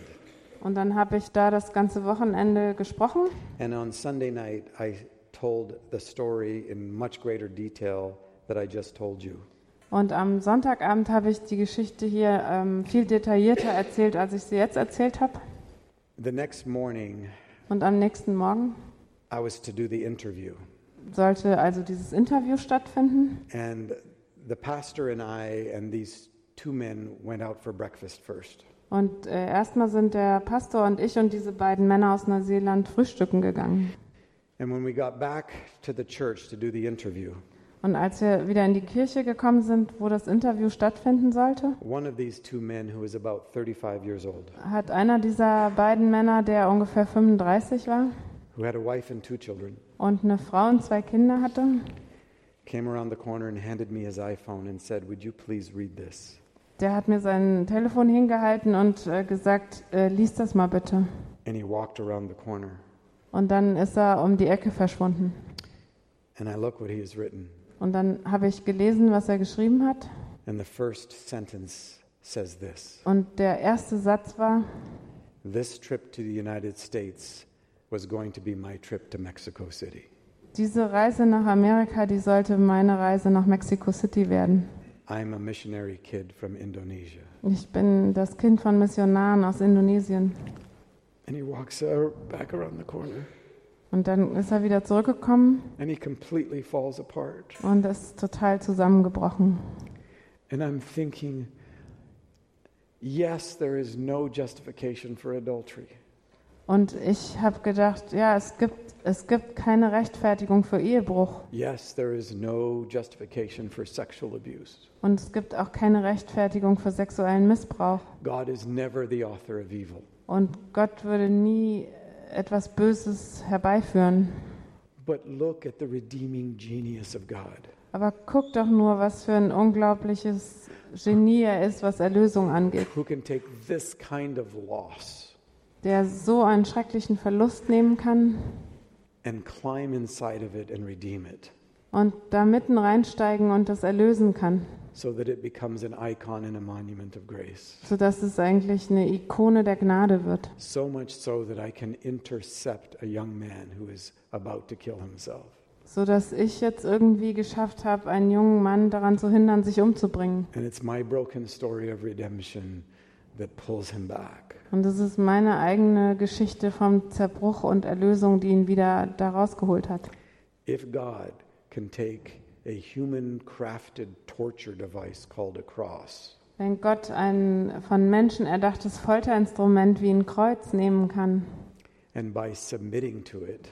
Und dann habe ich da das ganze Wochenende gesprochen. And on Sunday night, I told the story in much greater detail that I just told you. Und am Sonntagabend habe ich die Geschichte hier ähm, viel detaillierter erzählt, als ich sie jetzt erzählt habe. The next morning, Und am nächsten Morgen I was to do the interview. Sollte also dieses Interview stattfinden. And the pastor and I and these two men went out for breakfast first. Und äh, erstmal sind der Pastor und ich und diese beiden Männer aus Neuseeland frühstücken gegangen. And when we got back to the church to do the interview, Und als wir wieder in die Kirche gekommen sind, wo das Interview stattfinden sollte, one of these two men who was about 35 years old, hat einer dieser beiden Männer, der ungefähr 35 war who had a wife and two children, und eine Frau und zwei Kinder hatte, came around the corner and handed me his iPhone and said, Would you please read this? der hat mir sein Telefon hingehalten und äh, gesagt, äh, lies das mal bitte. And he walked around the corner. Und dann ist er um die Ecke verschwunden. And I look what he has written. Und dann habe ich gelesen, was er geschrieben hat. And the first sentence says this Und der erste Satz war, This trip to the United States was going to be my trip to Mexico City. diese Reise nach Amerika, die sollte meine Reise nach Mexico City werden. I'm a missionary kid from Indonesia. Ich bin das Kind von Missionaren aus Indonesien. And he walks uh, back around the corner Und dann ist er wieder zurückgekommen and he completely falls apart. und ist total zusammengebrochen. And I'm thinking, yes, there is no justification for adultery. Und ich habe gedacht, ja, es gibt, es gibt keine Rechtfertigung für Ehebruch. Yes, there is no justification for sexual abuse. Und es gibt auch keine Rechtfertigung für sexuellen Missbrauch. God is never the author of evil. Und Gott würde nie etwas Böses herbeiführen. But look at the redeeming genius of God. Aber guck doch nur, was für ein unglaubliches Genie er ist, was Erlösung angeht. Who can take this kind of loss Der so einen schrecklichen Verlust nehmen kann and climb inside of it and redeem it und da mitten reinsteigen und das erlösen kann, so that it becomes an icon and a monument of grace. sodass es eigentlich eine Ikone der Gnade wird. So much so that I can intercept a young man who is about to kill himself. Sodass ich jetzt irgendwie geschafft habe, einen jungen Mann daran zu hindern, sich umzubringen. And it's my broken story of redemption that pulls him back. Und es ist meine eigene Geschichte vom Zerbruch und Erlösung, die ihn wieder da rausgeholt hat. If God can take a human crafted torture device called a cross Wenn Gott ein von Menschen erdachtes Folterinstrument wie ein Kreuz nehmen kann and by submitting to it,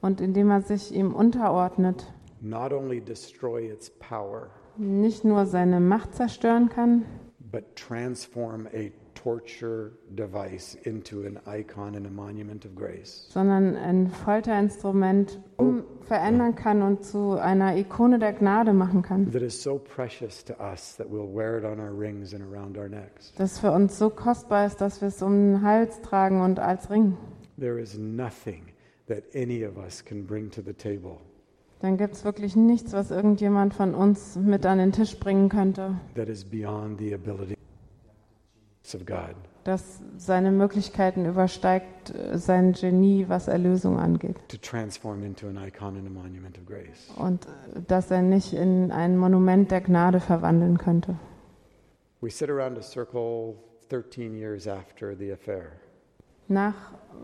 und indem er sich ihm unterordnet, not only destroy its power, nicht nur seine Macht zerstören kann, but transform a torture device into an icon and a monument of grace. sondern ein Folterinstrument um verändern kann und zu einer Ikone der Gnade machen kann. That is so precious to us that we'll wear it on our rings and around our necks. Das für uns so kostbar ist, dass wir es um den Hals tragen und als Ring. There is nothing that any of us can bring to the table dann gibt es wirklich nichts, was irgendjemand von uns mit an den Tisch bringen könnte, that is beyond the ability of God. das seine Möglichkeiten übersteigt, äh, sein Genie, was Erlösung angeht. to transform into an icon and a monument of grace. Und äh, dass er nicht in ein Monument der Gnade verwandeln könnte. We sit around a circle 13 years after the affair. Nach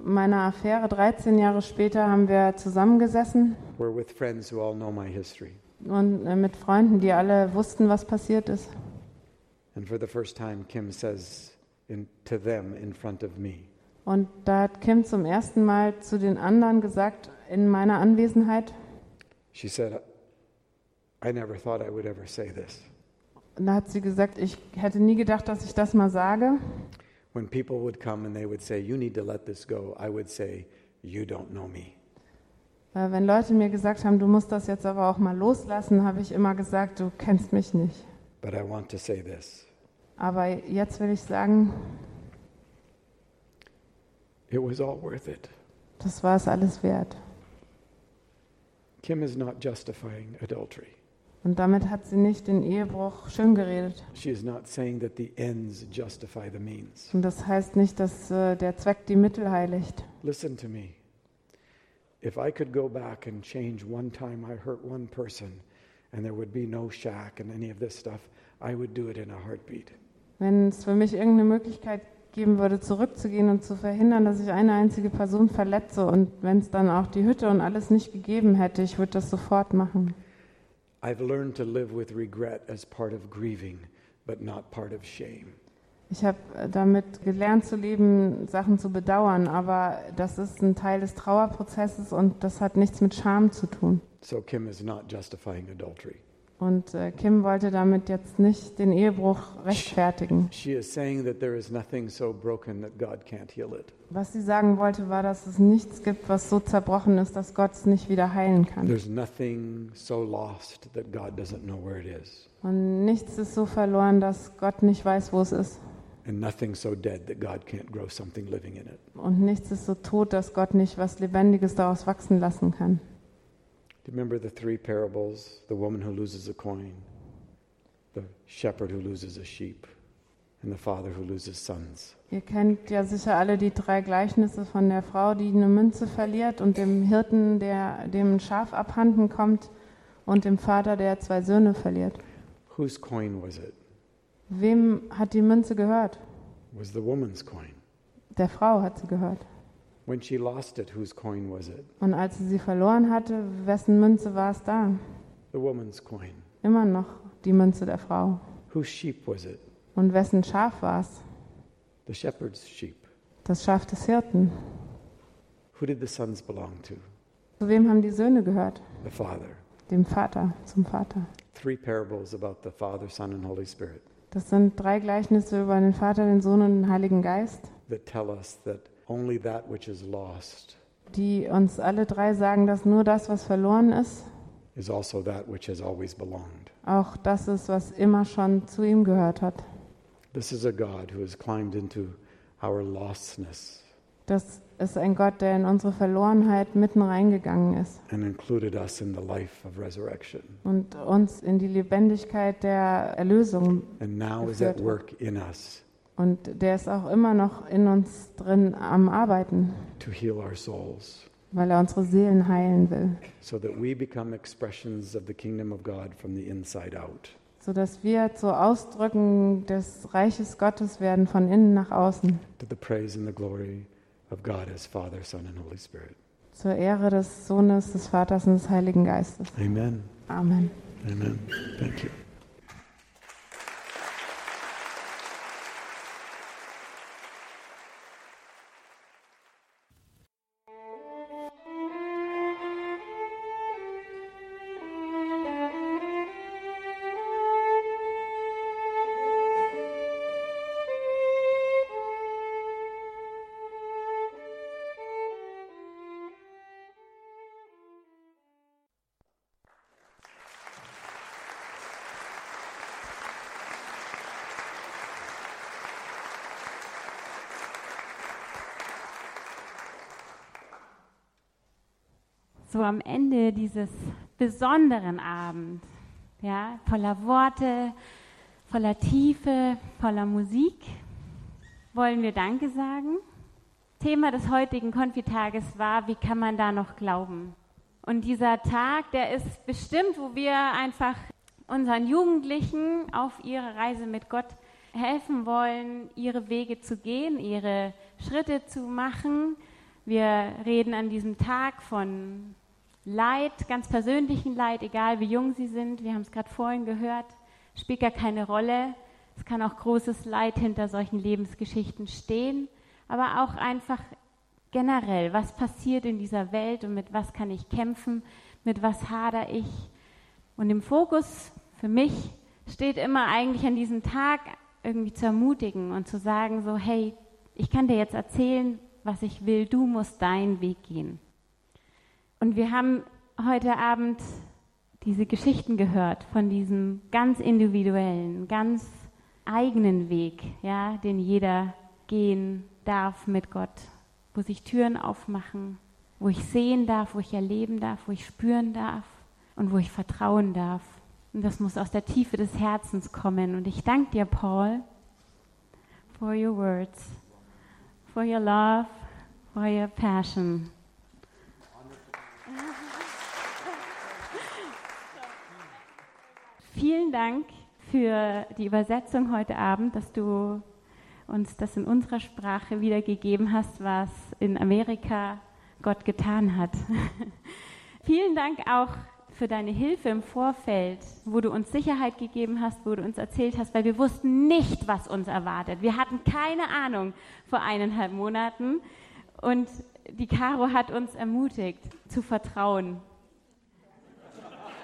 meiner Affäre, 13 Jahre später, haben wir zusammengesessen We're with friends who all know my history. und äh, mit Freunden, die alle wussten, was passiert ist. And for the first time, Kim says in, to them in front of me, Und da hat Kim zum ersten Mal zu den anderen gesagt, in meiner Anwesenheit, she said, I never thought I would ever say this. und da hat sie gesagt, ich hätte nie gedacht, dass ich das mal sage. When people would come and they would say, You need to let this go, I would say, You don't know me. Wenn Leute mir gesagt haben, du musst das jetzt aber auch mal loslassen, habe ich immer gesagt, du kennst mich nicht. But I want to say this Aber jetzt will ich sagen, it was all worth it. das war es alles wert. Kim is not justifying adultery. Und damit hat sie nicht den Ehebruch schön geredet. She is not saying that the ends justify the means. Und das heißt nicht, dass äh, der Zweck die Mittel heiligt. Listen to me. If I could go back and change one time I hurt one person and there would be no shack and any of this stuff, I would do it in a heartbeat. Wenn es für mich irgendeine Möglichkeit geben würde, zurückzugehen und zu verhindern, dass ich eine einzige Person verletze und wenn es dann auch die Hütte und alles nicht gegeben hätte, ich würde das sofort machen. I've learned to live with regret as part of grieving, but not part of shame. Ich habe damit gelernt zu leben, Sachen zu bedauern, aber das ist ein Teil des Trauerprozesses und das hat nichts mit Scham zu tun. So Kim is not justifying adultery. Und äh, Kim wollte damit jetzt nicht den Ehebruch rechtfertigen. She is saying that there is nothing so broken that God can't heal it. Was sie sagen wollte, war, dass es nichts gibt, was so zerbrochen ist, dass Gott es nicht wieder heilen kann. There's nothing so lost that God doesn't know where it is. Und nichts ist so verloren, dass Gott nicht weiß, wo es ist. And nothing so dead that God can't grow something living in it. Und nichts ist so tot, dass Gott nicht was Lebendiges daraus wachsen lassen kann. Do you remember the three parables? The woman who loses a coin, the shepherd who loses a sheep, and the father who loses sons. Ihr kennt ja sicher alle die drei Gleichnisse von der Frau, die eine Münze verliert und dem Hirten, der dem Schaf abhanden kommt und dem Vater, der zwei Söhne verliert. Whose coin was it? Wem hat die Münze gehört? Was the woman's coin. Der Frau hat sie gehört. When she lost it, whose coin was it? Und als sie sie verloren hatte, wessen Münze war es da? The woman's coin. Immer noch die Münze der Frau. Whose sheep was it? Und wessen Schaf war es? The shepherd's sheep. Das Schaf des Hirten. Who did the sons belong to? Zu wem haben die Söhne gehört? The father. Dem Vater, zum Vater. Three parables about the Father, Son, and Holy Spirit Das sind drei Gleichnisse über den Vater, den Sohn und den Heiligen Geist, that tell us that only that which is lost die uns alle drei sagen, dass nur das, was verloren ist, is also that which has always belonged. auch das ist, was immer schon zu ihm gehört hat. This is a God who has climbed into our lostness Das ist ein Gott, der in unsere Verlorenheit mitten reingegangen ist and included us in the life of resurrection. und uns in die Lebendigkeit der Erlösung And now is at work in us Und der ist auch immer noch in uns drin am Arbeiten, to heal our souls weil er unsere Seelen heilen will, so that we become expressions of the kingdom of God from the inside out. sodass wir zu Ausdrücken des Reiches Gottes werden von innen nach außen, To the praise and the glory of God as Father, Son, and Holy Spirit. zur Ehre des Sohnes, des Vaters und des Heiligen Geistes. Amen. Amen. Amen. Thank you. Am Ende dieses besonderen Abend, ja, voller Worte, voller Tiefe, voller Musik, wollen wir Danke sagen. Thema des heutigen Konfitages war, wie kann man da noch glauben? Und dieser Tag, der ist bestimmt, wo wir einfach unseren Jugendlichen auf ihre Reise mit Gott helfen wollen, ihre Wege zu gehen, ihre Schritte zu machen. Wir reden an diesem Tag von Leid, ganz persönlichen Leid, egal wie jung sie sind. Wir haben es gerade vorhin gehört, spielt gar keine Rolle. Es kann auch großes Leid hinter solchen Lebensgeschichten stehen, aber auch einfach generell, was passiert in dieser Welt und mit was kann ich kämpfen, mit was hader ich. Und im Fokus für mich steht immer eigentlich an diesem Tag irgendwie zu ermutigen und zu sagen, so, hey, ich kann dir jetzt erzählen, was ich will, du musst deinen Weg gehen. Und wir haben heute Abend diese Geschichten gehört von diesem ganz individuellen, ganz eigenen Weg, ja, den jeder gehen darf mit Gott, wo sich Türen aufmachen, wo ich sehen darf, wo ich erleben darf, wo ich spüren darf und wo ich vertrauen darf. Und das muss aus der Tiefe des Herzens kommen. Und ich danke dir, Paul, for your words, for your love, for your passion. Vielen Dank für die Übersetzung heute Abend, dass du uns das in unserer Sprache wiedergegeben hast, was in Amerika Gott getan hat. Vielen Dank auch für deine Hilfe im Vorfeld, wo du uns Sicherheit gegeben hast, wo du uns erzählt hast, weil wir wussten nicht, was uns erwartet. Wir hatten keine Ahnung vor eineinhalb Monaten und die Caro hat uns ermutigt zu vertrauen.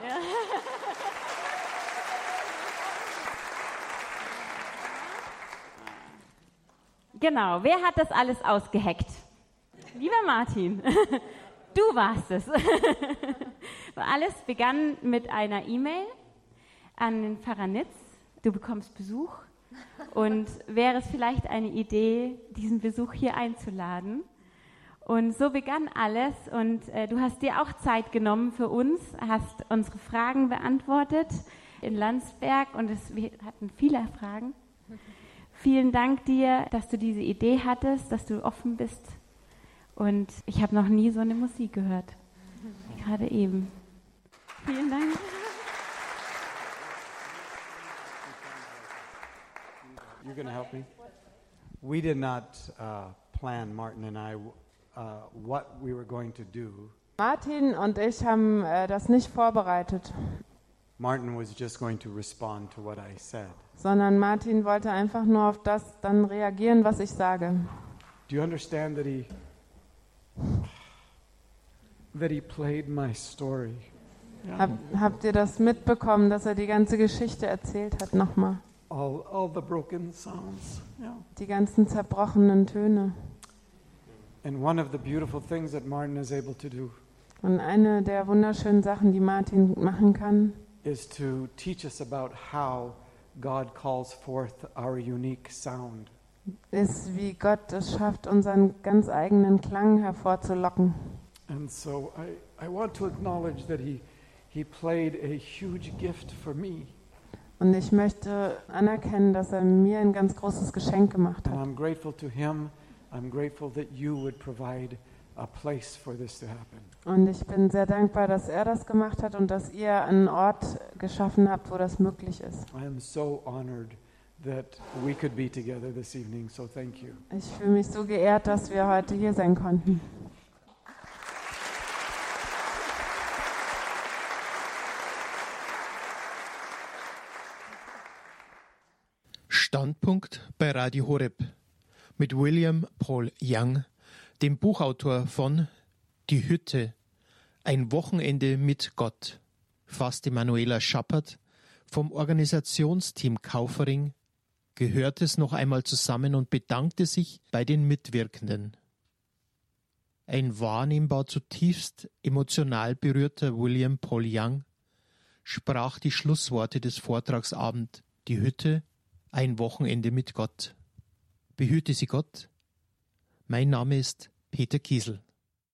Ja. Genau, wer hat das alles ausgeheckt? Lieber Martin, du warst es. alles begann mit einer E-Mail an den Pfarrer Nitz. Du bekommst Besuch. Und wäre es vielleicht eine Idee, diesen Besuch hier einzuladen? Und so begann alles. Und äh, du hast dir auch Zeit genommen für uns, hast unsere Fragen beantwortet in Landsberg. Und es, wir hatten viele Fragen. Vielen Dank dir, dass du diese Idee hattest, dass du offen bist. Und ich habe noch nie so eine Musik gehört. Gerade eben. Vielen Dank. You're going to help me? We did not uh, plan, Martin and I, uh, what we were going to do. Martin und ich haben äh, das nicht vorbereitet. Martin was just going to respond to what I said. Sondern Martin wollte einfach nur auf das dann reagieren, was ich sage. Do you understand that he that he played my story? Hab, habt ihr das mitbekommen, dass er die ganze Geschichte erzählt hat nochmal? All, all the broken sounds. Yeah. Die ganzen zerbrochenen Töne. And one of the beautiful things that Martin is able to do Und eine der wunderschönen Sachen, die Martin machen kann, is to teach us about how God calls forth our unique sound. ist, wie Gott es schafft, unseren ganz eigenen Klang hervorzulocken. And so I, I want to acknowledge that he, he played a huge gift for me. Und ich möchte anerkennen, dass er mir ein ganz großes Geschenk gemacht And hat. I'm grateful to him. I'm grateful that you would provide a place for this to happen. Und ich bin sehr dankbar, dass er das gemacht hat und dass ihr einen Ort geschaffen habt, wo das möglich ist. I am so honored that we could be together this evening, so thank you. Ich fühle mich so geehrt, dass wir heute hier sein konnten. Standpunkt bei Radio Horeb mit William Paul Young, dem Buchautor von Die Hütte, ein Wochenende mit Gott, fasste Manuela Schappert vom Organisationsteam Kaufering, gehört es noch einmal zusammen und bedankte sich bei den Mitwirkenden. Ein wahrnehmbar zutiefst emotional berührter William Paul Young sprach die Schlussworte des Vortragsabend Die Hütte, ein Wochenende mit Gott. Behüte Sie Gott. Mein Name ist Peter Kiesel.